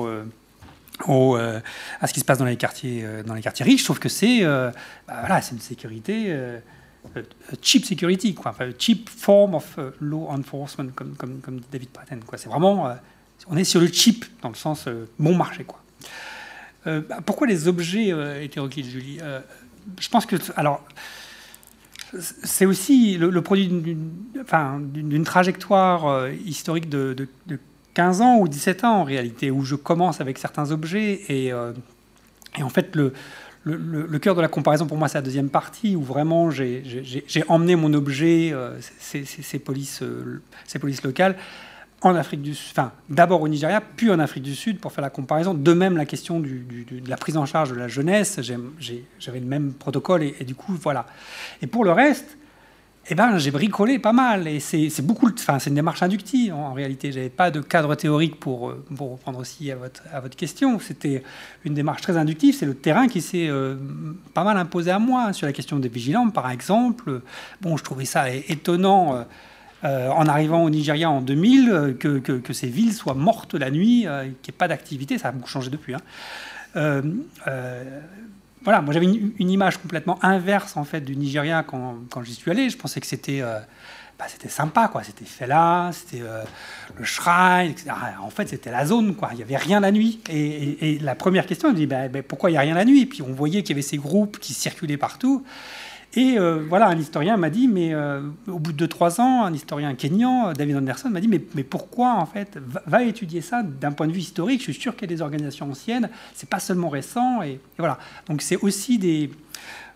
à ce qui se passe dans les quartiers, riches, sauf que c'est bah, une sécurité cheap security, quoi, enfin, cheap form of uh, law enforcement, comme, comme, comme David Patten. C'est vraiment, euh, on est sur le cheap dans le sens euh, bon marché, quoi. Euh, bah, pourquoi les objets hétéroclites, Julie? Je pense que, alors, c'est aussi le, produit d'une, trajectoire historique de, de, de, 15 ans ou 17 ans en réalité, où je commence avec certains objets et, et en fait le le, cœur de la comparaison pour moi, c'est la deuxième partie où vraiment j'ai emmené mon objet, euh, ces, polices, euh, ces polices locales, en Afrique du Sud, enfin d'abord au Nigeria, puis en Afrique du Sud pour faire la comparaison. De même, la question de la prise en charge de la jeunesse, j'avais le même protocole et, et, du coup, voilà. Et pour le reste, eh ben, j'ai bricolé pas mal. Et c'est beaucoup, enfin, c'est une démarche inductive en, réalité. J'avais pas de cadre théorique pour, euh, pour répondre aussi à votre, question. C'était une démarche très inductive. C'est le terrain qui s'est euh, pas mal imposé à moi sur la question des vigilants, par exemple. Bon, je trouvais ça étonnant. en arrivant au Nigeria en 2000, que, que, ces villes soient mortes la nuit, qu'il n'y ait pas d'activité. Ça a beaucoup changé depuis. Hein. Voilà, moi j'avais une, image complètement inverse en fait du Nigeria quand, quand j'y suis allé. Je pensais que c'était bah, c'était sympa, quoi. C'était Fela, c'était euh, le shrine, etc. En fait, c'était la zone, quoi. Il n'y avait rien la nuit. Et, la première question, elle dit bah, bah, pourquoi il n'y a rien la nuit? Et puis on voyait qu'il y avait ces groupes qui circulaient partout. Et euh, voilà, un historien m'a dit, mais euh, au bout de trois ans, un historien kényan, David Anderson, m'a dit, mais, mais, pourquoi en fait va, étudier ça d'un point de vue historique? Je suis sûr qu'il y a des organisations anciennes, c'est pas seulement récent. Et, voilà. Donc c'est aussi des,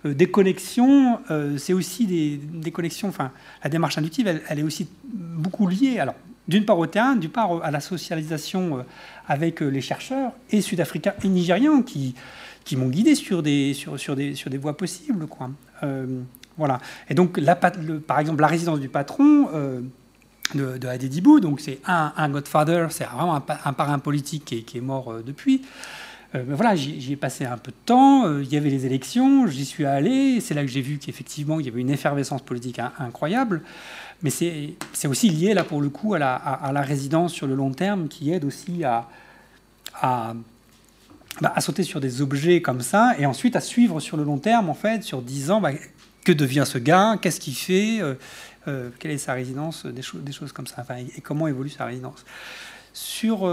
euh, des connexions, euh, c'est aussi des, connexions, enfin, la démarche inductive, elle, est aussi beaucoup liée, alors, d'une part au terrain, d'une part à la socialisation euh, avec les chercheurs, et sud-africains et nigérians, qui, qui m'ont guidé sur des, sur, sur, des, sur des voies possibles, quoi. Voilà. Et donc, la, par exemple, la résidence du patron de, de Adedibou, donc c'est un, Godfather, c'est vraiment un, parrain politique qui est, mort depuis. Euh, voilà, j'y ai passé un peu de temps. Euh, il y avait les élections, j'y suis allé. C'est là que j'ai vu qu'effectivement, il y avait une effervescence politique incroyable. Mais c'est aussi lié, là, pour le coup, à la, résidence sur le long terme qui aide aussi à, bah, à, sauter sur des objets comme ça et ensuite à suivre sur le long terme, en fait, sur 10 ans, bah, que devient ce gars, qu'est-ce qu'il fait, euh, quelle est sa résidence, des, choses des choses comme ça, et, comment évolue sa résidence. Sur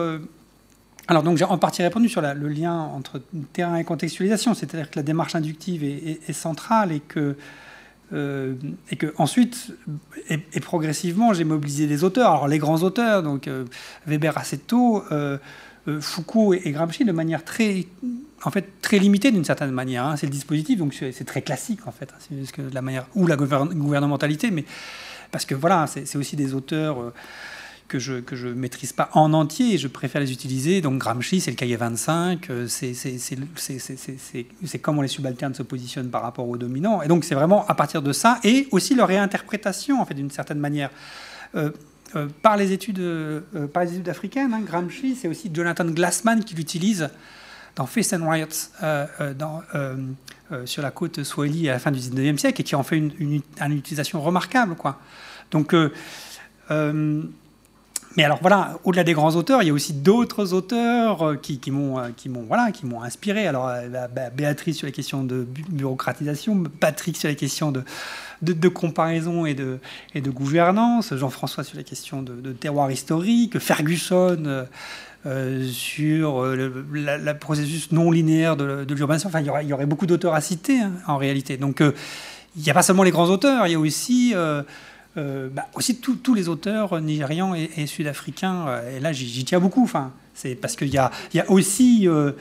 alors, donc, j'ai en partie répondu sur le lien entre terrain et contextualisation, c'est-à-dire que la démarche inductive est, centrale et que, euh, et que ensuite, et, progressivement, j'ai mobilisé des auteurs. Alors, les grands auteurs, donc euh, Weber assez tôt, euh, Foucault et, Gramsci, de manière très, en fait, très limitée d'une certaine manière. Hein. C'est le dispositif, donc c'est très classique, en fait, hein. que la manière, ou la gouvernementalité, mais parce que voilà, c'est aussi des auteurs que je que je maîtrise pas en entier et je préfère les utiliser. Donc Gramsci, c'est le cahier 25, euh, c'est comment les subalternes se positionnent par rapport aux dominants. Et donc c'est vraiment à partir de ça et aussi leur réinterprétation en fait d'une certaine manière. Euh, euh, par les études, par les études africaines, hein, Gramsci, c'est aussi Jonathan Glassman qui l'utilise dans Face and Riots sur la côte Swahili à la fin du 19e siècle et qui en fait une, une, une utilisation remarquable. Quoi. Donc, mais alors voilà, au-delà des grands auteurs, il y a aussi d'autres auteurs euh, qui, qui m'ont euh, qui m'ont voilà qui m'ont inspiré. Alors euh, bah, Béatrice sur les questions de bureaucratisation, Patrick sur les questions de de, comparaison et de et de gouvernance, Jean-François sur les questions de, terroir historique, Ferguson. sur le processus non linéaire de, l'urbanisation. Enfin, il y, aurait, beaucoup d'auteurs à citer hein, en réalité. Donc, il n'y a pas seulement les grands auteurs, il y a aussi bah, aussi tous les auteurs nigérians et, sud-africains. Euh, et là, j'y tiens beaucoup. Enfin, c'est parce qu'il y a, y a aussi euh,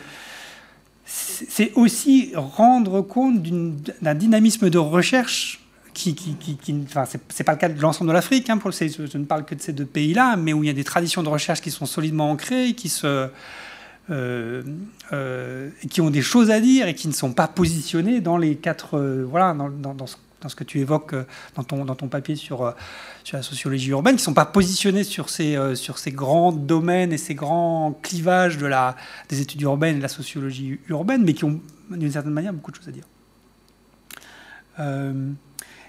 c'est aussi rendre compte d'un dynamisme de recherche qui, qui, qui, enfin, c'est pas le cas de l'ensemble de l'Afrique, hein, je, je, ne parle que de ces deux pays-là, mais où il y a des traditions de recherche qui sont solidement ancrées, qui se, qui ont des choses à dire et qui ne sont pas positionnées dans les quatre, voilà, dans ce que tu évoques euh, dans ton, dans ton papier sur, euh, sur la sociologie urbaine, qui ne sont pas positionnés sur ces, euh, sur ces grands domaines et ces grands clivages de la, des études urbaines et de la sociologie urbaine, mais qui ont d'une certaine manière beaucoup de choses à dire.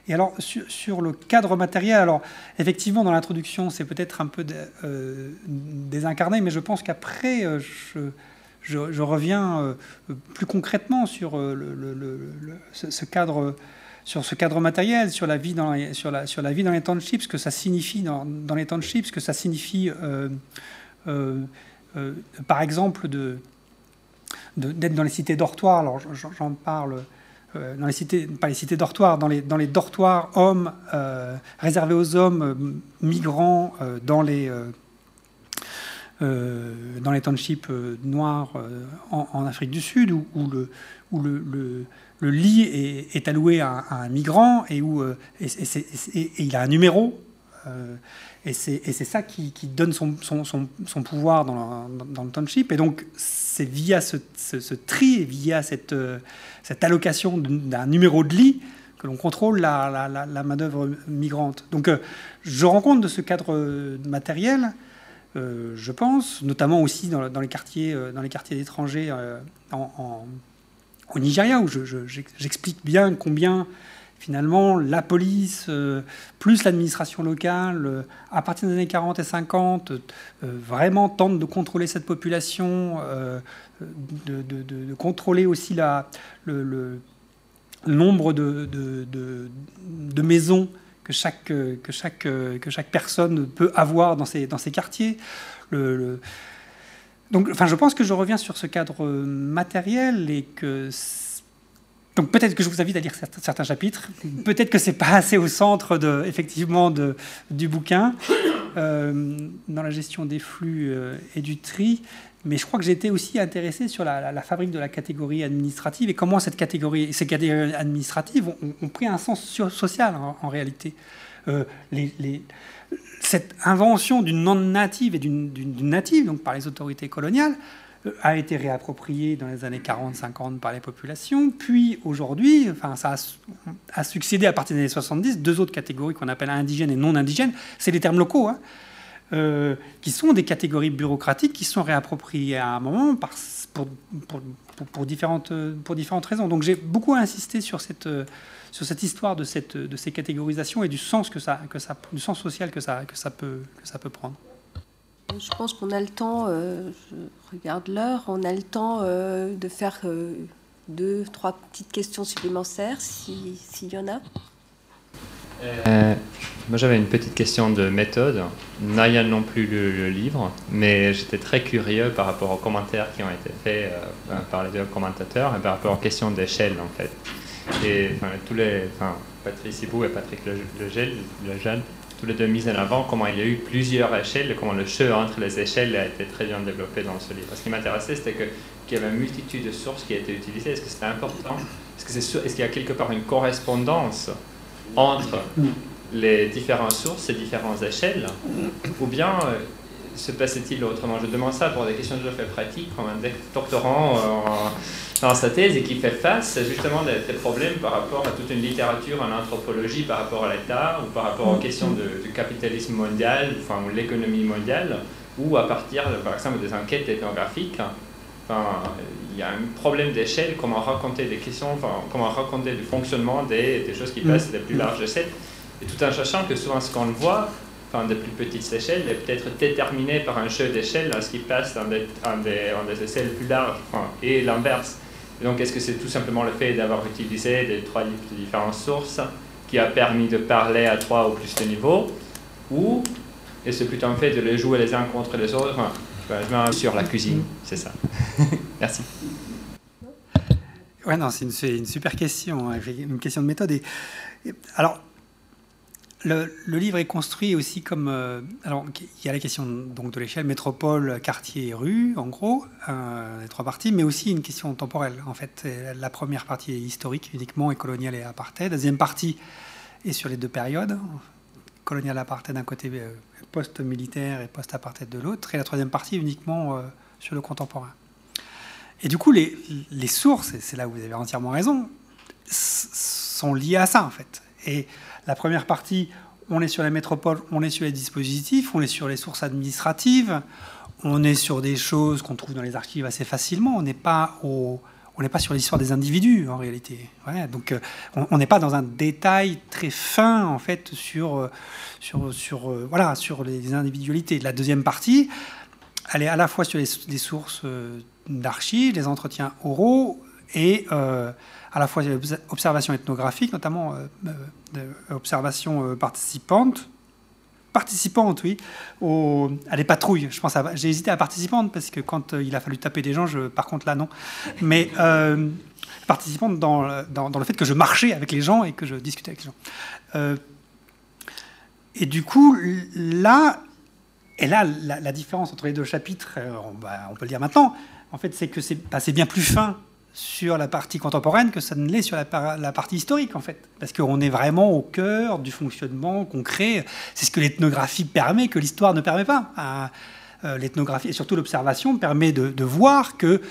et alors, sur, le cadre matériel, alors effectivement, dans l'introduction, c'est peut-être un peu désincarné, mais je pense qu'après, je, je, reviens plus concrètement sur le, ce, ce, cadre sur ce cadre matériel, sur la vie dans les, sur la, sur la vie dans les townships, ce que ça signifie dans, dans les townships, ce que ça signifie, euh, euh, euh, par exemple, de, d'être dans les cités dortoirs. Alors j'en parle dans les cités, pas les cités dortoirs, dans les, dans les dortoirs hommes réservés aux hommes migrants dans les dans les townships noirs en, Afrique du Sud, où, le, le lit est, alloué à, un migrant et, où, euh, il a un numéro. Euh, et c'est ça qui, donne son, pouvoir dans, le township. Et donc, c'est via ce, tri, via cette, euh, allocation d'un numéro de lit que l'on contrôle la, la, main-d'œuvre migrante. Donc, je rends compte de ce cadre matériel, je pense, notamment aussi dans, les quartiers, les quartiers d'étrangers en au Nigeria, où j'explique bien combien finalement, la police, plus l'administration locale, à partir des années 40 et 50, vraiment tentent de contrôler cette population, de, contrôler aussi la, le, nombre de, maisons que chaque, que, chaque, que chaque personne peut avoir dans ces, dans quartiers. Donc, enfin, je pense que je reviens sur ce cadre matériel et que donc peut-être que je vous invite à lire certains chapitres. Peut-être que c'est pas assez au centre de, effectivement de, du bouquin euh, dans la gestion des flux euh, et du tri. Mais je crois que été aussi intéressé sur la, fabrique de la catégorie administrative et comment cette catégorie, ces catégories administratives ont, pris un sens social en, réalité. Euh, cette invention d'une non-native et d'une native, donc par les autorités coloniales, euh, a été réappropriée dans les années 40-50 par les populations, puis aujourd'hui, enfin, ça a, succédé à partir des années 70, deux autres catégories qu'on appelle indigènes et non indigènes, c'est les termes locaux. Hein. Euh, qui sont des catégories bureaucratiques qui sont réappropriées à un moment pour, différentes, pour différentes raisons. Donc j'ai beaucoup insisté sur cette, sur cette histoire de, cette, de ces catégorisations et du sens, que ça, que ça, du sens social que ça, que ça, peut, que ça peut prendre. Je pense qu'on a le temps, euh, je regarde l'heure, on a le temps euh, de faire euh, deux, trois petites questions supplémentaires s'il y en a. Euh, moi, j'avais une petite question de méthode. N'ayant non plus lu le livre, mais j'étais très curieux par rapport aux commentaires qui ont été faits euh, par les deux commentateurs et par rapport aux questions d'échelle, en fait. Et tous les, enfin, Patrice Hibou et Patrick Lejeune, le tous les deux mis en avant comment il y a eu plusieurs échelles comment le jeu entre les échelles a été très bien développé dans ce livre. Ce qui m'intéressait, c'était qu'il y avait une multitude de sources qui étaient utilisées. Est-ce que c'était important? Est-ce qu'il y a quelque part une correspondance entre les différentes sources et différentes échelles? Ou bien euh, se passait-il autrement? Je demande ça pour des questions de fait pratique, comme un doctorant euh, dans sa thèse et qui fait face justement à des problèmes par rapport à toute une littérature en anthropologie par rapport à l'État ou par rapport aux questions du capitalisme mondial, enfin l'économie mondiale, ou à partir par exemple des enquêtes ethnographiques. Enfin, il y a un problème d'échelle, comment raconter des questions, enfin, comment raconter le fonctionnement des, des choses qui mm. passent des plus larges échelles. Et tout en sachant que souvent ce qu'on voit, enfin, des plus petites échelles, est peut-être déterminé par un jeu d'échelle dans ce qui passe dans des, des, échelles plus larges, et l'inverse. Donc est-ce que c'est tout simplement le fait d'avoir utilisé des trois différentes sources qui a permis de parler à trois ou plus de niveaux, ou est-ce plutôt un fait de les jouer les uns contre les autres? Je mets sur la cuisine, c'est ça. Merci. Ouais, non, c'est une, super question, hein, une question de méthode. Et, alors, le, livre est construit aussi comme. Euh, alors, il y a la question donc, de l'échelle métropole, quartier, rue, en gros, les trois parties, mais aussi une question temporelle. En fait, la première partie est historique uniquement et coloniale et apartheid. La deuxième partie est sur les deux périodes, coloniale apartheid d'un côté, euh, post-militaire et post-apartheid de l'autre, et la troisième partie uniquement euh, sur le contemporain. Et du coup, les, les sources, et c'est là où vous avez entièrement raison, sont liées à ça en fait. Et la première partie, on est sur la métropole, on est sur les dispositifs, on est sur les sources administratives, on est sur des choses qu'on trouve dans les archives assez facilement, on n'est pas au, on n'est pas sur l'histoire des individus en réalité. donc euh, on n'est pas dans un détail très fin en fait sur, euh, sur, sur, euh, voilà, sur les individualités. La deuxième partie, elle est à la fois sur les, sources d'archives, les entretiens oraux et à la fois les observations ethnographiques, notamment observations participantes participante, oui, au, à des patrouilles. Je pense j'ai hésité à participante parce que quand euh, il a fallu taper des gens, par contre là non. Mais euh, participante dans, dans, le fait que je marchais avec les gens et que je discutais avec les gens. Euh, et du coup, là, et là, la, différence entre les deux chapitres, on, on, peut le dire maintenant, en fait, c'est que c'est bah, bien plus fin sur la partie contemporaine que ça ne l'est sur la, partie historique, en fait. Parce qu'on est vraiment au cœur du fonctionnement concret. C'est ce que l'ethnographie permet, que l'histoire ne permet pas. Euh, l'ethnographie, et surtout l'observation, permet de, voir que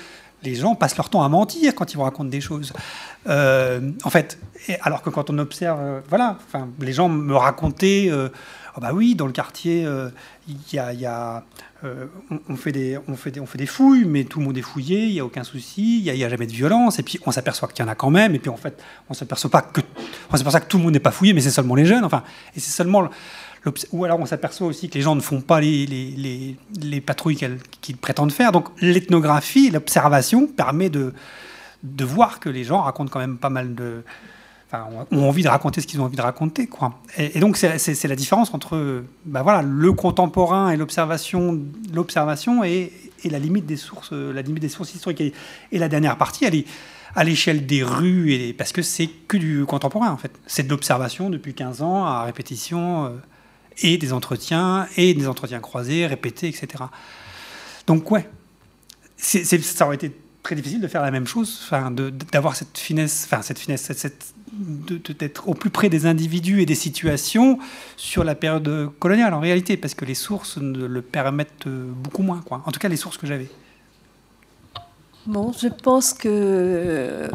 les gens passent leur temps à mentir quand ils vous racontent des choses. Euh, en fait, alors que quand on observe, euh, voilà, enfin, les gens me racontaient Ah bah oui, dans le quartier, il y a, on, fait des, on, fait des, on fait des fouilles, mais tout le monde est fouillé, il n'y a aucun souci, il n'y a, jamais de violence, et puis on s'aperçoit qu'il y en a quand même, et puis en fait, on s'aperçoit pas que, que tout le monde n'est pas fouillé, mais c'est seulement les jeunes, enfin, et c'est seulement ou alors on s'aperçoit aussi que les gens ne font pas les, les, les, patrouilles qu'ils prétendent faire. Donc l'ethnographie, l'observation permet de, de voir que les gens racontent quand même pas mal de... Enfin, ont envie de raconter ce qu'ils ont envie de raconter. Quoi. Et, donc c'est la différence entre ben voilà, le contemporain et l'observation et, et, la, limite des sources, la limite des sources historiques. Et, et la dernière partie, elle est à l'échelle des rues, et, parce que c'est que du contemporain en fait. C'est de l'observation depuis 15 ans à répétition. Euh, et des entretiens, et des entretiens croisés, répétés, etc. Donc ouais, ça aurait été très difficile de faire la même chose, enfin, d'avoir cette finesse, enfin cette finesse, cette, d'être au plus près des individus et des situations sur la période coloniale en réalité, parce que les sources le permettent beaucoup moins, quoi. En tout cas, les sources que j'avais. Bon, je pense que euh,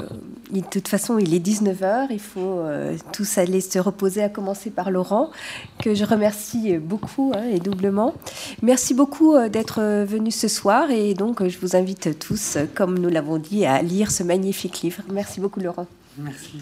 de toute façon, il est 19h, il faut euh, tous aller se reposer, à commencer par Laurent, que je remercie beaucoup hein, et doublement. Merci beaucoup euh, d'être venu ce soir et donc je vous invite tous, comme nous l'avons dit, à lire ce magnifique livre. Merci beaucoup Laurent. Merci.